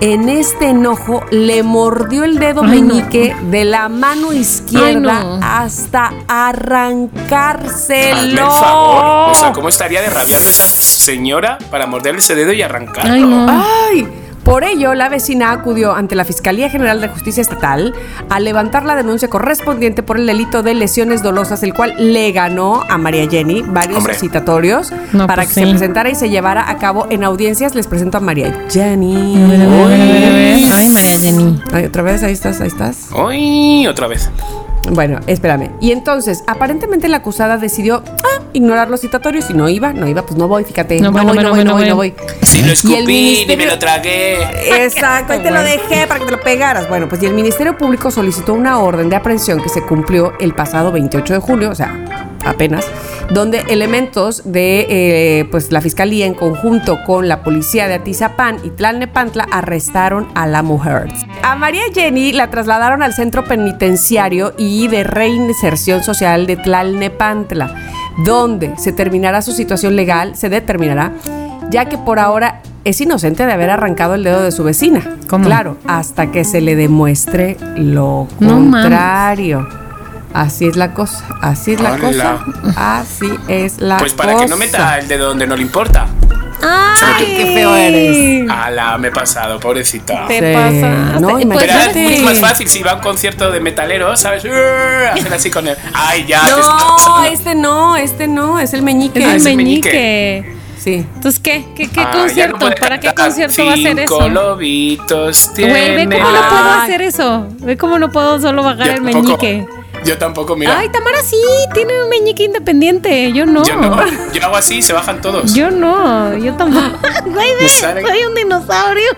en este enojo le mordió el dedo Ay, no. meñique de la mano izquierda Ay, no. hasta arrancárselo. hazme el favor. O sea, ¿cómo estaría de rabiosa esa señora para morderle ese dedo y arrancarlo? Ay, no. Ay, por ello, la vecina acudió ante la Fiscalía General de Justicia Estatal a levantar la denuncia correspondiente por el delito de lesiones dolosas, el cual le ganó a María Jenny varios Hombre. citatorios No, para pues que sí. se presentara y se llevara a cabo en audiencias. Les presento a María Jenny. A ver, a ver, a ver, a ver. Ay, María Jenny. Ay, otra vez, ahí estás, ahí estás. Uy, otra vez. Bueno, espérame. Y entonces, aparentemente la acusada decidió ah, ignorar los citatorios y no iba, no iba, pues no voy, fíjate. No, No, voy, no voy, no voy, no voy. Si lo escupí ni ministerio- me lo tragué. Exacto, ahí te lo dejé para que te lo pegaras. Bueno, pues y el Ministerio Público solicitó una orden de aprehensión que se cumplió el pasado 28 de julio, o sea, apenas, donde elementos de eh, pues la Fiscalía en conjunto con la Policía de Atizapán y Tlalnepantla arrestaron a la mujer. A María Jenny la trasladaron al Centro Penitenciario y de Reinserción Social de Tlalnepantla, donde se terminará su situación legal, se determinará, ya que por ahora es inocente de haber arrancado el dedo de su vecina. ¿Cómo? Claro, hasta que se le demuestre lo No mames. Así es la cosa, así es la Hola. cosa, así es la Pues para cosa. que no meta el dedo donde no le importa. Ay, qué feo eres. Ala, me he pasado, pobrecita. Te Sí, pasaste. no, Pues, Pero imagínate. es más fácil si va a un concierto de metaleros, ¿sabes? Hacer así con él. Ay, ya. No, este no, este no, es el meñique. Es el meñique. Sí. Entonces, ¿qué? ¿Qué, qué Ah, no concierto? ¿Para qué concierto va a ser eso? Lobitos Güey, ve tiene. cómo no puedo hacer eso. Ve cómo no puedo solo bajar Yo el tampoco. Yo tampoco, mira. Ay, Tamara sí, tiene un meñique independiente. Yo no. Yo no. Yo hago así, se bajan todos. Yo no, yo tampoco. Güey, ve, soy un dinosaurio.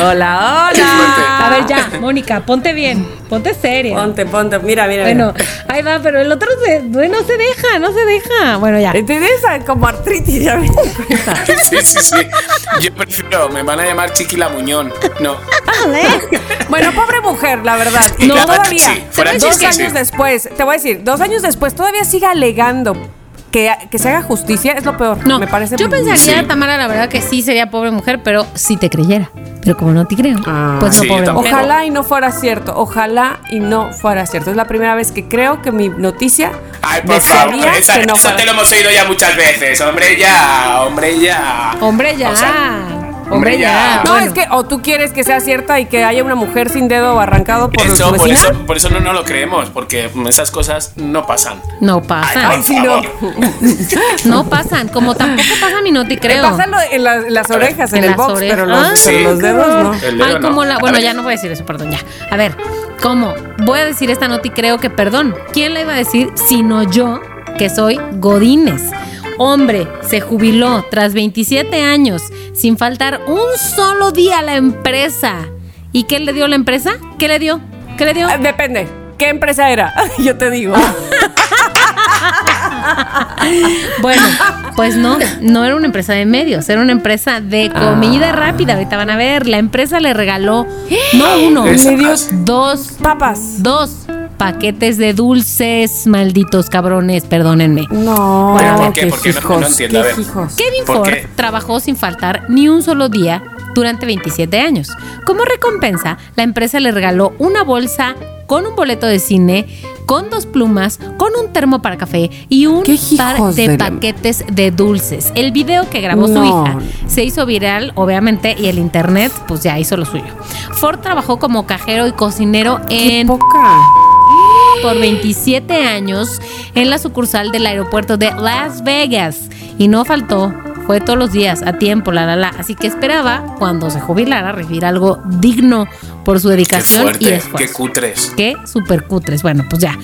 Hola, hola. A ver, ya, Mónica, ponte bien. Ponte seria. Ponte, ponte, mira, mira. Bueno, ahí va, pero el otro se, no se deja, no se deja. Bueno, ya. Tienes como artritis, ya me. Sí, sí, sí. Yo prefiero, me van a llamar Chiqui la Muñón. No. Bueno, pobre mujer, la verdad. No, todavía, sí, fuera dos años sí. después, te voy a decir, dos años después todavía sigue alegando que, que se haga justicia, es lo peor. No, me parece yo pensaría, Sí. Tamara, la verdad que sí sería pobre mujer, pero si te creyera. Pero como no te creo, Ah. pues no Sí, pobre mujer. Ojalá y no fuera cierto, ojalá y no fuera cierto. Es la primera vez que creo que mi noticia Ay, por favor. Esa, que no eso fuera te lo hemos oído ya muchas veces. Hombre, ya. Hombre, ya. Hombre, ya. O sea, hombre, ya. No, Bueno, es que o tú quieres que sea cierta y que haya una mujer sin dedo arrancado por Eso, su por eso, por eso no lo creemos, porque esas cosas no pasan. No pasan. Ay, sí, no. No pasan. Como tampoco pasa mi no te creo. Pásalo en, las- en las orejas, en, En el box, orejas. pero los, pero los dedos no. El dedo Ay, no. la. A Bueno, ver. ya no voy a decir eso, perdón, ya. A ver, ¿cómo? Voy a decir esta nota y creo que, perdón, ¿quién la iba a decir sino yo, que soy Godínez? Hombre, se jubiló tras 27 años, sin faltar un solo día a la empresa. ¿Y qué le dio la empresa? ¿Qué le dio? ¿Qué le dio? Ah, Depende. ¿Qué empresa era? Yo te digo. Bueno, pues no, no era una empresa de medios, era una empresa de comida rápida. Ahorita van a ver, la empresa le regaló no uno, le dio dos, Papas. dos paquetes de dulces, malditos cabrones, perdónenme. No. Pero ¿por qué? ¿Por qué? No- no entiendo, a ver. hijos. Kevin ¿Por Ford qué? trabajó sin faltar ni un solo día durante 27 años. Como recompensa, la empresa le regaló una bolsa con un boleto de cine, con dos plumas, con un termo para café y un ¿Qué par de paquetes de dulces. El video que grabó su hija se hizo viral, obviamente, y el internet pues ya hizo lo suyo. Ford trabajó como cajero y cocinero Qué en poca. Por 27 años en la sucursal del aeropuerto de Las Vegas y no faltó fue todos los días, a tiempo, la, la, la. Así que esperaba, cuando se jubilara, recibir algo digno por su Qué dedicación y esfuerzo. qué cutres. Qué super cutres. Bueno, pues ya.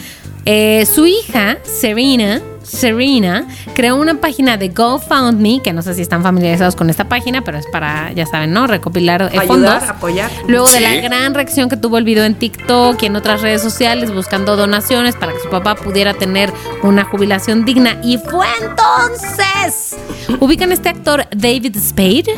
Eh, su hija, Serena, Serena, creó una página de GoFundMe, que no sé si están familiarizados con esta página, pero es para, ya saben, ¿no? Recopilar eh, fondos. Ayudar, apoyar. Luego de la gran reacción que tuvo el video en TikTok y en otras redes sociales buscando donaciones para que su papá pudiera tener una jubilación digna. Y fue entonces. ¿Ubican este actor David Spade?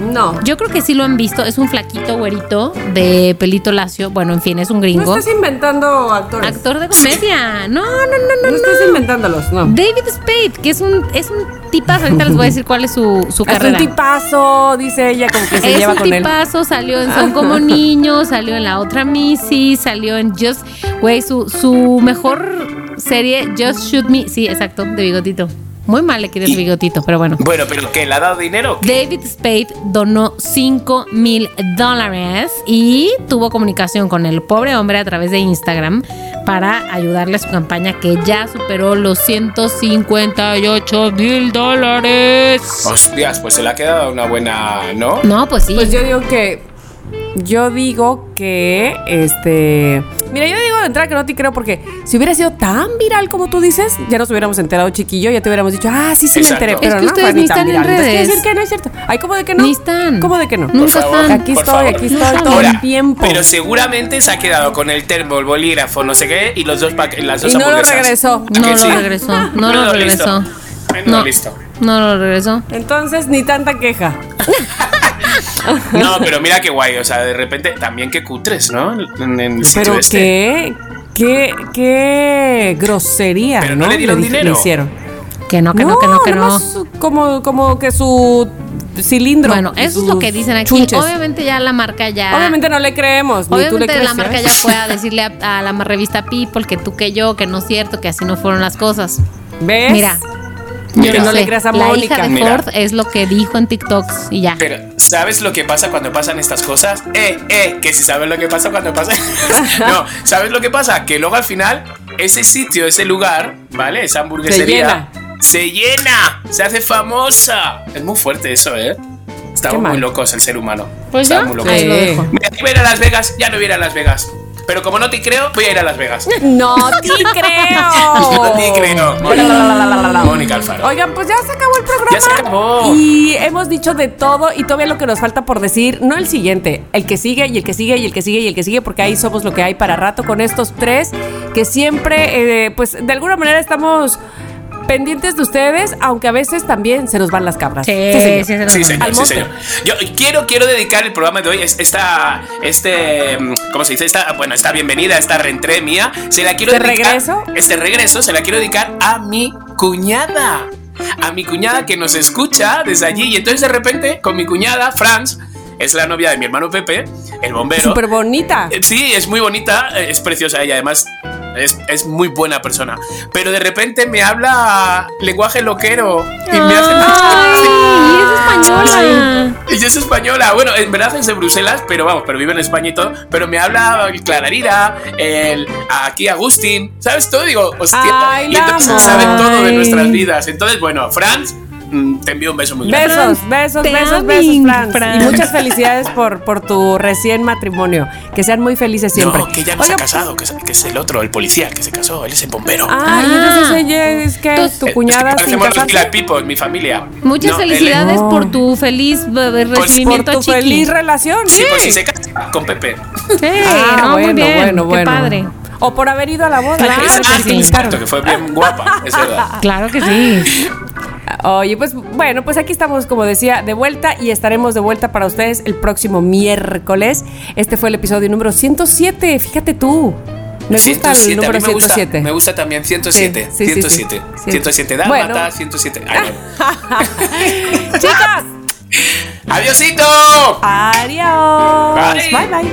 No. Yo creo que sí lo han visto. Es un flaquito güerito de pelito lacio. Bueno, en fin, es un No gringo. estás inventando actores. Actor de comedia. No, no, no, no, No no. estás inventándolos, no. David Spade, que es un, es un tipazo. Ahorita les voy a decir cuál es su, su Es un carrera. tipazo, dice ella, como que se es lleva un con él. tipazo, salió en Son como niños, salió en la otra Missy, salió en Just, güey, su, su mejor serie, Just Shoot Me, sí, exacto, de bigotito. Muy mal le queda el bigotito, pero bueno. Bueno, pero ¿qué? ¿Le ha dado dinero? David Spade donó 5 mil dólares y tuvo comunicación con el pobre hombre a través de Instagram para ayudarle a su campaña que ya superó los 158 mil dólares. Hostias, pues se le ha quedado una buena, ¿no? No, pues sí. Pues yo digo que. Yo digo que. Este. Mira, yo digo de entrada que no te creo porque si hubiera sido tan viral como tú dices, ya nos hubiéramos enterado, chiquillo, ya te hubiéramos dicho, ah, sí, sí Exacto. me enteré. Es Pero que no, ustedes ni están en. Entonces, redes. decir que no es cierto. Ay, ¿cómo de que no? Ni están. ¿Cómo de que no? Nunca Por favor. están. Aquí Por estoy, favor. aquí estoy Ahora, todo el tiempo. Pero seguramente se ha quedado con el termo, el bolígrafo, no sé qué, y los dos las dos Y no lo regresó. ¿A No lo sí? regresó, no lo regresó. listo. Menudo No, listo. no lo regresó. Entonces, ni tanta queja. No, pero mira qué guay, o sea, de repente también qué cutres, ¿no? En, en el sitio Pero este. qué, qué, qué grosería, Pero ¿no? no le dieron di- dinero. hicieron. Que no, que no, que no, que no. Como, como que su cilindro. Bueno, eso es lo que dicen aquí. chunches. Obviamente ya la marca ya. Obviamente no le creemos, ni tú le Obviamente crees. la marca ¿eh? ya fue a decirle a, a la revista People que tú que yo, que no es cierto, que así no fueron las cosas. ¿Ves? Mira, Mira. yo no le sé, creas a la Mónica. hija de Mira. Ford es lo que dijo en TikToks y ya. Pero, ¿sabes lo que pasa cuando pasan estas cosas? Eh, eh, que si sabes lo que pasa cuando pasa. no, ¿sabes lo que pasa? Que luego al final, ese sitio, ese lugar, ¿vale? Esa hamburguesería. Se llena. Se hace famosa. Es muy fuerte eso, ¿eh? Estamos muy locos el ser humano. Pues Estamos ya, muy locos. Sí. a ir a Las Vegas, ya no voy a ir a Las Vegas. Pero como no te creo, voy a ir a Las Vegas. No te creo. No te creo. Mónica, Mónica Alfaro. Oigan, pues ya se acabó el programa. Ya se acabó. Y hemos dicho de todo y todavía lo que nos falta por decir, no el siguiente, el que sigue y el que sigue y el que sigue y el que sigue, porque ahí somos lo que hay para rato con estos tres que siempre, eh, pues de alguna manera estamos pendientes de ustedes, aunque a veces también se nos van las cabras. Sí, señor. sí, se nos Sí, van. señor, Al sí, monte. señor. Yo quiero, quiero dedicar el programa de hoy, es- esta, este, ¿cómo se dice? Esta, bueno, esta bienvenida, esta reentré mía, se la quiero ¿Este dedicar. regreso? Este regreso se la quiero dedicar a mi cuñada. A mi cuñada que nos escucha desde allí. Y entonces de repente, con mi cuñada, Franz, es la novia de mi hermano Pepe, el bombero. Súper bonita. Eh, Sí, es muy bonita, eh, es preciosa ella, además es, es muy buena persona. Pero de repente me habla lenguaje loquero y me hace... Ay, es española. Ella es española, bueno, en verdad es de Bruselas, pero vamos, pero vive en España y todo. Pero me habla el Clararira, el aquí Agustín, ¿sabes todo? Digo, hostia. Ay, y entonces la sabe amo. todo de nuestras vidas. Entonces, bueno, Franz, te envío un beso muy grande. Besos, besos, Te besos, besos, Franz. Franz. Y muchas felicidades por, por tu recién matrimonio. Que sean muy felices siempre. No, que ya no se ha casado, que es, que es el otro, el policía, que se casó, él es el bombero. Ah, y Ah. entonces ella es que tu Eh, cuñada es que sin casarse. Killer People, mi familia. Muchas No, él- felicidades No. por tu feliz eh, Por recibimiento, tu chiqui. feliz relación. Sí, pues si se casa con Pepe. Sí, Ah, no, bueno, muy bien, bueno, qué bueno. padre. O por haber ido a la boda. Claro que que sí. Exacto, que fue bien guapa, es verdad. Claro que sí. Oye, pues bueno, pues aquí estamos, como decía, de vuelta y estaremos de vuelta para ustedes el próximo miércoles. Este fue el episodio número 107, fíjate tú. Me gusta el 107, a número mí me gusta, 107. me gusta también 107, Sí, sí, sí, 107, sí. 107, Bueno. dálmata, 107. Ay, no. Chicas, ¡Adiosito! adiós. Bye. bye. bye.